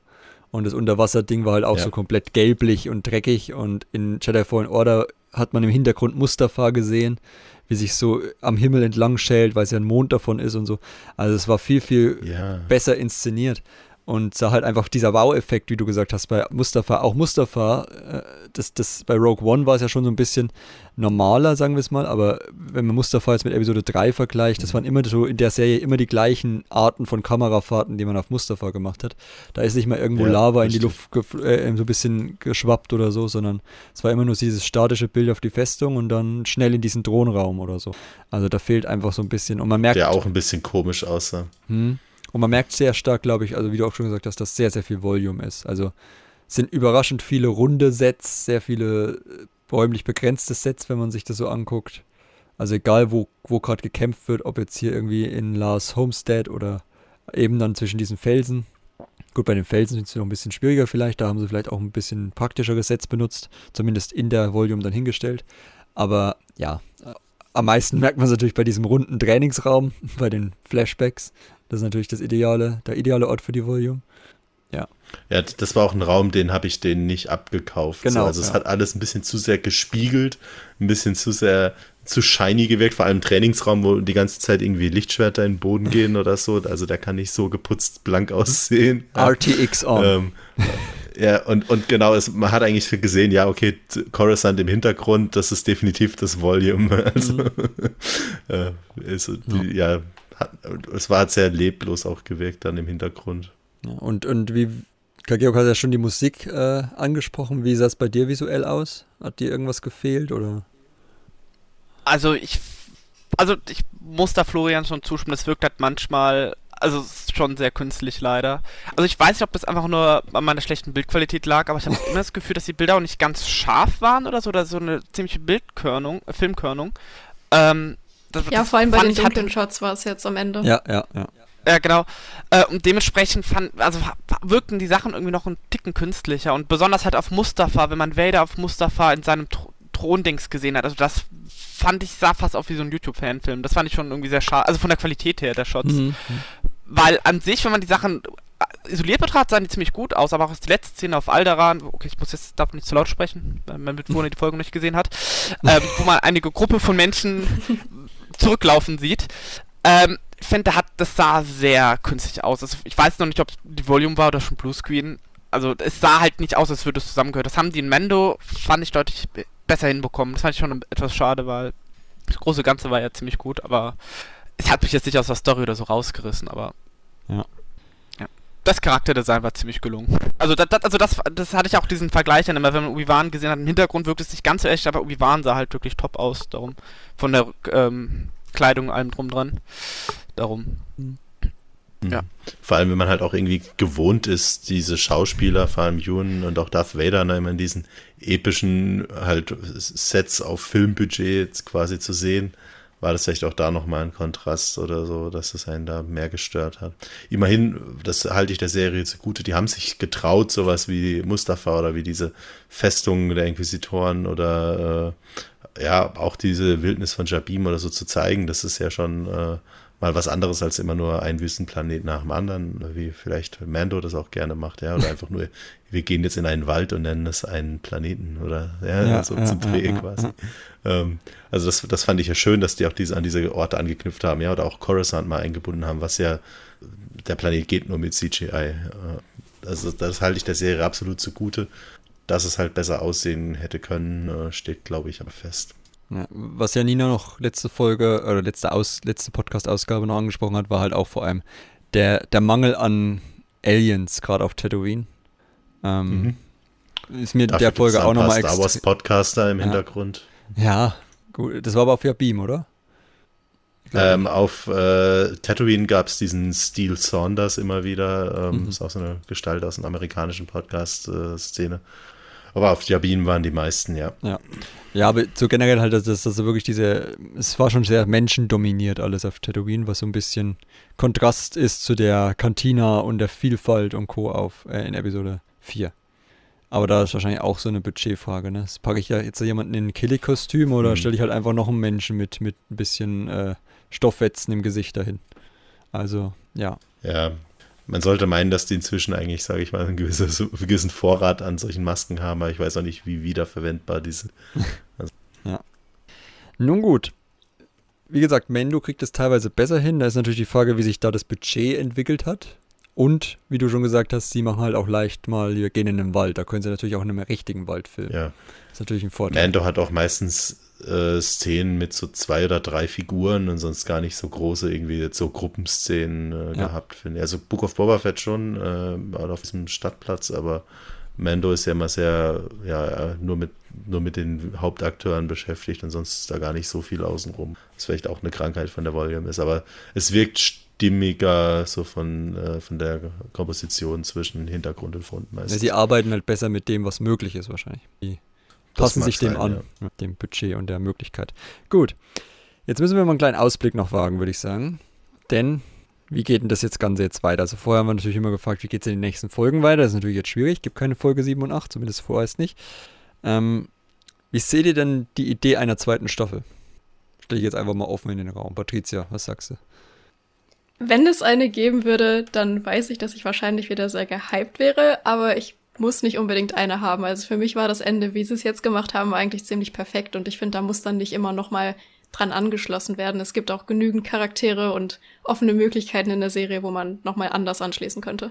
Und das Unterwasser-Ding war halt auch Ja. so komplett gelblich und dreckig. Und in Jedi Fallen Order hat man im Hintergrund Mustafa gesehen, wie sich so am Himmel entlang schält, weil es ja ein Mond davon ist und so. Also es war viel, viel Ja. besser inszeniert. Und sah halt einfach dieser Wow-Effekt, wie du gesagt hast, bei Mustafa, auch Mustafa, äh, das, das, bei Rogue One war es ja schon so ein bisschen normaler, sagen wir es mal, aber wenn man Mustafa jetzt mit Episode 3 vergleicht, das waren immer so in der Serie immer die gleichen Arten von Kamerafahrten, die man auf Mustafa gemacht hat. Da ist nicht mal irgendwo Ja, Lava in die richtig. Luft äh, so ein bisschen geschwappt oder so, sondern es war immer nur dieses statische Bild auf die Festung und dann schnell in diesen Thronraum oder so. Also da fehlt einfach so ein bisschen und man merkt Der auch ein bisschen komisch aussah. hm. Und man merkt sehr stark, glaube ich, also wie du auch schon gesagt hast, dass sehr, sehr viel Volume ist. Also es sind überraschend viele runde Sets, sehr viele äh, räumlich begrenzte Sets, wenn man sich das so anguckt. Also egal, wo, wo gerade gekämpft wird, ob jetzt hier irgendwie in Lars Homestead oder eben dann zwischen diesen Felsen. Gut, bei den Felsen sind sie noch ein bisschen schwieriger vielleicht, da haben sie vielleicht auch ein bisschen praktischere Sets benutzt, zumindest in der Volume dann hingestellt. Aber ja, äh, am meisten merkt man es natürlich bei diesem runden Trainingsraum, bei den Flashbacks. Das ist natürlich das ideale, der ideale Ort für die Volume. Ja, d- das war auch ein Raum, den habe ich denen nicht abgekauft. Genau, so, also es ja. hat alles ein bisschen zu sehr gespiegelt, ein bisschen zu sehr zu shiny gewirkt, vor allem im Trainingsraum, wo die ganze Zeit irgendwie Lichtschwerter in den Boden gehen oder so. Also der kann nicht so geputzt blank aussehen. Ja. RTX on. Ähm, ja, und, und genau, es, man hat eigentlich gesehen, ja, okay, Coruscant im Hintergrund, das ist definitiv das Volume. Also, äh, ist, die, ja, es war sehr leblos auch gewirkt dann im Hintergrund. Ja, und, und wie, Kageok hat ja schon die Musik äh, angesprochen. Wie sah es bei dir visuell aus? Hat dir irgendwas gefehlt oder? Also ich, also ich muss da Florian schon zustimmen, es wirkt halt manchmal, also schon sehr künstlich leider. Also ich weiß nicht, ob das einfach nur an meiner schlechten Bildqualität lag, aber ich habe immer das Gefühl, dass die Bilder auch nicht ganz scharf waren oder so, oder so eine ziemliche Bildkörnung, äh, Filmkörnung. Ähm, das, Ja, das vor allem bei den ich, hatte- dunklen Shots war es jetzt am Ende. Ja, ja, ja. Ja, genau. Äh, und dementsprechend fand, also wirkten die Sachen irgendwie noch einen Ticken künstlicher und besonders halt auf Mustafa, wenn man Vader auf Mustafa in seinem Thro Throndings gesehen hat. Also das fand ich, sah fast auf wie so ein YouTube-Fanfilm. Das fand ich schon irgendwie sehr schade. Also von der Qualität her der Shots. Mhm. Weil an sich, wenn man die Sachen äh, isoliert betrachtet, sahen die ziemlich gut aus, aber auch die letzte Szene auf Alderan, okay, ich muss jetzt, darf nicht zu laut sprechen, weil mein Mitbewohner die Folge noch nicht gesehen hat, ähm, wo man einige Gruppe von Menschen zurücklaufen sieht. Ähm, ich finde, das sah sehr künstlich aus. Also, ich weiß noch nicht, ob es die Volume war oder schon Bluescreen. Also es sah halt nicht aus, als würde es zusammengehört. Das haben die in Mendo, fand ich deutlich be- besser hinbekommen. Das fand ich schon etwas schade, weil das große Ganze war ja ziemlich gut, aber es hat mich jetzt nicht aus der Story oder so rausgerissen, aber Ja. Ja. Das Charakterdesign war ziemlich gelungen. Also das, das, also das, das hatte ich auch diesen Vergleich dann immer, wenn man Obi-Wan gesehen hat. Im Hintergrund wirkt es nicht ganz so echt, aber Obi-Wan sah halt wirklich top aus. Darum von der ähm, Kleidung und allem drum dran. Darum. Ja. Mhm. Vor allem, wenn man halt auch irgendwie gewohnt ist, diese Schauspieler, vor allem Ewan und auch Darth Vader, ne, immer in diesen epischen halt Sets auf Filmbudget quasi zu sehen, war das vielleicht auch da nochmal ein Kontrast oder so, dass es einen da mehr gestört hat. Immerhin, das halte ich der Serie zugute, die haben sich getraut, sowas wie Mustafa oder wie diese Festung der Inquisitoren oder äh, ja, auch diese Wildnis von Jabim oder so zu zeigen, das ist ja schon äh, mal was anderes als immer nur ein Wüstenplanet nach dem anderen, wie vielleicht Mando das auch gerne macht, ja, oder einfach nur, wir gehen jetzt in einen Wald und nennen es einen Planeten oder ja, Ja, so ja, zum Dreh ja, quasi. Ähm, also das, das fand ich ja schön, dass die auch diese, an diese Orte angeknüpft haben, ja, oder auch Coruscant mal eingebunden haben, was ja, der Planet geht nur mit CGI. Äh, Also das halte ich der Serie absolut zugute. Dass es halt besser aussehen hätte können, äh, steht, glaube ich, aber fest. Ja, was ja Nina noch letzte Folge oder letzte, Aus, letzte Podcast-Ausgabe noch angesprochen hat, war halt auch vor allem der, der Mangel an Aliens, gerade auf Tatooine. Ähm, Ist mir Dafür der Folge auch nochmal Star Wars extra. Podcaster im Ja. Hintergrund. Ja, gut, das war aber auf Beam, oder? Ähm, auf äh, Tatooine gab es diesen Steel Saunders immer wieder. Ähm, mhm. Ist auch so eine Gestalt aus einer amerikanischen Podcast-Szene. Aber auf Jabin waren die meisten, ja. Ja, ja aber so generell halt, dass das also wirklich diese, es war schon sehr menschendominiert alles auf Tatooine, was so ein bisschen Kontrast ist zu der Cantina und der Vielfalt und Co. auf äh, in Episode 4. Aber da ist wahrscheinlich auch so eine Budgetfrage. Ne? Packe ich ja jetzt jemanden in ein Killy-Kostüm oder mhm. stelle ich halt einfach noch einen Menschen mit, mit ein bisschen äh, Stoffwetzen im Gesicht dahin? Also, ja. Ja, man sollte meinen, dass die inzwischen eigentlich, sage ich mal, einen gewissen, gewissen Vorrat an solchen Masken haben, aber ich weiß auch nicht, wie wiederverwendbar die sind. Also. ja. Nun gut. Wie gesagt, Mendo kriegt es teilweise besser hin. Da ist natürlich die Frage, wie sich da das Budget entwickelt hat. Und wie du schon gesagt hast, sie machen halt auch leicht mal, wir gehen in den Wald. Da können sie natürlich auch in einem richtigen Wald filmen. Ja. Das ist natürlich ein Vorteil. Mando hat auch meistens äh, Szenen mit so zwei oder drei Figuren und sonst gar nicht so große, irgendwie jetzt so Gruppenszenen äh, ja. gehabt, finde ich. Also Book of Boba Fett schon, äh, auf diesem Stadtplatz, aber Mando ist ja immer sehr, ja, nur mit, nur mit den Hauptakteuren beschäftigt und sonst ist da gar nicht so viel außenrum. Was vielleicht auch eine Krankheit von der Volume ist, aber es wirkt stimmiger, so von, äh, von der Komposition zwischen Hintergrund und Front meistens. Ja, sie arbeiten halt besser mit dem, was möglich ist wahrscheinlich. Passen sich dem sein, an, ja. dem Budget und der Möglichkeit. Gut, jetzt müssen wir mal einen kleinen Ausblick noch wagen, würde ich sagen. Denn, wie geht denn das jetzt Ganze jetzt weiter? Also vorher haben wir natürlich immer gefragt, wie geht es in den nächsten Folgen weiter? Das ist natürlich jetzt schwierig, gibt keine Folge 7 und 8, zumindest vorerst nicht. Ähm, wie seht ihr denn die Idee einer zweiten Staffel? Stelle ich jetzt einfach mal offen in den Raum. Patricia, was sagst du? Wenn es eine geben würde, dann weiß ich, dass ich wahrscheinlich wieder sehr gehypt wäre, aber ich muss nicht unbedingt eine haben. Also für mich war das Ende, wie sie es jetzt gemacht haben, eigentlich ziemlich perfekt und ich finde, da muss dann nicht immer noch mal dran angeschlossen werden. Es gibt auch genügend Charaktere und offene Möglichkeiten in der Serie, wo man noch mal anders anschließen könnte.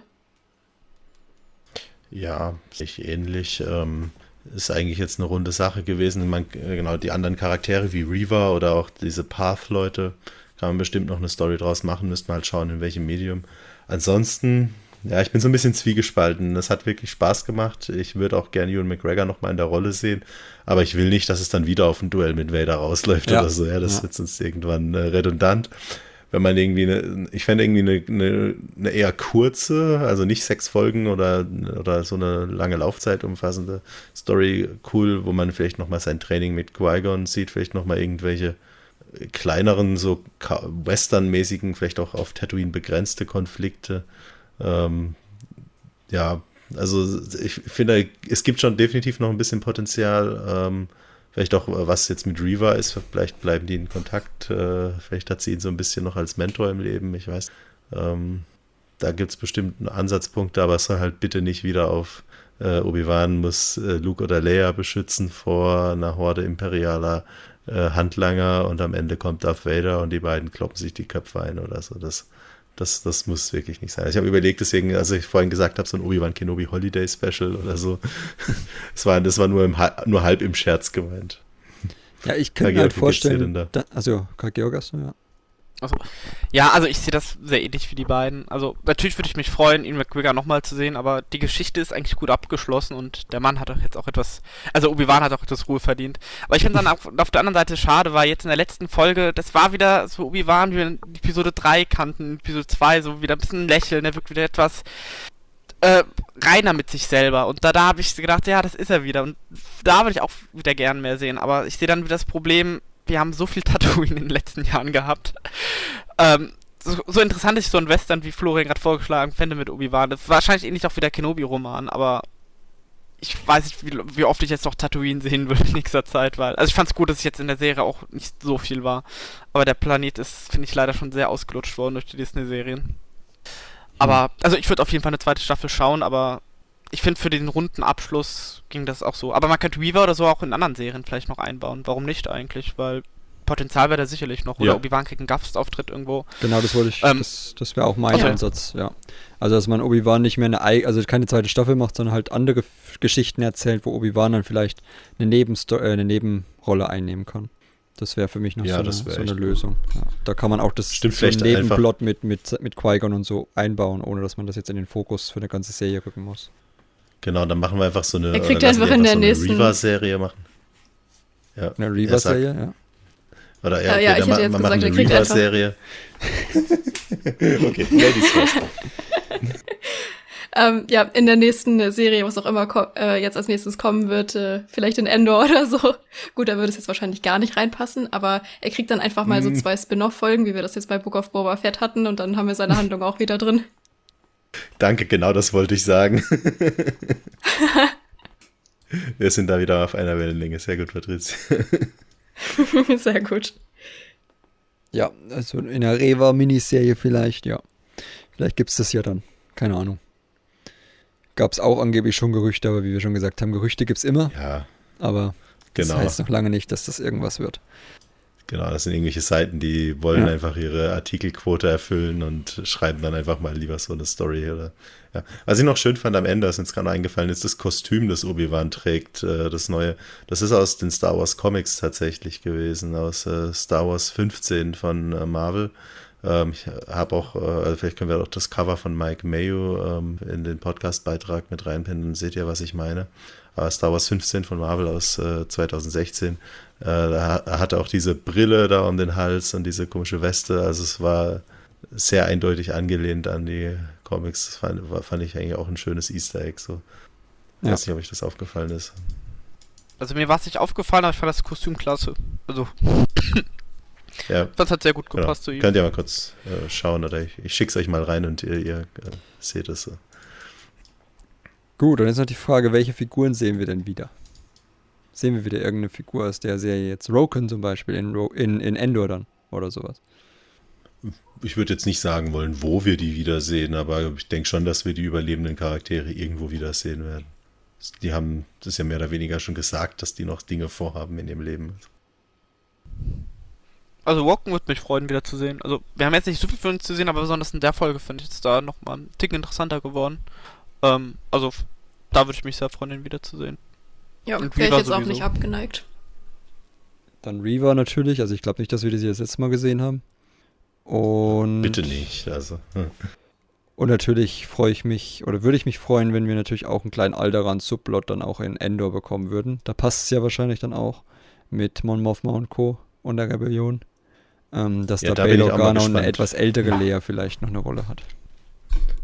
Ja, sich ähnlich. Ähm, ist eigentlich jetzt eine runde Sache gewesen. Man, äh, genau, die anderen Charaktere wie Reaver oder auch diese Path-Leute, kann man bestimmt noch eine Story draus machen, müsste man halt schauen, in welchem Medium. Ansonsten, ja, ich bin so ein bisschen zwiegespalten. Das hat wirklich Spaß gemacht. Ich würde auch gerne Ewan McGregor nochmal in der Rolle sehen, aber ich will nicht, dass es dann wieder auf ein Duell mit Vader rausläuft ja. oder so. Ja, das ja. wird sonst irgendwann äh, redundant. Wenn man irgendwie eine, ich fände irgendwie eine, eine, eine, eher kurze, also nicht sechs Folgen oder, oder so eine lange Laufzeit umfassende Story cool, wo man vielleicht nochmal sein Training mit Qui-Gon sieht, vielleicht nochmal irgendwelche kleineren, so westernmäßigen, vielleicht auch auf Tatooine begrenzte Konflikte. Ähm, ja, also ich finde, es gibt schon definitiv noch ein bisschen Potenzial. Ähm, vielleicht auch, was jetzt mit Reva ist, vielleicht bleiben die in Kontakt. Äh, vielleicht hat sie ihn so ein bisschen noch als Mentor im Leben, ich weiß. Ähm, da gibt es bestimmt Ansatzpunkte, aber es soll halt bitte nicht wieder auf äh, Obi-Wan muss äh, Luke oder Leia beschützen vor einer Horde imperialer äh, Handlanger und am Ende kommt Darth Vader und die beiden kloppen sich die Köpfe ein oder so. Das, das, das muss wirklich nicht sein. Ich habe überlegt, deswegen, als ich vorhin gesagt habe, so ein Obi-Wan Kenobi Holiday Special oder so. das, war, das war nur, im, nur halb im Scherz gemeint. Ja, ich kann mir halt vorstellen, da? Da, also, Karl Georgas, ja. Also, ja, also ich sehe das sehr ähnlich wie die beiden. Also natürlich würde ich mich freuen, ihn McGregor nochmal zu sehen, aber die Geschichte ist eigentlich gut abgeschlossen und der Mann hat auch jetzt auch etwas, also Obi-Wan hat auch etwas Ruhe verdient. Aber ich finde dann auf, auf, der anderen Seite schade, weil jetzt in der letzten Folge, das war wieder so Obi-Wan, wie wir in Episode 3 kannten, Episode 2, so wieder ein bisschen lächeln, der wirkt wieder etwas äh, reiner mit sich selber. Und da, da habe ich gedacht, ja, das ist er wieder. Und da würde ich auch wieder gern mehr sehen. Aber ich sehe dann wieder das Problem, wir haben so viel Tatooine in den letzten Jahren gehabt. Ähm, so, so, interessant ist so ein Western, wie Florian gerade vorgeschlagen fände mit Obi-Wan. Das ist wahrscheinlich ähnlich auch wie der Kenobi-Roman, aber ich weiß nicht, wie, wie, oft ich jetzt noch Tatooine sehen würde in nächster Zeit, weil. Also ich fand es gut, dass es jetzt in der Serie auch nicht so viel war. Aber der Planet ist, finde ich, leider schon sehr ausgelutscht worden durch die Disney-Serien. Aber, also ich würde auf jeden Fall eine zweite Staffel schauen, aber ich finde, für den runden Abschluss ging das auch so. Aber man könnte Weaver oder so auch in anderen Serien vielleicht noch einbauen. Warum nicht eigentlich? Weil Potenzial wäre da sicherlich noch. Oder ja. Obi-Wan kriegt einen Gastauftritt irgendwo. Genau, das wollte ich, ähm, das, das wäre auch mein okay. Ansatz, ja. Also, dass man Obi-Wan nicht mehr eine, also keine zweite Staffel macht, sondern halt andere Geschichten erzählt, wo Obi-Wan dann vielleicht eine, Nebensto äh, eine Nebenrolle einnehmen kann. Das wäre für mich noch ja, so, eine, so eine Lösung. Ja. Da kann man auch das Stimmt, so Nebenplot mit, mit, mit Qui-Gon und so einbauen, ohne dass man das jetzt in den Fokus für eine ganze Serie rücken muss. Genau, dann machen wir einfach so eine, er kriegt einfach in der so nächsten Reaver-Serie machen. Ja, eine Reaver-Serie, ja. Oder Ja, ja, ich hätte jetzt gesagt, er kriegt einfach- Serie. okay, Ladies first. Ähm, ja, in der nächsten Serie, was auch immer äh, jetzt als nächstes kommen wird, äh, vielleicht in Endor oder so. Gut, da würde es jetzt wahrscheinlich gar nicht reinpassen, aber er kriegt dann einfach mal so Mhm. zwei Spin-off-Folgen, wie wir das jetzt bei Book of Boba Fett hatten, und dann haben wir seine Handlung auch wieder drin. Danke, genau das wollte ich sagen. Wir sind da wieder auf einer Wellenlänge. Sehr gut, Patrizia. Sehr gut. Ja, also in der Reva-Miniserie vielleicht, ja. Vielleicht gibt es das ja dann. Keine Ahnung. Gab es auch angeblich schon Gerüchte, aber wie wir schon gesagt haben, Gerüchte gibt es immer. Ja, Aber das genau. heißt noch lange nicht, dass das irgendwas wird. Genau, das sind irgendwelche Seiten, die wollen Ja. einfach ihre Artikelquote erfüllen und schreiben dann einfach mal lieber so eine Story. Oder, ja. Was ich noch schön fand am Ende, was mir jetzt gerade eingefallen ist, das Kostüm, das Obi-Wan trägt, äh, das neue. Das ist aus den Star Wars Comics tatsächlich gewesen, aus äh, Star Wars 15 von äh, Marvel. Ähm, ich habe auch, also vielleicht können wir auch das Cover von Mike Mayo ähm, in den Podcast-Beitrag mit reinpinnen, dann seht ihr, was ich meine. Aber Star Wars 15 von Marvel aus äh, 2016. Äh, da ha- hatte auch diese Brille da um den Hals und diese komische Weste. Also es war sehr eindeutig angelehnt an die Comics. Das fand, war, fand ich eigentlich auch ein schönes Easter Egg. So. Ich Ja. weiß nicht, ob euch das aufgefallen ist. Also mir war es nicht aufgefallen, aber ich fand das Kostüm klasse. Also, Ja, das hat sehr gut genau. gepasst zu ihm. Könnt ihr mal kurz äh, schauen oder ich, ich schick's euch mal rein und ihr, ihr äh, seht es. So. Gut, und jetzt noch die Frage, welche Figuren sehen wir denn wieder? Sehen wir wieder irgendeine Figur aus der Serie jetzt? Roken zum Beispiel in, Ro in, in Endor dann oder sowas. Ich würde jetzt nicht sagen wollen, wo wir die wiedersehen, aber ich denke schon, dass wir die überlebenden Charaktere irgendwo wiedersehen werden. Die haben das ja mehr oder weniger schon gesagt, dass die noch Dinge vorhaben in ihrem Leben. Also Walken würde mich freuen, wieder zu sehen. Also wir haben jetzt nicht so viel von uns zu sehen, aber besonders in der Folge finde ich es da nochmal ein Ticken interessanter geworden. Ähm, also da würde ich mich sehr freuen, ihn wiederzusehen. Ja, Und wäre ich jetzt auch sowieso. nicht abgeneigt. Dann Reaver natürlich, also ich glaube nicht, dass wir die das letzte Mal gesehen haben. Und, Bitte nicht. Also, hm. und natürlich freue ich mich, oder würde ich mich freuen, wenn wir natürlich auch einen kleinen Alderan-Subplot dann auch in Endor bekommen würden. Da passt es ja wahrscheinlich dann auch mit Mon Mothma und Co. und der Rebellion. Ähm, dass Ja, da da Bail auch Organa und eine etwas ältere Lea vielleicht noch eine Rolle hat.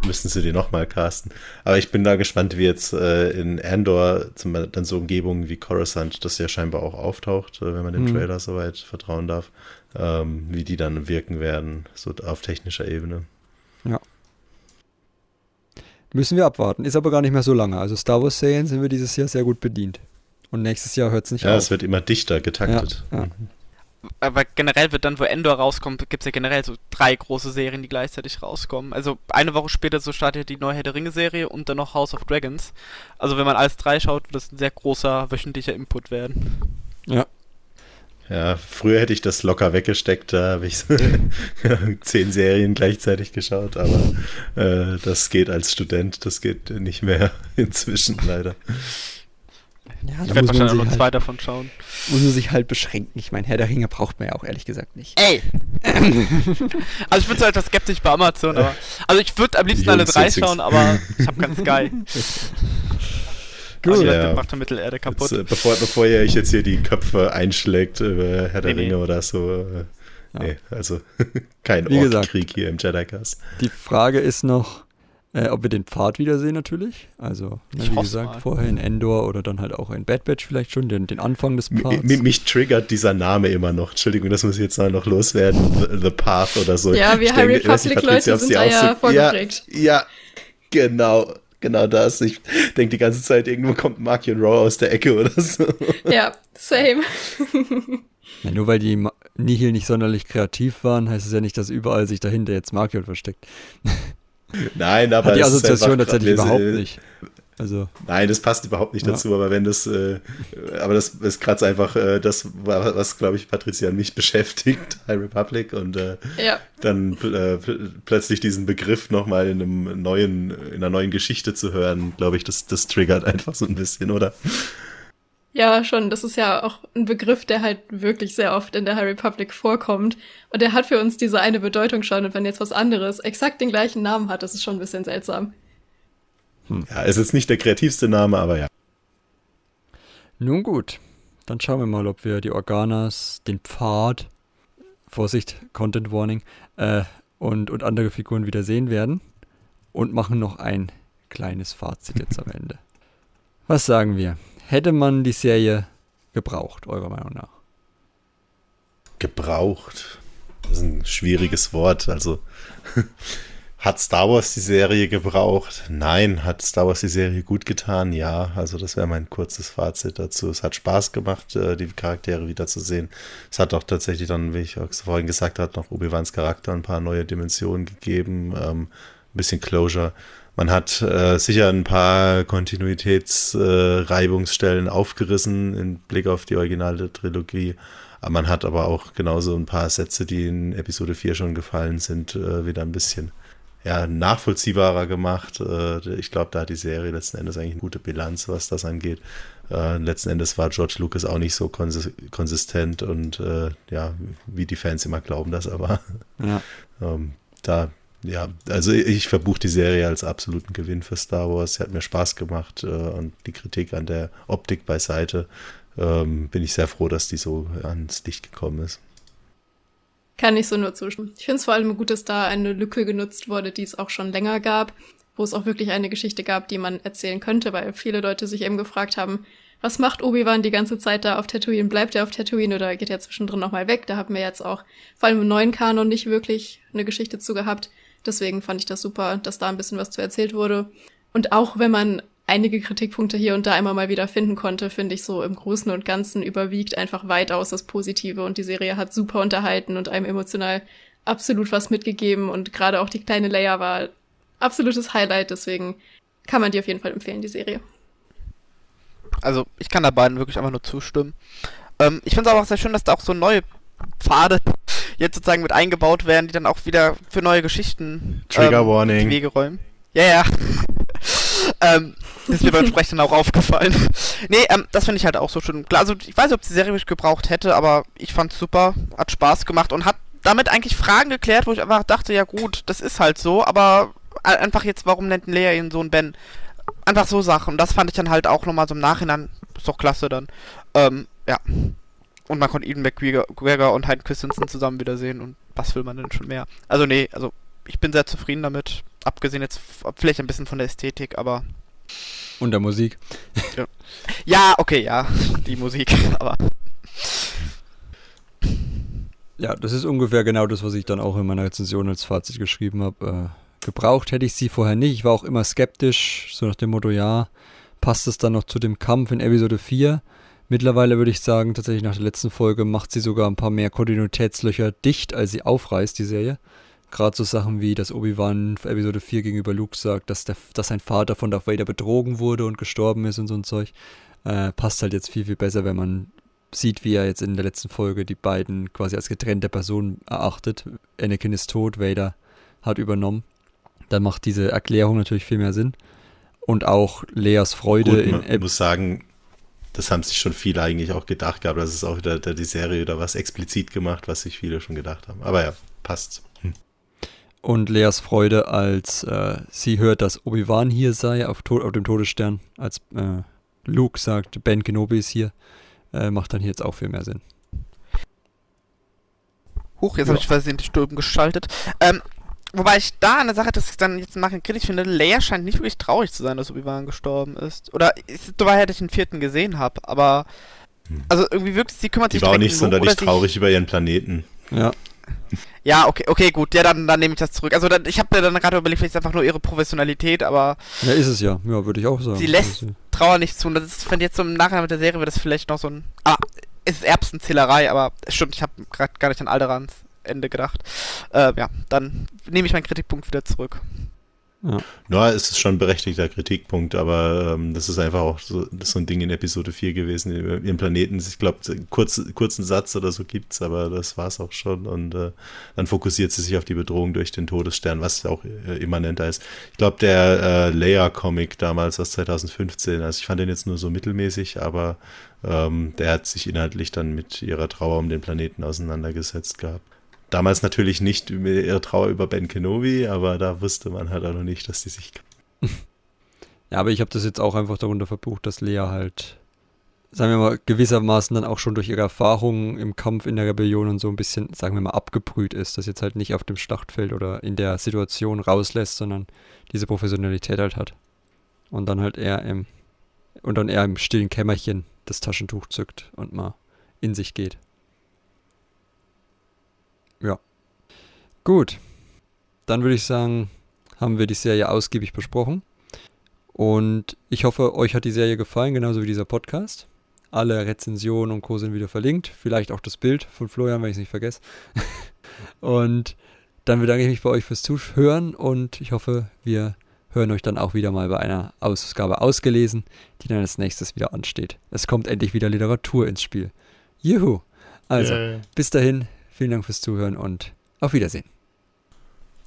Müssen sie die nochmal casten. Aber ich bin da gespannt, wie jetzt äh, in Andor zum, dann so Umgebungen wie Coruscant, das ja scheinbar auch auftaucht, äh, wenn man dem Hm. Trailer soweit vertrauen darf, ähm, wie die dann wirken werden, so auf technischer Ebene. Müssen wir abwarten. Ist aber gar nicht mehr so lange. Also Star Wars Serien sind wir dieses Jahr sehr gut bedient. Und nächstes Jahr hört es nicht Ja, auf. es wird immer dichter getaktet. Ja, ja. Mhm. Aber generell wird dann, wo Endor rauskommt, gibt es ja generell so drei große Serien, die gleichzeitig rauskommen. Also eine Woche später so startet die neue Herr der Ringe-Serie und dann noch House of Dragons. Also wenn man alles drei schaut, wird das ein sehr großer wöchentlicher Input werden. Ja. Ja, früher hätte ich das locker weggesteckt, da habe ich so zehn Serien gleichzeitig geschaut, aber äh, das geht als Student, das geht nicht mehr inzwischen leider. Ja, Ich werde muss man, wahrscheinlich auch sich noch zwei halt, davon schauen. muss man sich halt beschränken. Ich meine, Herr der Ringe braucht man ja auch ehrlich gesagt nicht. Ey! also ich bin zwar etwas skeptisch bei Amazon, aber. Also ich würde am liebsten alle drei schauen, aber ich habe keinen Sky. Gut. Also Ja. der macht der Mittelerde kaputt. Jetzt, äh, bevor, bevor ihr euch jetzt hier die Köpfe einschlägt über Herr der Nee, nee. Ringe oder so. Äh, Ja. Nee, also kein. Orkkrieg hier im Jedi-Cast. Die Frage ist noch, äh, ob wir den Pfad wiedersehen natürlich. Also, ne, Ich wie gesagt, mal. vorher in Endor oder dann halt auch in Bad Batch vielleicht schon, den, den Anfang des Pfads. mi- Mich triggert dieser Name immer noch. Entschuldigung, das muss ich jetzt noch loswerden. The, The Path oder so. Ja, wir High Republic-Leute sind sie da auch ja so- vorgeprägt. Ja, ja, genau. Genau das. Ich denke die ganze Zeit, irgendwo kommt Markian Raw aus der Ecke oder so. Ja, same. Ja, nur weil die Nihil nicht sonderlich kreativ waren, heißt es ja nicht, dass überall sich dahinter jetzt Markion versteckt. Nein, aber Hat die Assoziation tatsächlich überhaupt nicht. Also, Nein, das passt überhaupt nicht Ja. dazu, aber wenn das, äh, aber das ist gerade einfach äh, das, wa- was, glaube ich, Patricia und mich beschäftigt, High Republic, und äh, Ja, dann pl äh, pl plötzlich diesen Begriff nochmal in einem neuen, in einer neuen Geschichte zu hören, glaube ich, das, das triggert einfach so ein bisschen, oder? Ja, schon. Das ist ja auch ein Begriff, der halt wirklich sehr oft in der High Republic vorkommt. Und der hat für uns diese eine Bedeutung schon. Und wenn jetzt was anderes exakt den gleichen Namen hat, das ist schon ein bisschen seltsam. Ja, ist jetzt nicht der kreativste Name, aber ja. nun gut. Dann schauen wir mal, ob wir die Organas, den Pfad Vorsicht, Content Warning, äh, und, und andere Figuren wieder sehen werden. Und machen noch ein kleines Fazit jetzt am Ende. Was sagen wir? Hätte man die Serie gebraucht, eurer Meinung nach? Gebraucht. Das ist ein schwieriges Wort. Also Hat Star Wars die Serie gebraucht? Nein. Hat Star Wars die Serie gut getan? Ja. Also das wäre mein kurzes Fazit dazu. Es hat Spaß gemacht, äh, die Charaktere wiederzusehen. Es hat auch tatsächlich dann, wie ich auch vorhin gesagt habe, noch Obi-Wans Charakter ein paar neue Dimensionen gegeben. Ähm, ein bisschen Closure. Man hat äh, sicher ein paar Kontinuitätsreibungsstellen äh, aufgerissen im Blick auf die originale Trilogie. Aber man hat aber auch genauso ein paar Sätze, die in Episode 4 schon gefallen sind, äh, wieder ein bisschen ja, nachvollziehbarer gemacht. Äh, ich glaube, da hat die Serie letzten Endes eigentlich eine gute Bilanz, was das angeht. Äh, letzten Endes war George Lucas auch nicht so konsistent und äh, ja, wie die Fans immer glauben das aber. Ja. ähm, da, ja, also ich verbuche die Serie als absoluten Gewinn für Star Wars. Sie hat mir Spaß gemacht äh, und die Kritik an der Optik beiseite. Ähm, bin ich sehr froh, dass die so ans Licht gekommen ist. Kann ich so nur zustimmen. Ich finde es vor allem gut, dass da eine Lücke genutzt wurde, die es auch schon länger gab, wo es auch wirklich eine Geschichte gab, die man erzählen könnte, weil viele Leute sich eben gefragt haben, was macht Obi-Wan die ganze Zeit da auf Tatooine? Bleibt er auf Tatooine oder geht er zwischendrin nochmal weg? Da haben wir jetzt auch vor allem im neuen Kanon nicht wirklich eine Geschichte zu gehabt. Deswegen fand ich das super, dass da ein bisschen was zu erzählt wurde. Und auch wenn man einige Kritikpunkte hier und da immer mal wieder finden konnte, finde ich so im Großen und Ganzen überwiegt einfach weitaus das Positive und die Serie hat super unterhalten und einem emotional absolut was mitgegeben und gerade auch die kleine Leia war absolutes Highlight, deswegen kann man die auf jeden Fall empfehlen, die Serie. Also ich kann da beiden wirklich einfach nur zustimmen. Ähm, ich finde es aber auch sehr schön, dass da auch so neue Pfade jetzt sozusagen mit eingebaut werden, die dann auch wieder für neue Geschichten Trigger ähm, Warning. die Wege räumen. Ja, ja. ähm, ist mir beim Sprechen auch aufgefallen. nee, ähm, das finde ich halt auch so schön. Klar, also ich weiß nicht, ob die Serie mich gebraucht hätte, aber ich fand's super, hat Spaß gemacht und hat damit eigentlich Fragen geklärt, wo ich einfach dachte, ja gut, das ist halt so, aber einfach jetzt, warum nennt Lea ihren Sohn Ben? Einfach so Sachen. Und das fand ich dann halt auch nochmal so im Nachhinein, ist doch klasse dann. Ähm, ja. Und man konnte Eden McGregor und Hayden Christensen zusammen wiedersehen und was will man denn schon mehr? Also nee, also ich bin sehr zufrieden damit. Abgesehen jetzt vielleicht ein bisschen von der Ästhetik, aber und der Musik. Ja. ja, okay, ja, die Musik, aber. Ja, das ist ungefähr genau das, was ich dann auch in meiner Rezension als Fazit geschrieben habe. Äh, gebraucht hätte ich sie vorher nicht. Ich war auch immer skeptisch, so nach dem Motto, ja, passt es dann noch zu dem Kampf in Episode 4? Mittlerweile würde ich sagen, tatsächlich nach der letzten Folge macht sie sogar ein paar mehr Kontinuitätslöcher dicht, als sie aufreißt, die Serie. Gerade so Sachen wie, dass Obi-Wan Episode 4 gegenüber Luke sagt, dass, der, dass sein Vater von Darth Vader betrogen wurde und gestorben ist und so ein Zeug. Äh, passt halt jetzt viel, viel besser, wenn man sieht, wie er jetzt in der letzten Folge die beiden quasi als getrennte Personen erachtet. Anakin ist tot, Vader hat übernommen. Dann macht diese Erklärung natürlich viel mehr Sinn. Und auch Leas Freude Gut, man in. Ich muss sagen, das haben sich schon viele eigentlich auch gedacht gehabt. Das ist auch wieder die Serie oder was explizit gemacht, was sich viele schon gedacht haben. Aber ja, passt und Leas Freude, als äh, sie hört, dass Obi-Wan hier sei auf, auf, dem Todesstern, als äh, Luke sagt, Ben Kenobi ist hier, äh, macht dann hier jetzt auch viel mehr Sinn. Huch, jetzt ja. habe ich versehen die Stulpen geschaltet. Ähm, wobei ich da eine Sache, dass ich dann jetzt machen kritisch finde, Leia scheint nicht wirklich traurig zu sein, dass Obi-Wan gestorben ist. Oder ist, so weit, ich den vierten gesehen habe, aber hm. also irgendwie wirkt sie kümmert die sich war auch nicht sonderlich traurig über ihren Planeten. Ja. Ja, okay, okay, gut. Ja, dann, dann nehme ich das zurück. Also dann, ich habe mir dann gerade überlegt, vielleicht ist einfach nur ihre Professionalität, aber. Ja, ist es ja. Ja, würde ich auch sagen. Sie lässt Trauer nicht zu. Und das ist, wenn jetzt so im Nachhinein mit der Serie wird das vielleicht noch so ein. Ah, es ist Erbsenzählerei, aber es stimmt, ich habe gerade gar nicht an Alderans Ende gedacht. Äh, ja, dann nehme ich meinen Kritikpunkt wieder zurück. Ja. ja, es ist schon ein berechtigter Kritikpunkt, aber ähm, das ist einfach auch so, so ein Ding in Episode 4 gewesen. Im Planeten, ich glaube, kurz, kurzen Satz oder so gibt es, aber das war es auch schon. Und äh, dann fokussiert sie sich auf die Bedrohung durch den Todesstern, was auch äh, immanenter ist. Ich glaube, der äh, Leia-Comic damals aus 2015, also ich fand den jetzt nur so mittelmäßig, aber ähm, der hat sich inhaltlich dann mit ihrer Trauer um den Planeten auseinandergesetzt gehabt. Damals natürlich nicht ihre Trauer über Ben Kenobi, aber da wusste man halt auch noch nicht, dass die sich. Ja, aber ich habe das jetzt auch einfach darunter verbucht, dass Lea halt sagen wir mal, gewissermaßen dann auch schon durch ihre Erfahrungen im Kampf in der Rebellion und so ein bisschen, sagen wir mal, abgebrüht ist, das jetzt halt nicht auf dem Schlachtfeld oder in der Situation rauslässt, sondern diese Professionalität halt hat. Und dann halt eher im, und dann eher im stillen Kämmerchen das Taschentuch zückt und mal in sich geht. Ja. Gut. Dann würde ich sagen, haben wir die Serie ausgiebig besprochen. Und ich hoffe, euch hat die Serie gefallen, genauso wie dieser Podcast. Alle Rezensionen und Co. sind wieder verlinkt. Vielleicht auch das Bild von Florian, wenn ich es nicht vergesse. und dann bedanke ich mich bei euch fürs Zuhören und ich hoffe, wir hören euch dann auch wieder mal bei einer Ausgabe ausgelesen, die dann als nächstes wieder ansteht. Es kommt endlich wieder Literatur ins Spiel. Juhu! Also, yeah. bis dahin, vielen Dank fürs Zuhören und auf Wiedersehen.